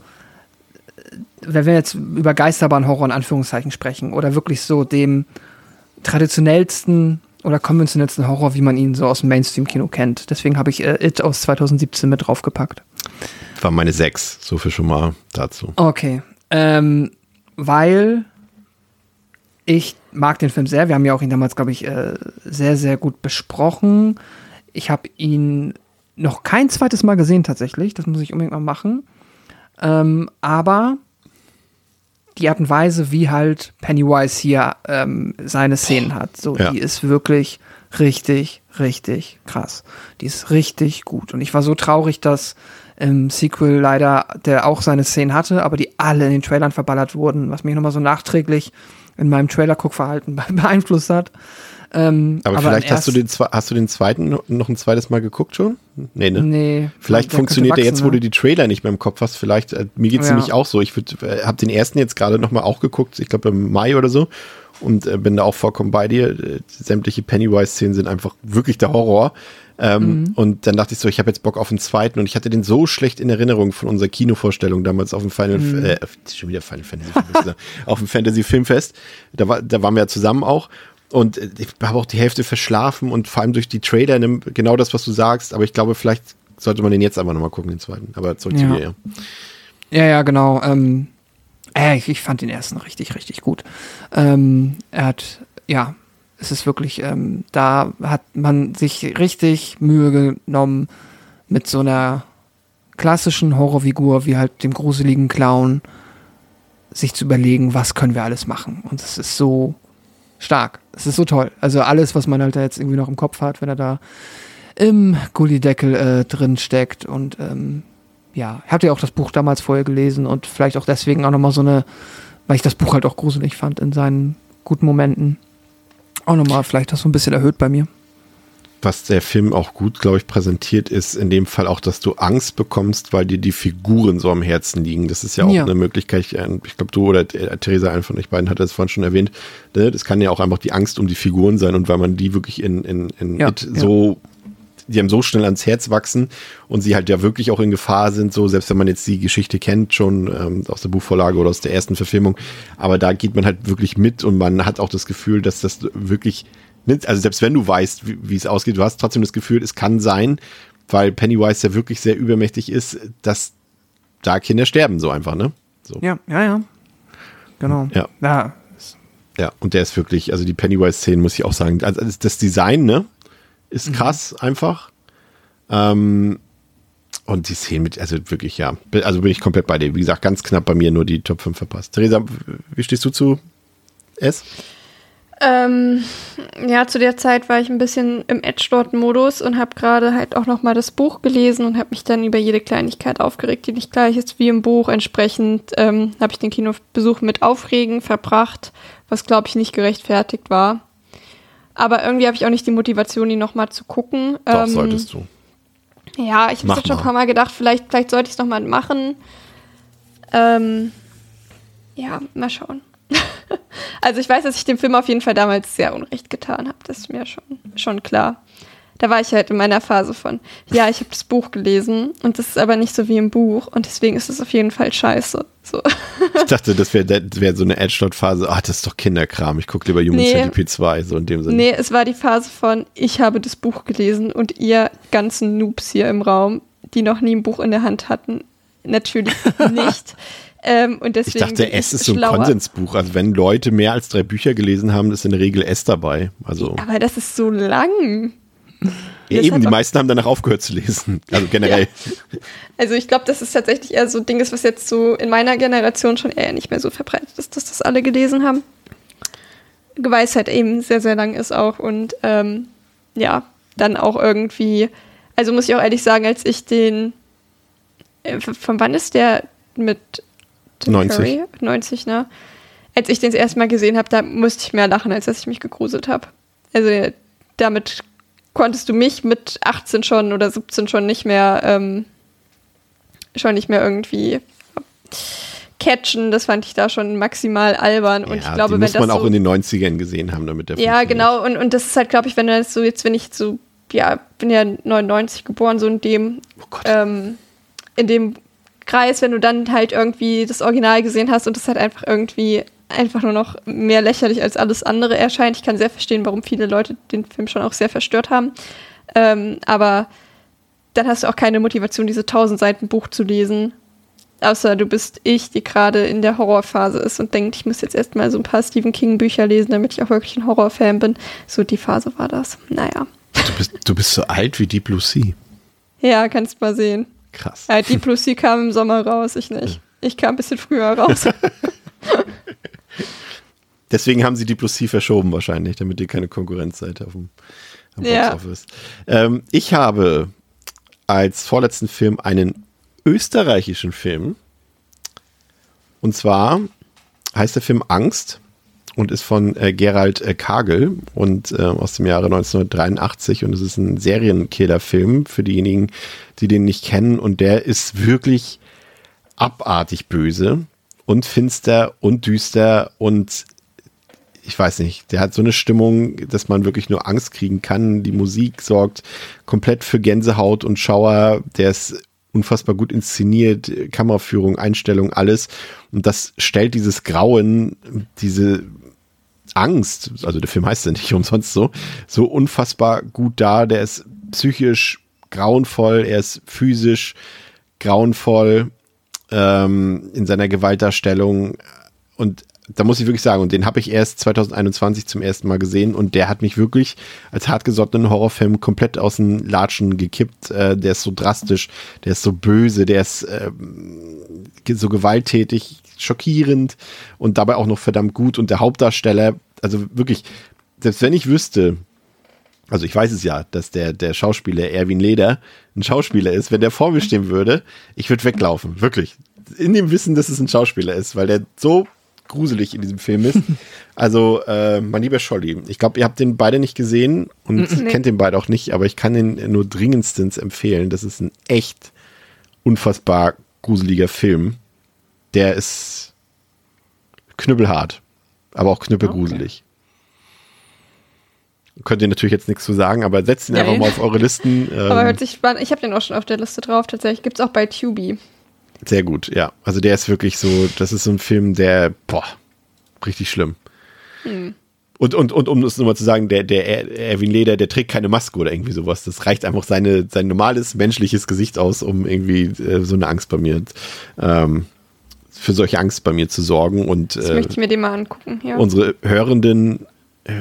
äh, wenn wir jetzt über Geisterbahn-Horror in Anführungszeichen sprechen oder wirklich so dem traditionellsten oder konventionellsten Horror, wie man ihn so aus dem Mainstream-Kino kennt. Deswegen habe ich äh, It aus 2017 mit draufgepackt. War meine sechs. So viel schon mal dazu. Okay. Ähm, weil ich mag den Film sehr. Wir haben ja auch ihn damals, glaube ich, äh, sehr, sehr gut besprochen. Ich habe ihn noch kein zweites Mal gesehen tatsächlich. Das muss ich unbedingt mal machen. Ähm, aber die Art und Weise, wie halt Pennywise hier ähm, seine Szenen hat, so, Ja. die ist wirklich richtig, richtig krass. Die ist richtig gut. Und ich war so traurig, dass im Sequel leider der auch seine Szenen hatte, aber die alle in den Trailern verballert wurden, was mich nochmal so nachträglich in meinem Trailer-Guckverhalten beeinflusst hat. Ähm, Aber, im vielleicht hast du, den, hast du den zweiten noch- ein zweites Mal geguckt schon? Nee, ne? Nee. Vielleicht der funktioniert der jetzt, wo du wachsen, die Trailer nicht mehr im Kopf hast. Vielleicht, äh, mir geht's Ja. nämlich auch so. Ich äh, habe den ersten jetzt gerade nochmal auch geguckt, ich glaube im Mai oder so. Und äh, bin da auch vollkommen bei dir. Äh, sämtliche Pennywise-Szenen sind einfach wirklich der Horror. Ähm, Mhm. Und dann dachte ich so, ich habe jetzt Bock auf den zweiten. Und ich hatte den so schlecht in Erinnerung von unserer Kinovorstellung damals auf dem Final, Mhm. äh, schon wieder Final Fantasy, auf dem Fantasy Filmfest. Da, war, da waren wir ja zusammen auch. Und äh, ich habe auch die Hälfte verschlafen und vor allem durch die Trailer genau das, was du sagst. Aber ich glaube, vielleicht sollte man den jetzt einfach nochmal gucken, den zweiten. Aber zurück zu Ja. dir, ja. Ja, ja, genau. Ähm, äh, ich, ich fand den ersten richtig, richtig gut. Ähm, er hat, ja, es ist wirklich, ähm, da hat man sich richtig Mühe genommen mit so einer klassischen Horrorfigur wie halt dem gruseligen Clown, sich zu überlegen, was können wir alles machen. Und es ist so stark. Es ist so toll. Also alles, was man halt da jetzt irgendwie noch im Kopf hat, wenn er da im Gullideckel äh, drin steckt und ähm, ja, ich hatte ja auch das Buch damals vorher gelesen und vielleicht auch deswegen auch nochmal so eine, weil ich das Buch halt auch gruselig fand in seinen guten Momenten. Auch nochmal vielleicht das so ein bisschen erhöht bei mir. Was der Film auch gut, glaube ich, präsentiert, ist in dem Fall auch, dass du Angst bekommst, weil dir die Figuren so am Herzen liegen. Das ist ja auch Ja. eine Möglichkeit. Ich glaube, du oder äh, Theresa, einen von euch beiden, hat das vorhin schon erwähnt. Ne? Das kann ja auch einfach die Angst um die Figuren sein und weil man die wirklich in, in, in Ja, It ja. Die einem so schnell ans Herz wachsen und sie halt ja wirklich auch in Gefahr sind, so selbst wenn man jetzt die Geschichte kennt, schon ähm, aus der Buchvorlage oder aus der ersten Verfilmung. Aber da geht man halt wirklich mit und man hat auch das Gefühl, dass das wirklich, also selbst wenn du weißt, wie, wie es ausgeht, du hast trotzdem das Gefühl, es kann sein, weil Pennywise ja wirklich sehr übermächtig ist, dass da Kinder sterben, so einfach, ne? So. Ja, ja, ja. Genau. Ja. Ja, Ja, und der ist wirklich, also die Pennywise-Szenen muss ich auch sagen, also das Design, ne, ist krass einfach. Ähm, und die Szenen mit, also wirklich, ja, also bin ich komplett bei dir. Wie gesagt, ganz knapp bei mir nur die Top 5 verpasst. Theresa, wie stehst du zu S? Ähm, ja, zu der Zeit war ich ein bisschen im Edgelord-Modus und habe gerade halt auch nochmal das Buch gelesen und habe mich dann über jede Kleinigkeit aufgeregt, die nicht gleich ist wie im Buch. Entsprechend ähm, habe ich den Kinobesuch mit Aufregen verbracht, was glaube ich nicht gerechtfertigt war. Aber irgendwie habe ich auch nicht die Motivation, ihn nochmal zu gucken. Doch, Ähm, solltest du. Ja, ich habe schon ein paar Mal gedacht, vielleicht, vielleicht sollte ich es nochmal machen. Ähm, ja, mal schauen. also ich weiß, dass ich dem Film auf jeden Fall damals sehr unrecht getan habe. Das ist mir schon, schon klar. Da war ich halt in meiner Phase von, ja, ich habe das Buch gelesen und das ist aber nicht so wie im Buch und deswegen ist es auf jeden Fall scheiße. So. Ich dachte, das wäre wär so eine Edgelord-Phase. Ach, das ist doch Kinderkram. Ich gucke lieber Human Nee. Centipede 2, so in dem Sinne. Nee, es war die Phase von, ich habe das Buch gelesen und ihr ganzen Noobs hier im Raum, die noch nie ein Buch in der Hand hatten, natürlich nicht. Ähm, und Ich deswegen dachte, S ist so ein schlauer. Konsensbuch. Also wenn Leute mehr als drei Bücher gelesen haben, ist in der Regel S dabei. Also Aber das ist so lang. Ja, eben, die meisten haben danach aufgehört zu lesen. Also generell. Also ich glaube, das ist tatsächlich eher so ein Ding, ist, was jetzt so in meiner Generation schon eher nicht mehr so verbreitet ist, dass das alle gelesen haben. Gewissheit eben sehr, sehr lang ist auch und ähm, ja, dann auch irgendwie, also muss ich auch ehrlich sagen, als ich den, äh, von wann ist der mit Tim 90. Curry? 90, ne? Als ich den das erste Mal gesehen habe, da musste ich mehr lachen, als dass ich mich gegruselt habe. Also damit konntest du mich mit 18 schon oder 17 schon nicht mehr ähm, schon nicht mehr irgendwie catchen. Das fand ich da schon maximal albern. Und ja, ich glaube, die wenn muss das man auch so, in den 90ern gesehen haben, damit der Ja, genau. Und, und das ist halt, glaube ich, wenn du das so, jetzt, wenn ich so, ja, bin ja 99 geboren, so in dem, Oh ähm, in dem Kreis, wenn du dann halt irgendwie das Original gesehen hast und das halt einfach irgendwie einfach nur noch mehr lächerlich als alles andere erscheint. Ich kann sehr verstehen, warum viele Leute den Film schon auch sehr verstört haben. Ähm, aber dann hast du auch keine Motivation, diese 1000 Seiten Buch zu lesen. Außer du bist ich, die gerade in der Horrorphase ist und denkt, ich muss jetzt erstmal so ein paar Stephen King Bücher lesen, damit ich auch wirklich ein Horrorfan bin. So die Phase war das. Naja. Du bist, du bist so alt wie Deep Blue Sea. Ja, kannst mal sehen. Krass. Ja, die Plus C kam im Sommer raus, ich nicht. Ich kam ein bisschen früher raus. Deswegen haben sie Deep Blue Sea verschoben wahrscheinlich, damit ihr keine Konkurrenz seid auf dem, am Ja. Boxoffice. Ähm, ich habe als vorletzten Film einen österreichischen Film. Und zwar heißt der Film Angst und ist von äh, Gerald äh, Kagel und äh, aus dem Jahre 1983 und es ist ein Serienkiller-Film für diejenigen, die den nicht kennen und der ist wirklich abartig böse und finster und düster und ich weiß nicht, der hat so eine Stimmung, dass man wirklich nur Angst kriegen kann. Die Musik sorgt komplett für Gänsehaut und Schauer. Der ist unfassbar gut inszeniert, Kameraführung, Einstellung, alles. Und das stellt dieses Grauen, diese Angst, also der Film heißt ja nicht umsonst so, so unfassbar gut dar. Der ist psychisch grauenvoll, er ist physisch grauenvoll ähm, in seiner Gewaltdarstellung. Und da muss ich wirklich sagen, und den habe ich erst 2021 zum ersten Mal gesehen und der hat mich wirklich als hartgesottenen Horrorfilm komplett aus den Latschen gekippt. Äh, der ist so drastisch, der ist so böse, der ist ähm, so gewalttätig, schockierend und dabei auch noch verdammt gut. Und der Hauptdarsteller, also wirklich, selbst wenn ich wüsste, also ich weiß es ja, dass der, der Schauspieler Erwin Leder ein Schauspieler ist, wenn der vor mir stehen würde, ich würde weglaufen, wirklich. In dem Wissen, dass es ein Schauspieler ist, weil der so gruselig in diesem Film ist. Also, äh, mein lieber Scholli, ich glaube, ihr habt den beide nicht gesehen und Nee. kennt den beide auch nicht, aber ich kann den nur dringendstens empfehlen. Das ist ein echt unfassbar gruseliger Film. Der ist knüppelhart, aber auch knüppelgruselig. Könnt ihr natürlich jetzt nichts zu sagen, aber setzt ihn Nein. einfach mal auf eure Listen. Aber Ähm, hört sich spannend. Ich habe den auch schon auf der Liste drauf. Tatsächlich gibt es auch bei Tubi. Sehr gut, ja. Also der ist wirklich so, das ist so ein Film, der, boah, richtig schlimm. Und, und, und um das nochmal zu sagen, der, der Er- Erwin Leder, der trägt keine Maske oder irgendwie sowas. Das reicht einfach seine, sein normales menschliches Gesicht aus, um irgendwie äh, so eine Angst bei mir, ähm, für solche Angst bei mir zu sorgen. Und Das äh, möchte ich mir den mal angucken. Ja. unsere Hörenden äh,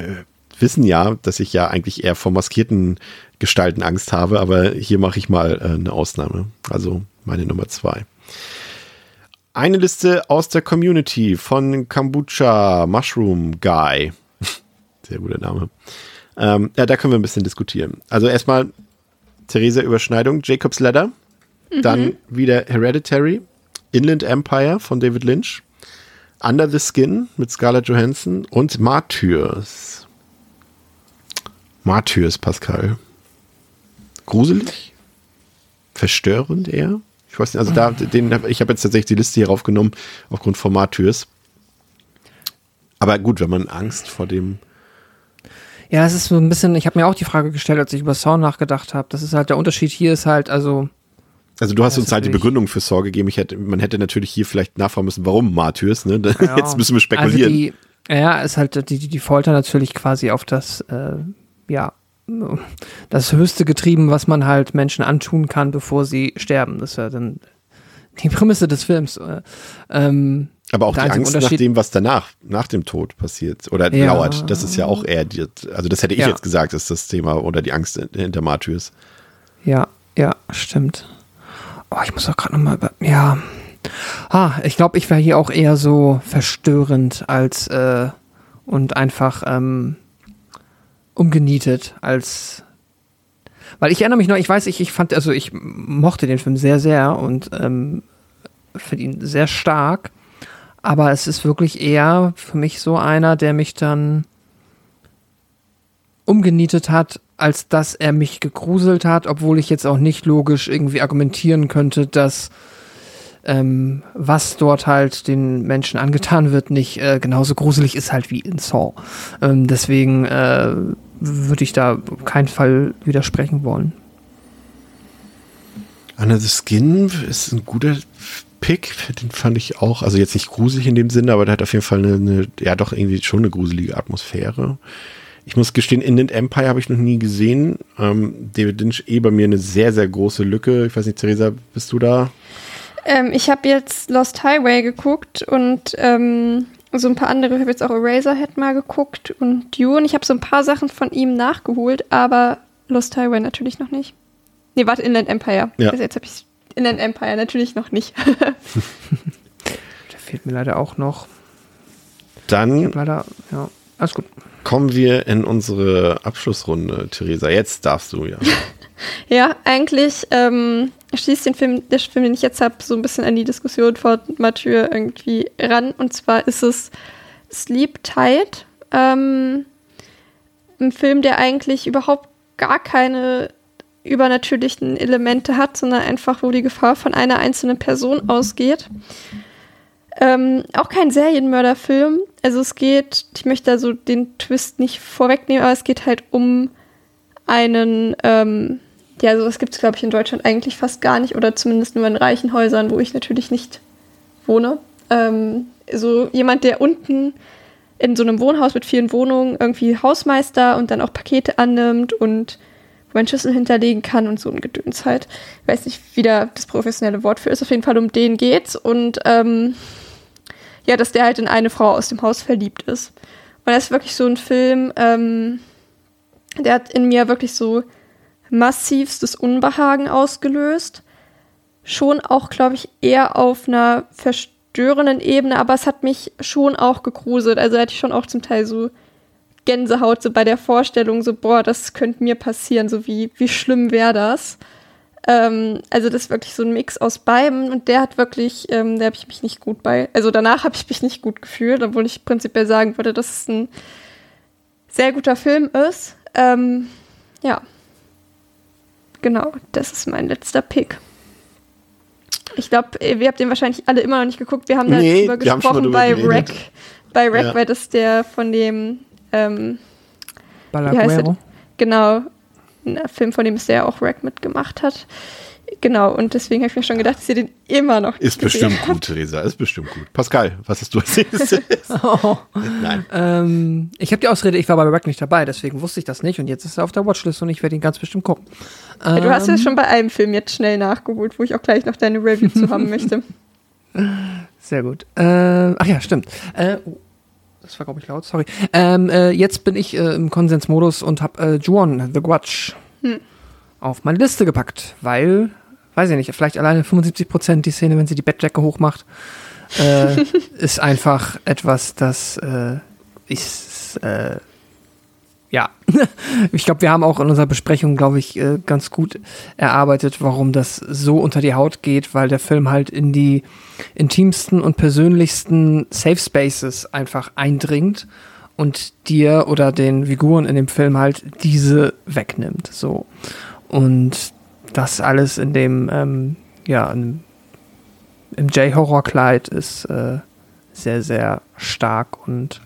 wissen ja, dass ich ja eigentlich eher vor maskierten Gestalten Angst habe, aber hier mache ich mal äh, eine Ausnahme. Also meine Nummer zwei. Eine Liste aus der Community von Kombucha Mushroom Guy. Sehr guter Name. Ähm, ja, da können wir ein bisschen diskutieren. Also erstmal Theresa Überschneidung, Jacob's Ladder, dann wieder Hereditary, Inland Empire von David Lynch, Under the Skin mit Scarlett Johansson und Martyrs. Martyrs, Pascal. Gruselig? Verstörend eher? Ich weiß nicht, also da, den, ich habe jetzt tatsächlich die Liste hier raufgenommen, aufgrund von Martyrs. Aber gut, wenn man Angst vor dem. Ja, es ist so ein bisschen, ich habe mir auch die Frage gestellt, als ich über Sound nachgedacht habe. Das ist halt der Unterschied hier ist halt, also, Also du hast uns halt die. Begründung für Saw gegeben. Ich hätte, man hätte natürlich hier vielleicht nachfragen müssen, warum Martyrs, ne? ja. Jetzt müssen wir spekulieren. Also die, ja, ist halt die, die, die Folter natürlich quasi auf das, äh, ja, das höchste getrieben, was man halt Menschen antun kann, bevor sie sterben. Das ist ja dann die Prämisse des Films. Äh, ähm, aber auch die Angst nach dem, was danach, nach dem Tod passiert oder Ja. lauert, das ist ja auch eher, die, also das hätte ich Ja. jetzt gesagt, ist das Thema oder die Angst hinter Martyrs. Ja, ja, stimmt. Oh, ich muss auch gerade nochmal über. Ja. Ah, ich glaube, ich wäre hier auch eher so verstörend als äh, und einfach ähm, umgenietet als. Weil ich erinnere mich noch, ich weiß, ich, ich fand, also ich mochte den Film sehr, sehr und ähm, finde ihn sehr stark. Aber es ist wirklich eher für mich so einer, der mich dann umgenietet hat, als dass er mich gegruselt hat, obwohl ich jetzt auch nicht logisch irgendwie argumentieren könnte, dass ähm, was dort halt den Menschen angetan wird, nicht äh, genauso gruselig ist halt wie in Saw. Ähm, deswegen äh, würde ich da auf keinen Fall widersprechen wollen. Under the Skin ist ein guter Pick, den fand ich auch, also jetzt nicht gruselig in dem Sinne, aber der hat auf jeden Fall eine, eine ja doch irgendwie schon eine gruselige Atmosphäre. Ich muss gestehen, Inland Empire habe ich noch nie gesehen. Ähm, David Lynch eh bei mir eine sehr, sehr große Lücke. Ich weiß nicht, Theresa, bist du da? Ähm, ich habe jetzt Lost Highway geguckt und ähm, so ein paar andere. Ich habe jetzt auch Eraserhead mal geguckt und Dune. Ich habe so ein paar Sachen von ihm nachgeholt, aber Lost Highway natürlich noch nicht. Nee, warte, Inland Empire. Ja. Also jetzt habe ich Inland Empire natürlich noch nicht. Der fehlt mir leider auch noch. Dann Leider, ja, alles gut. kommen wir in unsere Abschlussrunde, Theresa. Jetzt darfst du ja. ja, eigentlich ähm, schließt den Film, der Film, den ich jetzt habe, so ein bisschen an die Diskussion von Mathieu irgendwie ran. Und zwar ist es Sleep Tight. Ähm, ein Film, der eigentlich überhaupt gar keine übernatürlichen Elemente hat, sondern einfach, wo die Gefahr von einer einzelnen Person ausgeht. Ähm, auch kein Serienmörderfilm. Also es geht, ich möchte da so den Twist nicht vorwegnehmen, aber es geht halt um einen, ähm, ja, sowas gibt es, glaube ich, in Deutschland eigentlich fast gar nicht oder zumindest nur in reichen Häusern, wo ich natürlich nicht wohne. Ähm, so jemand, der unten in so einem Wohnhaus mit vielen Wohnungen irgendwie Hausmeister und dann auch Pakete annimmt und wo man Schlüssel hinterlegen kann und so ein Gedöns halt. Ich weiß nicht, wie da das professionelle Wort für ist. Auf jeden Fall um den geht's und ähm, ja, dass der halt in eine Frau aus dem Haus verliebt ist. Und das ist wirklich so ein Film, ähm, der hat in mir wirklich so massivstes Unbehagen ausgelöst. Schon auch, glaube ich, eher auf einer verstörenden Ebene, aber es hat mich schon auch gegruselt. Also hatte ich schon auch zum Teil so Gänsehaut so bei der Vorstellung, so, boah, das könnte mir passieren, so wie, wie schlimm wäre das. Ähm, also das ist wirklich so ein Mix aus beiden und der hat wirklich, ähm, da habe ich mich nicht gut bei, also danach habe ich mich nicht gut gefühlt, obwohl ich prinzipiell sagen würde, dass es ein sehr guter Film ist. Ähm, ja. Genau, das ist mein letzter Pick. Ich glaube, ihr habt den wahrscheinlich alle immer noch nicht geguckt. Wir haben Nee, darüber wir gesprochen bei. Rack. Bei Rack, Ja. weil das der von dem, ähm, heißt Balaguero. genau, ein Film, von dem es der auch Rack mitgemacht hat. Genau, und deswegen habe ich mir schon gedacht, dass ihr den immer noch Ist bestimmt habt. gut, Theresa. Ist bestimmt gut. Pascal, was hast du als nächstes? Oh. Nein. Ähm, ich habe die Ausrede, ich war bei Rack nicht dabei, deswegen wusste ich das nicht und jetzt ist er auf der Watchlist und ich werde ihn ganz bestimmt gucken. Ja, Du hast ja Ähm, schon bei einem Film jetzt schnell nachgeholt, wo ich auch gleich noch deine Review zu haben möchte. Sehr gut. Äh, ach ja, stimmt. Äh, oh, das war, glaube ich, laut, sorry. Ähm, äh, jetzt bin ich äh, im Konsensmodus und habe äh, Juon, The Grudge, auf meine Liste gepackt, weil, weiß ich nicht, vielleicht alleine 75 Prozent die Szene, wenn sie die Bettdecke hochmacht, äh, ist einfach etwas, das äh, ist, äh, ja, ich glaube, wir haben auch in unserer Besprechung, glaube ich, äh, ganz gut erarbeitet, warum das so unter die Haut geht, weil der Film halt in die intimsten und persönlichsten Safe Spaces einfach eindringt und dir oder den Figuren in dem Film halt diese wegnimmt. So. Und das alles in dem, ähm, ja, in, im J-Horror-Kleid ist äh, sehr, sehr stark und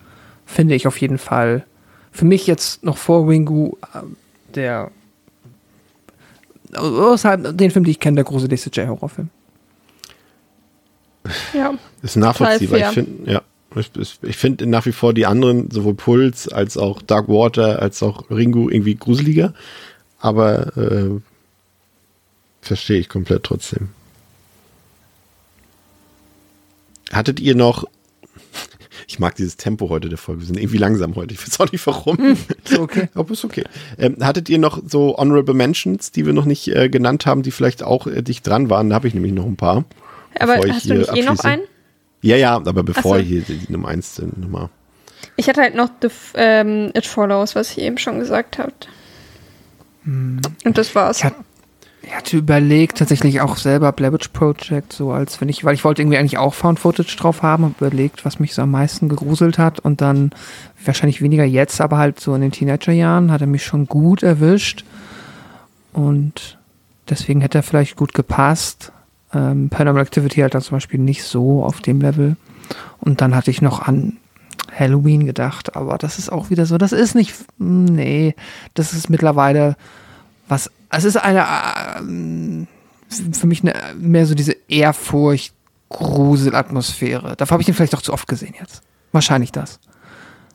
finde ich auf jeden Fall für mich jetzt noch vor Wingu äh, der außerhalb den Film, die ich kenne, der gruseligste J-Horror-Film. Ja. Ist nachvollziehbar. Ich finde, ja. Ich, ich- ich finde nach wie vor die anderen, sowohl Puls als auch Dark Water, als auch Ringu irgendwie gruseliger. Aber äh, verstehe ich komplett trotzdem. hattet ihr noch, ich mag dieses Tempo heute der Folge, wir sind irgendwie langsam heute, ich weiß auch nicht warum. Ist okay. Aber ist okay. Ähm, hattet ihr noch so Honorable Mentions, die wir noch nicht äh, genannt haben, die vielleicht auch äh, dicht dran waren? Da habe ich nämlich noch ein paar. Aber hast du nicht eh noch einen? Ja, ja, aber bevor so. hier die, Nummer 1 sind, nochmal. Ich hatte halt noch The, ähm, It Follows, was ich eben schon gesagt habe. Hm. Und das war's. Ich hatte, ich hatte überlegt, tatsächlich auch selber Witch Project, so als wenn ich, weil ich wollte irgendwie eigentlich auch Found Footage drauf haben und überlegt, was mich so am meisten gegruselt hat und dann wahrscheinlich weniger jetzt, aber halt so in den Teenagerjahren hat er mich schon gut erwischt und deswegen hätte er vielleicht gut gepasst. Ähm, Paranormal Activity halt dann zum Beispiel nicht so auf dem Level und dann hatte ich noch an Halloween gedacht, aber das ist auch wieder so, das ist nicht, nee, das ist mittlerweile was, es ist eine, ähm, für mich eine, mehr so diese Ehrfurcht, Gruselatmosphäre. Dafür habe ich ihn vielleicht auch zu oft gesehen jetzt. Wahrscheinlich das.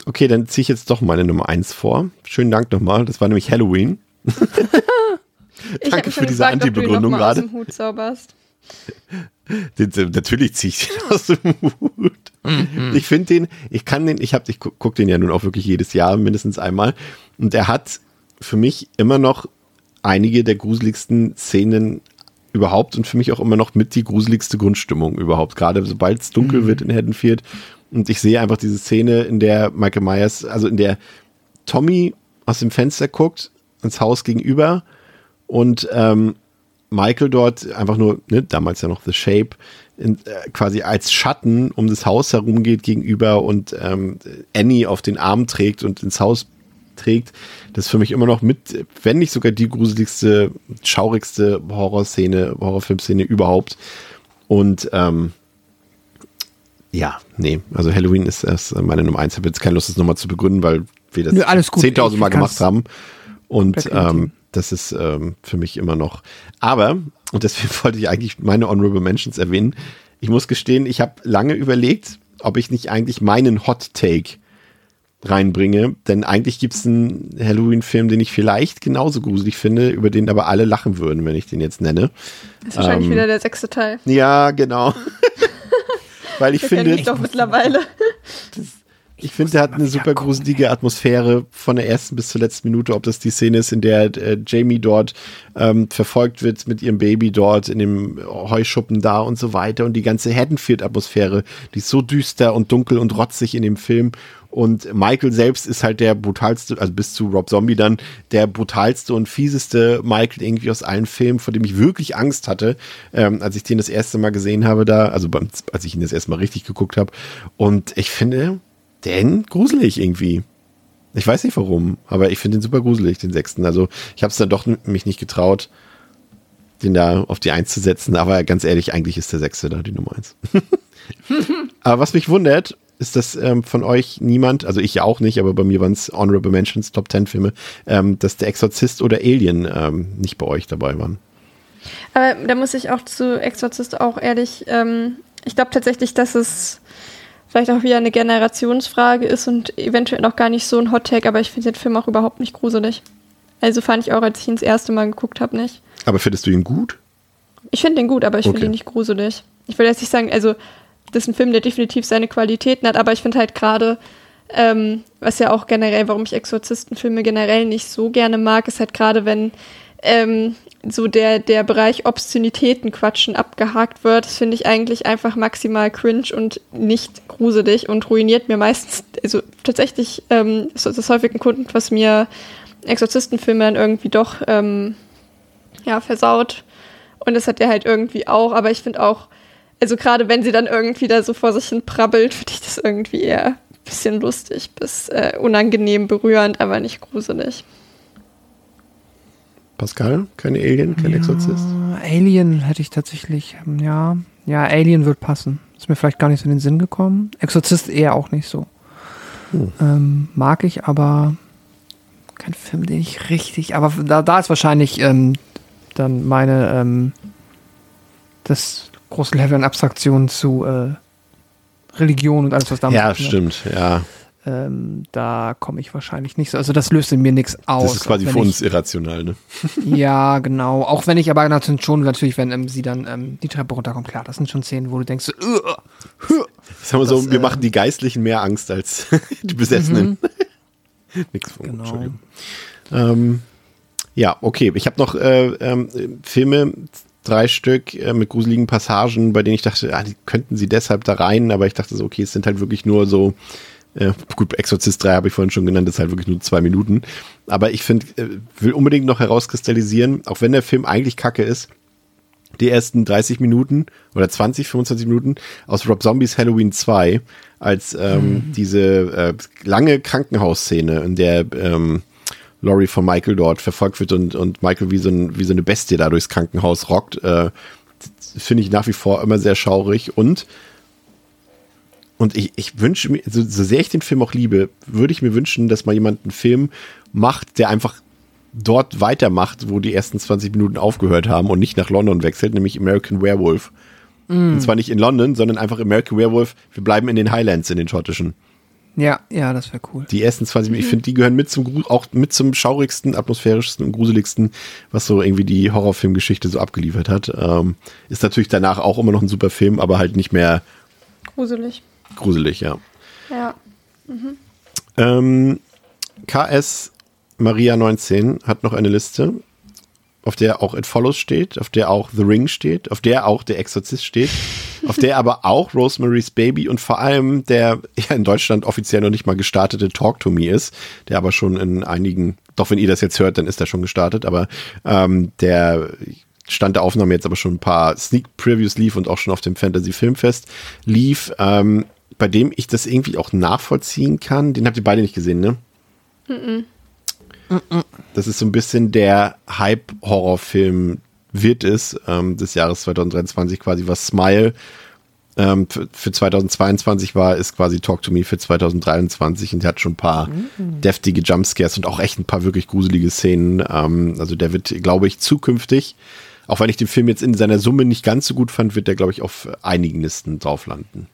Okay, dann ziehe ich jetzt doch meine Nummer 1 vor. Schönen Dank nochmal. Das war nämlich Halloween. danke für diese Anti-Begründung mal aus gerade. dem Hut zauberst. Den, natürlich ziehe ich den aus dem Hut. Ich finde den, ich kann den, ich habe, ich gu- guck den ja nun auch wirklich jedes Jahr mindestens einmal. Und er hat für mich immer noch einige der gruseligsten Szenen überhaupt und für mich auch immer noch mit die gruseligste Grundstimmung überhaupt. Gerade sobald es dunkel wird in Haddonfield und ich sehe einfach diese Szene, in der Michael Myers, also in der Tommy aus dem Fenster guckt ins Haus gegenüber und ähm, Michael dort einfach nur, ne, damals ja noch The Shape, in, äh, quasi als Schatten um das Haus herumgeht gegenüber und ähm, Annie auf den Arm trägt und ins Haus trägt. Das ist für mich immer noch mit, wenn nicht sogar die gruseligste, schaurigste Horrorszene, Horrorfilmszene überhaupt. Und ähm, ja, nee, also Halloween ist erst meine Nummer eins. Ich habe jetzt keine Lust, das nochmal zu begründen, weil wir das Nö, alles gut. 10.000 Mal gemacht haben. Und ähm, das ist ähm, für mich immer noch. Aber, und deswegen wollte ich eigentlich meine Honorable Mentions erwähnen, ich muss gestehen, ich habe lange überlegt, ob ich nicht eigentlich meinen Hot Take reinbringe, denn eigentlich gibt es einen Halloween-Film, den ich vielleicht genauso gruselig finde, über den aber alle lachen würden, wenn ich den jetzt nenne. Das ist wahrscheinlich Ähm, wieder der sechste Teil. Ja, genau. Weil ich kennen finde, mich doch mittlerweile. Ich finde, der hat eine super gruselige Atmosphäre von der ersten bis zur letzten Minute, ob das die Szene ist, in der äh, Jamie dort ähm, verfolgt wird mit ihrem Baby dort in dem Heuschuppen da und so weiter und die ganze Haddonfield-Atmosphäre, die ist so düster und dunkel und rotzig in dem Film und Michael selbst ist halt der brutalste, also bis zu Rob Zombie dann, der brutalste und fieseste Michael irgendwie aus allen Filmen, vor dem ich wirklich Angst hatte, ähm, als ich den das erste Mal gesehen habe da, also beim, als ich ihn das erste Mal richtig geguckt habe und ich finde, den gruselig irgendwie. Ich weiß nicht warum, aber ich finde den super gruselig, den sechsten. Also ich habe es dann doch mich nicht getraut, den da auf die Eins zu setzen. Aber ganz ehrlich, eigentlich ist der sechste da die Nummer eins. aber was mich wundert, ist, dass ähm, von euch niemand, also ich ja auch nicht, aber bei mir waren es Honorable Mentions, Top Ten Filme, ähm, dass der Exorzist oder Alien ähm, nicht bei euch dabei waren. Aber da muss ich auch zu Exorzist auch ehrlich, ähm, ich glaube tatsächlich, dass es vielleicht auch wieder eine Generationsfrage ist und eventuell noch gar nicht so ein Hot Take, aber ich finde den Film auch überhaupt nicht gruselig. Also fand ich auch, als ich ihn das erste Mal geguckt habe, nicht. Aber findest du ihn gut? Ich finde den gut, aber ich Okay. finde ihn nicht gruselig. Ich will jetzt nicht sagen, also das ist ein Film, der definitiv seine Qualitäten hat, aber ich finde halt gerade, ähm, was ja auch generell, warum ich Exorzistenfilme generell nicht so gerne mag, ist halt gerade, wenn ähm, so der, der Bereich Obszönitäten quatschen abgehakt wird. Das finde ich eigentlich einfach maximal cringe und nicht gruselig und ruiniert mir meistens, also tatsächlich ähm, ist das häufig ein Kunden, was mir Exorzistenfilme dann irgendwie doch ähm, ja, versaut. Und das hat er halt irgendwie auch, aber ich finde auch, also gerade wenn sie dann irgendwie da so vor sich hin prabbelt, finde ich das irgendwie eher ein bisschen lustig bis äh, unangenehm berührend, aber nicht gruselig. Pascal? Keine Alien, kein Exorzist? Äh, Alien hätte ich tatsächlich, ähm, ja. Ja, Alien wird passen. Ist mir vielleicht gar nicht so in den Sinn gekommen. Exorzist eher auch nicht so. Ähm, mag ich, aber kein Film, den ich richtig. Aber da, da ist wahrscheinlich ähm, dann meine ähm, das große Level an Abstraktion zu äh, Religion und alles, was damit Ja, stimmt, ja. Ähm, da komme ich wahrscheinlich nicht so. Also das löst in mir nichts aus. Das ist quasi für uns irrational, ne? Ja, genau. Auch wenn ich aber natürlich schon, natürlich, wenn ähm, sie dann ähm, die Treppe runterkommt, klar, das sind schon Szenen, wo du denkst, so, "Ugh, huh." Sagen wir so, Das, wir äh, machen die Geistlichen mehr Angst als die Besessenen. Nix von, Genau. Entschuldigung. Ähm, ja, okay. Ich habe noch äh, ähm, Filme, drei Stück äh, mit gruseligen Passagen, bei denen ich dachte, ah, die könnten sie deshalb da rein, aber ich dachte so, okay, es sind halt wirklich nur so, äh, gut, Exorcist 3 habe ich vorhin schon genannt, das ist halt wirklich nur zwei Minuten. Aber ich finde, äh, will unbedingt noch herauskristallisieren, auch wenn der Film eigentlich kacke ist, die ersten 30 Minuten oder 20, 25 Minuten aus Rob Zombies Halloween 2 als ähm, diese äh, lange Krankenhausszene, in der ähm, Laurie von Michael dort verfolgt wird und, und Michael wie so, ein, wie so eine Bestie da durchs Krankenhaus rockt, äh, finde ich nach wie vor immer sehr schaurig und und ich, ich wünsche mir, so, so sehr ich den Film auch liebe, würde ich mir wünschen, dass mal jemand einen Film macht, der einfach dort weitermacht, wo die ersten 20 Minuten aufgehört haben und nicht nach London wechselt, nämlich American Werewolf. Und zwar nicht in London, sondern einfach American Werewolf. Wir bleiben in den Highlands, in den schottischen. Ja, ja, das wäre cool. Die ersten 20 Minuten, ich finde, die gehören mit zum, auch mit zum schaurigsten, atmosphärischsten und gruseligsten, was so irgendwie die Horrorfilmgeschichte so abgeliefert hat. Ähm, ist natürlich danach auch immer noch ein super Film, aber halt nicht mehr Gruselig. Gruselig, ja. Ja. Ähm, KS Maria 19 hat noch eine Liste, auf der auch It Follows steht, auf der auch The Ring steht, auf der auch Der Exorzist steht, auf der aber auch Rosemary's Baby und vor allem der ja in Deutschland offiziell noch nicht mal gestartete Talk to Me ist, der aber schon in einigen, doch wenn ihr das jetzt hört, dann ist er schon gestartet, aber ähm, der Stand der Aufnahme jetzt aber schon ein paar Sneak Previews lief und auch schon auf dem Fantasy Filmfest lief, ähm, bei dem ich das irgendwie auch nachvollziehen kann. Den habt ihr beide nicht gesehen, ne? Das ist so ein bisschen der Hype-Horrorfilm wird es ähm, des Jahres 2023 quasi, was Smile ähm, für, für 2022 war, ist quasi Talk to Me für 2023 und der hat schon ein paar deftige Jumpscares und auch echt ein paar wirklich gruselige Szenen. Ähm, also der wird, glaube ich, zukünftig, auch wenn ich den Film jetzt in seiner Summe nicht ganz so gut fand, wird der, glaube ich, auf einigen Listen drauf landen.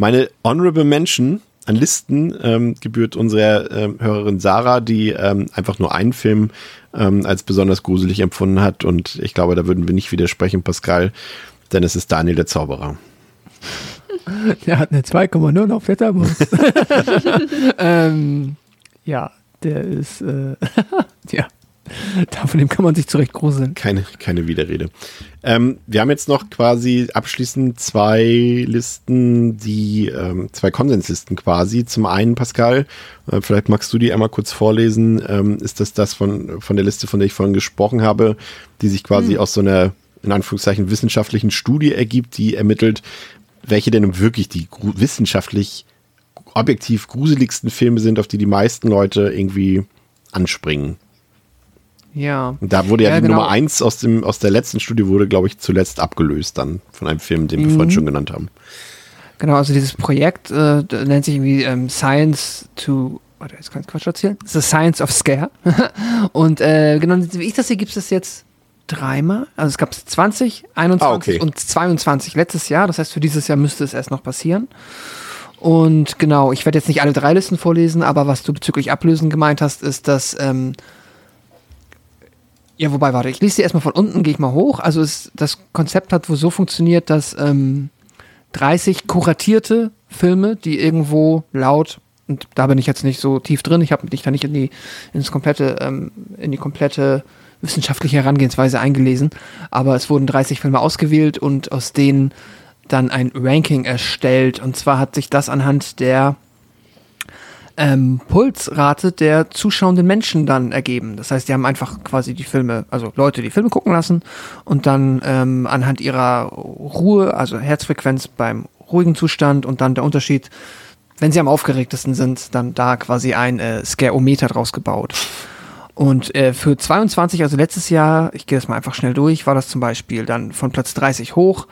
Meine Honorable Mention an Listen ähm, gebührt unserer ähm, Hörerin Sarah, die ähm, einfach nur einen Film ähm, als besonders gruselig empfunden hat. Und ich glaube, da würden wir nicht widersprechen, Pascal, denn es ist Daniel der Zauberer. Der hat eine 2,0 auf Letterboxd. ähm, ja, der ist, äh, ja, von dem kann man sich zurecht gruseln. Keine, keine Widerrede. Ähm, wir haben jetzt noch quasi abschließend zwei Listen, die, ähm, zwei Konsenslisten quasi. Zum einen, Pascal, äh, vielleicht magst du die einmal kurz vorlesen. Ähm, ist das das von, von der Liste, von der ich vorhin gesprochen habe, die sich quasi aus so einer, in Anführungszeichen, wissenschaftlichen Studie ergibt, die ermittelt, welche denn wirklich die wissenschaftlich objektiv gruseligsten Filme sind, auf die die meisten Leute irgendwie anspringen. Ja. Und da wurde ja, Ja, die genau. Nummer eins aus, dem, aus der letzten Studie wurde, glaube ich, zuletzt abgelöst dann von einem Film, den wir Mhm. vorhin schon genannt haben. Genau, also dieses Projekt äh, nennt sich irgendwie ähm, Science to. Warte, jetzt kann ich Quatsch erzählen. The Science of Scare. und äh, genau, wie ich das sehe, gibt es das jetzt dreimal. Also es gab es 20, 21 Ah, okay. und 22 letztes Jahr. Das heißt, für dieses Jahr müsste es erst noch passieren. Und genau, ich werde jetzt nicht alle drei Listen vorlesen, aber was du bezüglich Ablösen gemeint hast, ist, dass ähm, ja, wobei, warte, ich lese sie erstmal von unten, gehe ich mal hoch. Also es, das Konzept hat wohl so funktioniert, dass ähm, 30 kuratierte Filme, die irgendwo laut, und da bin ich jetzt nicht so tief drin, ich habe mich da nicht in die, ins komplette, ähm, in die komplette wissenschaftliche Herangehensweise eingelesen, aber es wurden 30 Filme ausgewählt und aus denen dann ein Ranking erstellt. Und zwar hat sich das anhand der ähm, Pulsrate der zuschauenden Menschen dann ergeben. Das heißt, die haben einfach quasi die Filme, also Leute, die Filme gucken lassen und dann ähm, anhand ihrer Ruhe, also Herzfrequenz beim ruhigen Zustand und dann der Unterschied, wenn sie am aufgeregtesten sind, dann da quasi ein äh, Scareometer draus gebaut. Und äh, für 22, also letztes Jahr, ich gehe das mal einfach schnell durch, war das zum Beispiel dann von Platz 30 hoch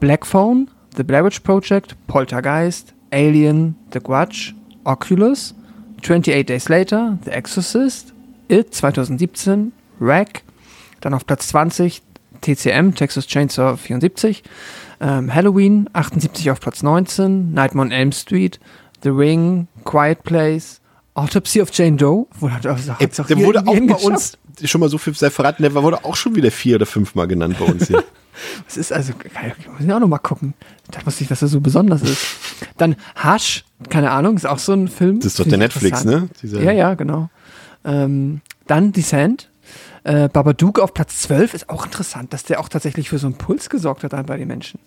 Black Phone, The Blair Witch Project, Poltergeist, Alien, The Grudge, Oculus, 28 Days Later, The Exorcist, It 2017, Wreck, dann auf Platz 20 TCM, Texas Chainsaw 74, ähm, Halloween 78 auf Platz 19, Nightmare on Elm Street, The Ring, Quiet Place, Autopsy of Jane Doe. Also, Ey, der wurde auch bei uns schon mal so viel verraten, der wurde auch schon wieder vier oder fünfmal genannt bei uns hier. Das ist also, wir müssen ja auch noch mal gucken. Da wusste ich, dass er so besonders ist. Dann Hush, keine Ahnung, ist auch so ein Film. Das ist doch der Netflix, ne? Dieser ja, ja, genau. Ähm, dann Descent. Äh, Babadook auf Platz 12 ist auch interessant, dass der auch tatsächlich für so einen Puls gesorgt hat bei den Menschen.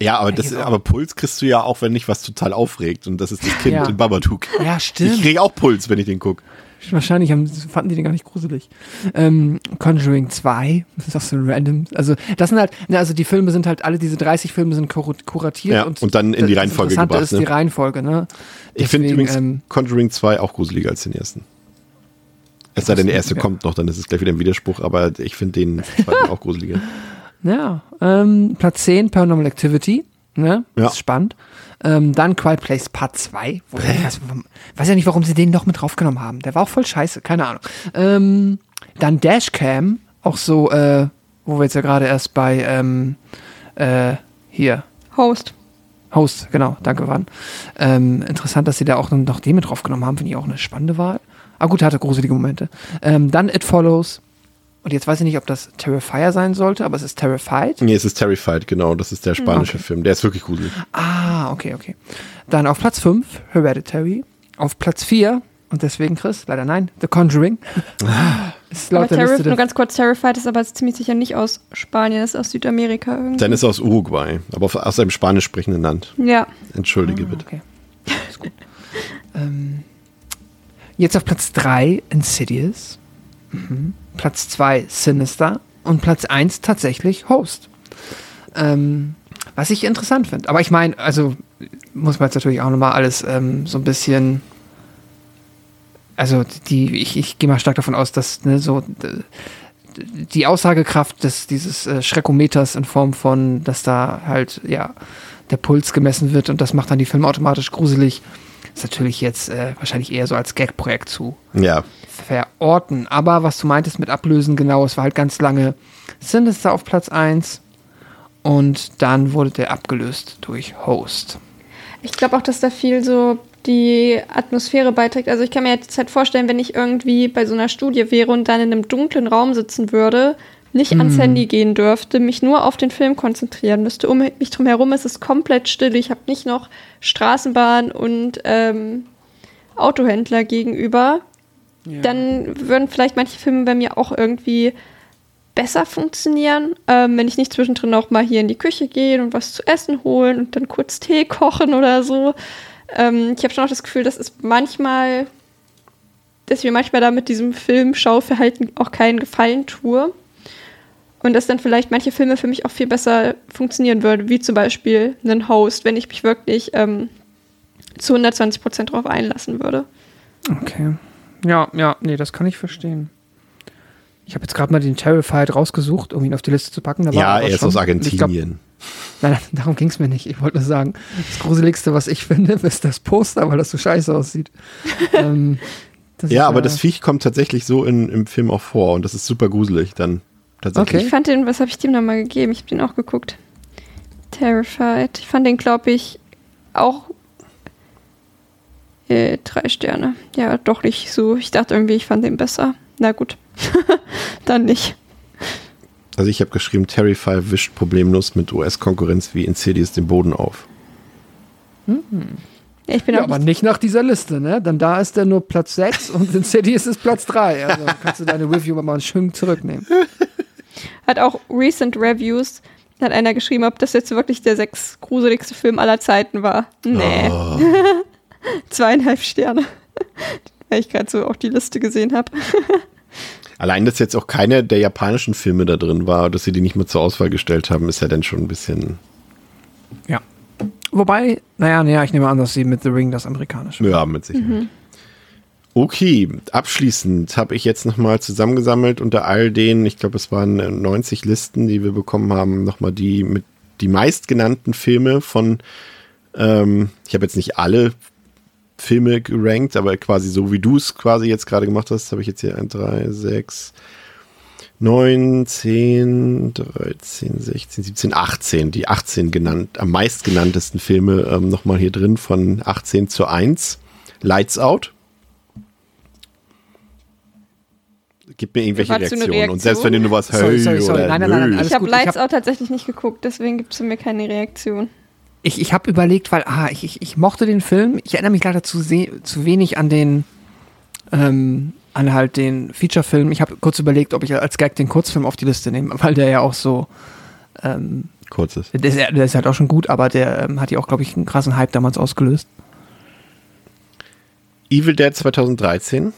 Ja, aber, das, aber Puls kriegst du ja auch, wenn dich was total aufregt. Und das ist das Kind ja. in Babadook. Ja, stimmt. Ich kriege auch Puls, wenn ich den gucke. Wahrscheinlich haben, fanden die den gar nicht gruselig. Ähm, Conjuring 2, das ist auch so random. Also, das sind halt, ne, also die Filme sind halt, alle diese 30 Filme sind kur kuratiert. Ja, und, und dann in die Reihenfolge das gebracht. ist ne? die Reihenfolge, ne? Deswegen, ich finde übrigens ähm, Conjuring 2 auch gruseliger als den ersten. Es sei denn, der erste ja. kommt noch, dann ist es gleich wieder ein Widerspruch, aber ich finde den zweiten auch gruseliger. Ja, ähm, Platz 10, Paranormal Activity. Ne? Ja. Das ist spannend. Ähm, dann Quiet Place Part 2. Wo, ich weiß, weiß, ja nicht, warum sie den noch mit draufgenommen haben. Der war auch voll scheiße, keine Ahnung. Ähm, dann Dashcam, auch so, äh, wo wir jetzt ja gerade erst bei, ähm, äh, hier. Host. Host, genau, danke, waren. Ähm, interessant, dass sie da auch noch den mit draufgenommen haben, finde ich auch eine spannende Wahl. Ah gut, hatte gruselige Momente. Ähm, dann It Follows, und jetzt weiß ich nicht, ob das Terrifier sein sollte, aber es ist Terrified. Nee, es ist Terrified, genau. Das ist der hm, spanische okay. Film. Der ist wirklich gruselig. Ah, okay, okay. Dann auf Platz 5 Hereditary. Auf Platz 4, und deswegen Chris, leider nein, The Conjuring. ist laut aber Terri nur ganz kurz, Terrified ist aber ziemlich sicher nicht aus Spanien, ist aus Südamerika irgendwie. Dann ist er aus Uruguay, aber aus einem spanisch sprechenden Land. Ja. Entschuldige ah, bitte. Okay. Ist gut. ähm, jetzt auf Platz 3 Insidious. Mhm. Platz 2 Sinister und Platz 1 tatsächlich Host. Ähm, was ich interessant finde. Aber ich meine, also muss man jetzt natürlich auch nochmal alles ähm, so ein bisschen. Also die, ich, ich gehe mal stark davon aus, dass ne, so die Aussagekraft des, dieses äh, Schreckometers in Form von, dass da halt, ja, der Puls gemessen wird und das macht dann die Filme automatisch gruselig, ist natürlich jetzt äh, wahrscheinlich eher so als Gag-Projekt zu. Ja, verorten. Aber was du meintest mit Ablösen, genau, es war halt ganz lange Sinister auf Platz 1 und dann wurde der abgelöst durch Host. Ich glaube auch, dass da viel so die Atmosphäre beiträgt. Also ich kann mir jetzt halt vorstellen, wenn ich irgendwie bei so einer Studie wäre und dann in einem dunklen Raum sitzen würde, nicht mm. ans Handy gehen dürfte, mich nur auf den Film konzentrieren müsste. Um mich drum herum ist es komplett still. Ich habe nicht noch Straßenbahn und ähm, Autohändler gegenüber dann würden vielleicht manche Filme bei mir auch irgendwie besser funktionieren, ähm, wenn ich nicht zwischendrin auch mal hier in die Küche gehe und was zu essen holen und dann kurz Tee kochen oder so. Ähm, ich habe schon auch das Gefühl, dass es manchmal, dass ich mir manchmal da mit diesem Filmschauverhalten auch keinen Gefallen tue. Und dass dann vielleicht manche Filme für mich auch viel besser funktionieren würden, wie zum Beispiel einen Host, wenn ich mich wirklich ähm, zu 120 Prozent drauf einlassen würde. Okay. Ja, ja, nee, das kann ich verstehen. Ich habe jetzt gerade mal den Terrified rausgesucht, um ihn auf die Liste zu packen. ja, er ist aus Argentinien. Glaub, nein, darum ging es mir nicht. Ich wollte nur sagen, das Gruseligste, was ich finde, ist das Poster, weil das so scheiße aussieht. ähm, ja, aber ja das Viech kommt tatsächlich so in, im Film auch vor und das ist super gruselig dann tatsächlich. Okay. Ich fand den, was habe ich dem nochmal gegeben? Ich habe den auch geguckt. Terrified. Ich fand den, glaube ich, auch äh, drei Sterne. Ja, doch nicht so. Ich dachte irgendwie, ich fand den besser. Na gut. Dann nicht. Also ich habe geschrieben, Terrify wischt problemlos mit US-Konkurrenz wie Insidious den Boden auf. Hm. Ja, ich bin ja, aber nicht nach dieser Liste, ne? Dann da ist der nur Platz 6 und Insidious ist Platz 3. Also kannst du deine Review mal schön zurücknehmen. Hat auch Recent Reviews, hat einer geschrieben, ob das jetzt wirklich der sechs gruseligste Film aller Zeiten war. Nee. Oh. Zweieinhalb Sterne. Weil ich gerade so auch die Liste gesehen habe. Allein, dass jetzt auch keine der japanischen Filme da drin war, dass sie die nicht mehr zur Auswahl gestellt haben, ist ja dann schon ein bisschen. Ja. Wobei, naja, naja, ich nehme an, dass sie mit The Ring das amerikanische. Ja, mit Sicherheit. Mhm. Okay, abschließend habe ich jetzt nochmal zusammengesammelt unter all den, ich glaube, es waren 90 Listen, die wir bekommen haben, nochmal die mit die meistgenannten Filme von, ähm, ich habe jetzt nicht alle Filme gerankt, aber quasi so wie du es quasi jetzt gerade gemacht hast, habe ich jetzt hier 1, 3, 6, 9, 10, 13, 16, 17, 18, die 18 genannt, am meistgenanntesten Filme ähm, nochmal hier drin von 18 zu 1. Lights Out. Gib mir irgendwelche Reaktionen. Und selbst wenn du nur was hey Sorry, sorry, sorry. oder Nein, nein, nein, nein, ich habe Lights hab- Out tatsächlich nicht geguckt, deswegen gibt es mir keine Reaktion. Ich, ich habe überlegt, weil ah, ich, ich, ich mochte den Film. Ich erinnere mich leider zu, zu wenig an den ähm, an halt den Feature-Film. Ich habe kurz überlegt, ob ich als Gag den Kurzfilm auf die Liste nehme, weil der ja auch so ähm, Kurzes. der ist, ja- der ist halt auch schon gut, aber der ähm, hat ja auch, glaube ich, einen krassen Hype damals ausgelöst. Evil Dead 2013.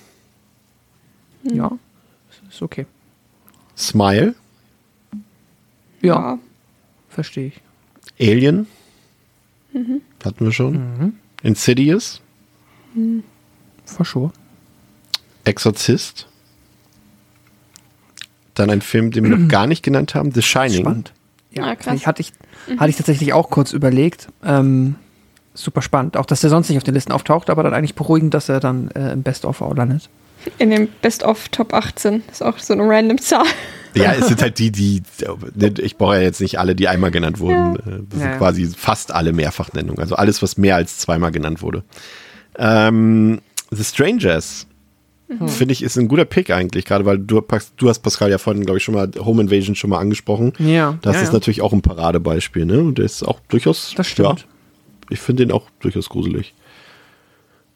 Ja, ist okay. Smile. Ja, verstehe ich. Alien. Hatten wir schon. Insidious. For sure. Exorzist. Dann ein Film, den wir noch gar nicht genannt haben, The Shining. Spannend. Ja, Ah, krass. ich, hatte, ich, hatte ich tatsächlich auch kurz überlegt. Ähm, super spannend. Auch, dass der sonst nicht auf den Listen auftaucht, aber dann eigentlich beruhigend, dass er dann äh, im Best-of landet. In dem Best of Top 18. Ist auch so eine random Zahl. Ja, es sind halt die, die, ich brauche ja jetzt nicht alle, die einmal genannt wurden. Äh, Das sind Ja. quasi fast alle Mehrfachnennungen. Also alles, was mehr als zweimal genannt wurde. Ähm, The Strangers. Finde ich, ist ein guter Pick eigentlich, gerade weil du, du hast Pascal ja vorhin, glaube ich, schon mal Home Invasion schon mal angesprochen. Ja, Das ja, ist ja. natürlich auch ein Paradebeispiel, ne? Und der ist auch durchaus. Das stimmt. Ja, ich finde den auch durchaus gruselig.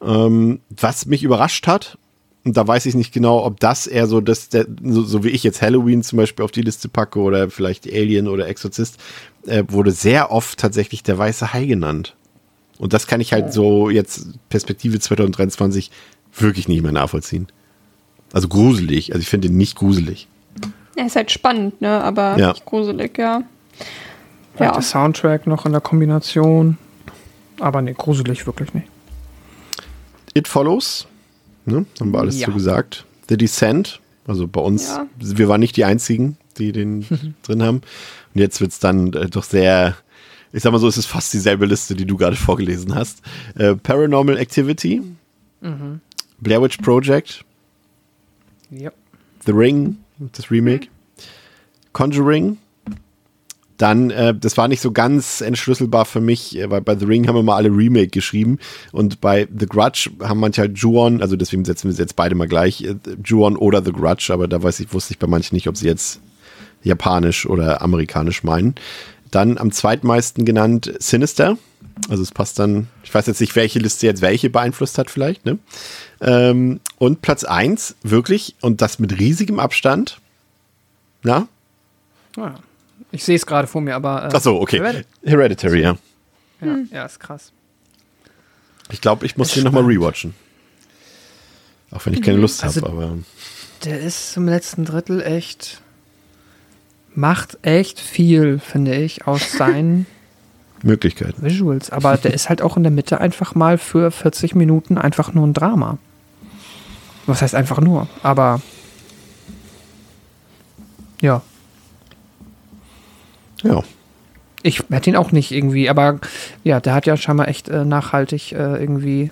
Ähm, was mich überrascht hat, und da weiß ich nicht genau, ob das eher so, dass der, so, so wie ich jetzt Halloween zum Beispiel auf die Liste packe oder vielleicht Alien oder Exorzist, äh, wurde sehr oft tatsächlich der weiße Hai genannt. Und das kann ich halt so jetzt Perspektive 2023 wirklich nicht mehr nachvollziehen. Also gruselig. Also ich finde ihn nicht gruselig. Er ist halt spannend, ne? Aber Ja. nicht gruselig, ja. Ja. Ja. Der Soundtrack noch in der Kombination. Aber nee, gruselig wirklich nicht. It Follows, ne? haben wir alles Ja. so gesagt. The Descent, also bei uns, Ja. wir waren nicht die Einzigen, die den drin haben. Und jetzt wird's dann äh, doch sehr, ich sag mal so, es ist fast dieselbe Liste, die du gerade vorgelesen hast. Äh, Paranormal Activity, Blair Witch Project, Ja. The Ring, das Remake, Conjuring. Dann, äh, das war nicht so ganz entschlüsselbar für mich, äh, weil bei The Ring haben wir mal alle Remake geschrieben und bei The Grudge haben manche halt Ju-On, also deswegen setzen wir sie jetzt beide mal gleich, äh, Ju-On oder The Grudge, aber da weiß ich, wusste ich bei manchen nicht, ob sie jetzt japanisch oder amerikanisch meinen. Dann am zweitmeisten genannt Sinister. Also es passt dann, ich weiß jetzt nicht, welche Liste jetzt welche beeinflusst hat vielleicht, ne? Ähm, und Platz eins wirklich, und das mit riesigem Abstand. Na? Ah, Ich sehe es gerade vor mir, aber. Äh, Ach so, okay. Hereditary. Hereditary, ja. Ja, ja, ist krass. Ich glaube, ich muss den nochmal rewatchen. Auch wenn ich keine Lust habe, Also- aber. Der ist im letzten Drittel echt. Macht echt viel, finde ich, aus seinen Möglichkeiten. Visuals. Aber der ist halt auch in der Mitte einfach mal für 40 Minuten einfach nur ein Drama. Was heißt einfach nur? Aber. Ja. Ja. Ich hätte ihn auch nicht irgendwie, aber ja, der hat ja scheinbar echt äh, nachhaltig äh, irgendwie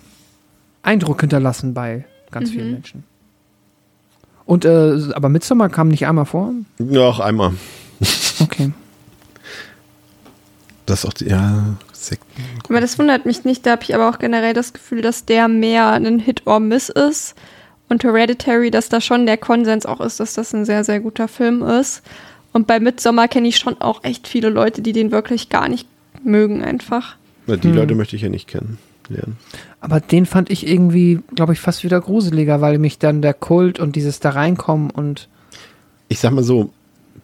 Eindruck hinterlassen bei ganz vielen Menschen. Und äh, aber Midsommar kam nicht einmal vor? Noch einmal. Okay. Das ist auch die, ja, Sekten. Aber das wundert mich nicht. Da habe ich aber auch generell das Gefühl, dass der mehr ein Hit or Miss ist. Und Hereditary, dass da schon der Konsens auch ist, dass das ein sehr, sehr guter Film ist. Und bei Midsommar kenne ich schon auch echt viele Leute, die den wirklich gar nicht mögen einfach. Na, die Leute möchte ich ja nicht kennen. Lernen. Aber den fand ich irgendwie, glaube ich, fast wieder gruseliger, weil mich dann der Kult und dieses da reinkommen und Ich sag mal so,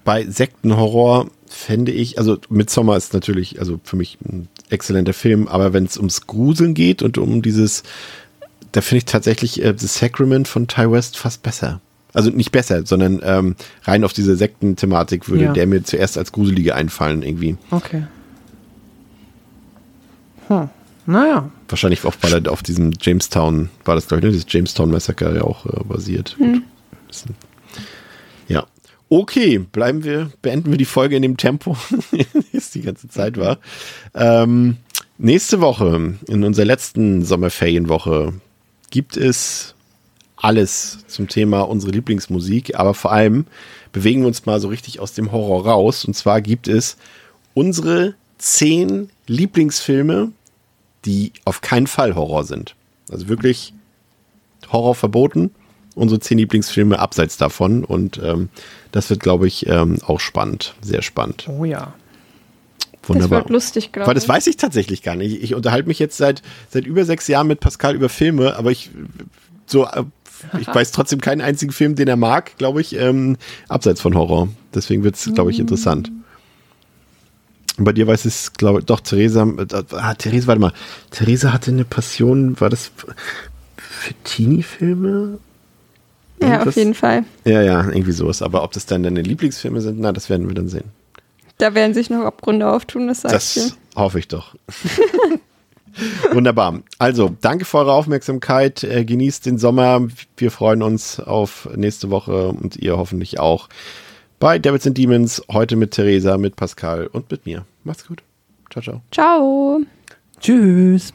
bei Sektenhorror fände ich, also Midsommar ist natürlich, also für mich ein exzellenter Film, aber wenn es ums Gruseln geht und um dieses, da finde ich tatsächlich äh, The Sacrament von Ty West fast besser. Also nicht besser, sondern ähm, rein auf diese Sektenthematik würde Ja. der mir zuerst als gruselige einfallen irgendwie. okay. Hm. Naja, Wahrscheinlich auch, weil er auf diesem Jamestown, war das glaube ich, ne, dieses Jamestown Massaker ja auch äh, basiert. Bisschen. Ja. Okay, bleiben wir, beenden wir die Folge in dem Tempo, wie es die ganze Zeit war. Ähm, nächste Woche, in unserer letzten Sommerferienwoche, gibt es alles zum Thema unsere Lieblingsmusik, aber vor allem bewegen wir uns mal so richtig aus dem Horror raus. Und zwar gibt es unsere zehn Lieblingsfilme, die auf keinen Fall Horror sind. Also wirklich Horror verboten. unsere zehn Lieblingsfilme abseits davon. Und ähm, das wird, glaube ich, ähm, auch spannend. Sehr spannend. Oh ja. Wunderbar. Das wird lustig, glaube ich. Weil das weiß ich tatsächlich gar nicht. Ich unterhalte mich jetzt seit, seit über sechs Jahren mit Pascal über Filme, aber ich so äh, ich weiß trotzdem keinen einzigen Film, den er mag, glaube ich, ähm, abseits von Horror. Deswegen wird es, glaube ich, interessant. Und bei dir weiß es, glaube ich, doch, Theresa, äh, ah, Theresa, warte mal, Theresa hatte eine Passion, war das für Teenie-Filme? ja, auf jeden Fall. Ja, ja, irgendwie sowas. Aber ob das dann deine Lieblingsfilme sind, na, das werden wir dann sehen. Da werden sich noch Abgründe auftun, das sag ich dir. Das hoffe ich doch. Wunderbar. Also, danke für eure Aufmerksamkeit. Äh, genießt den Sommer. Wir freuen uns auf nächste Woche und ihr hoffentlich auch bei Devils and Demons. Heute mit Theresa, mit Pascal und mit mir. Macht's gut. Ciao, ciao. Ciao. Tschüss.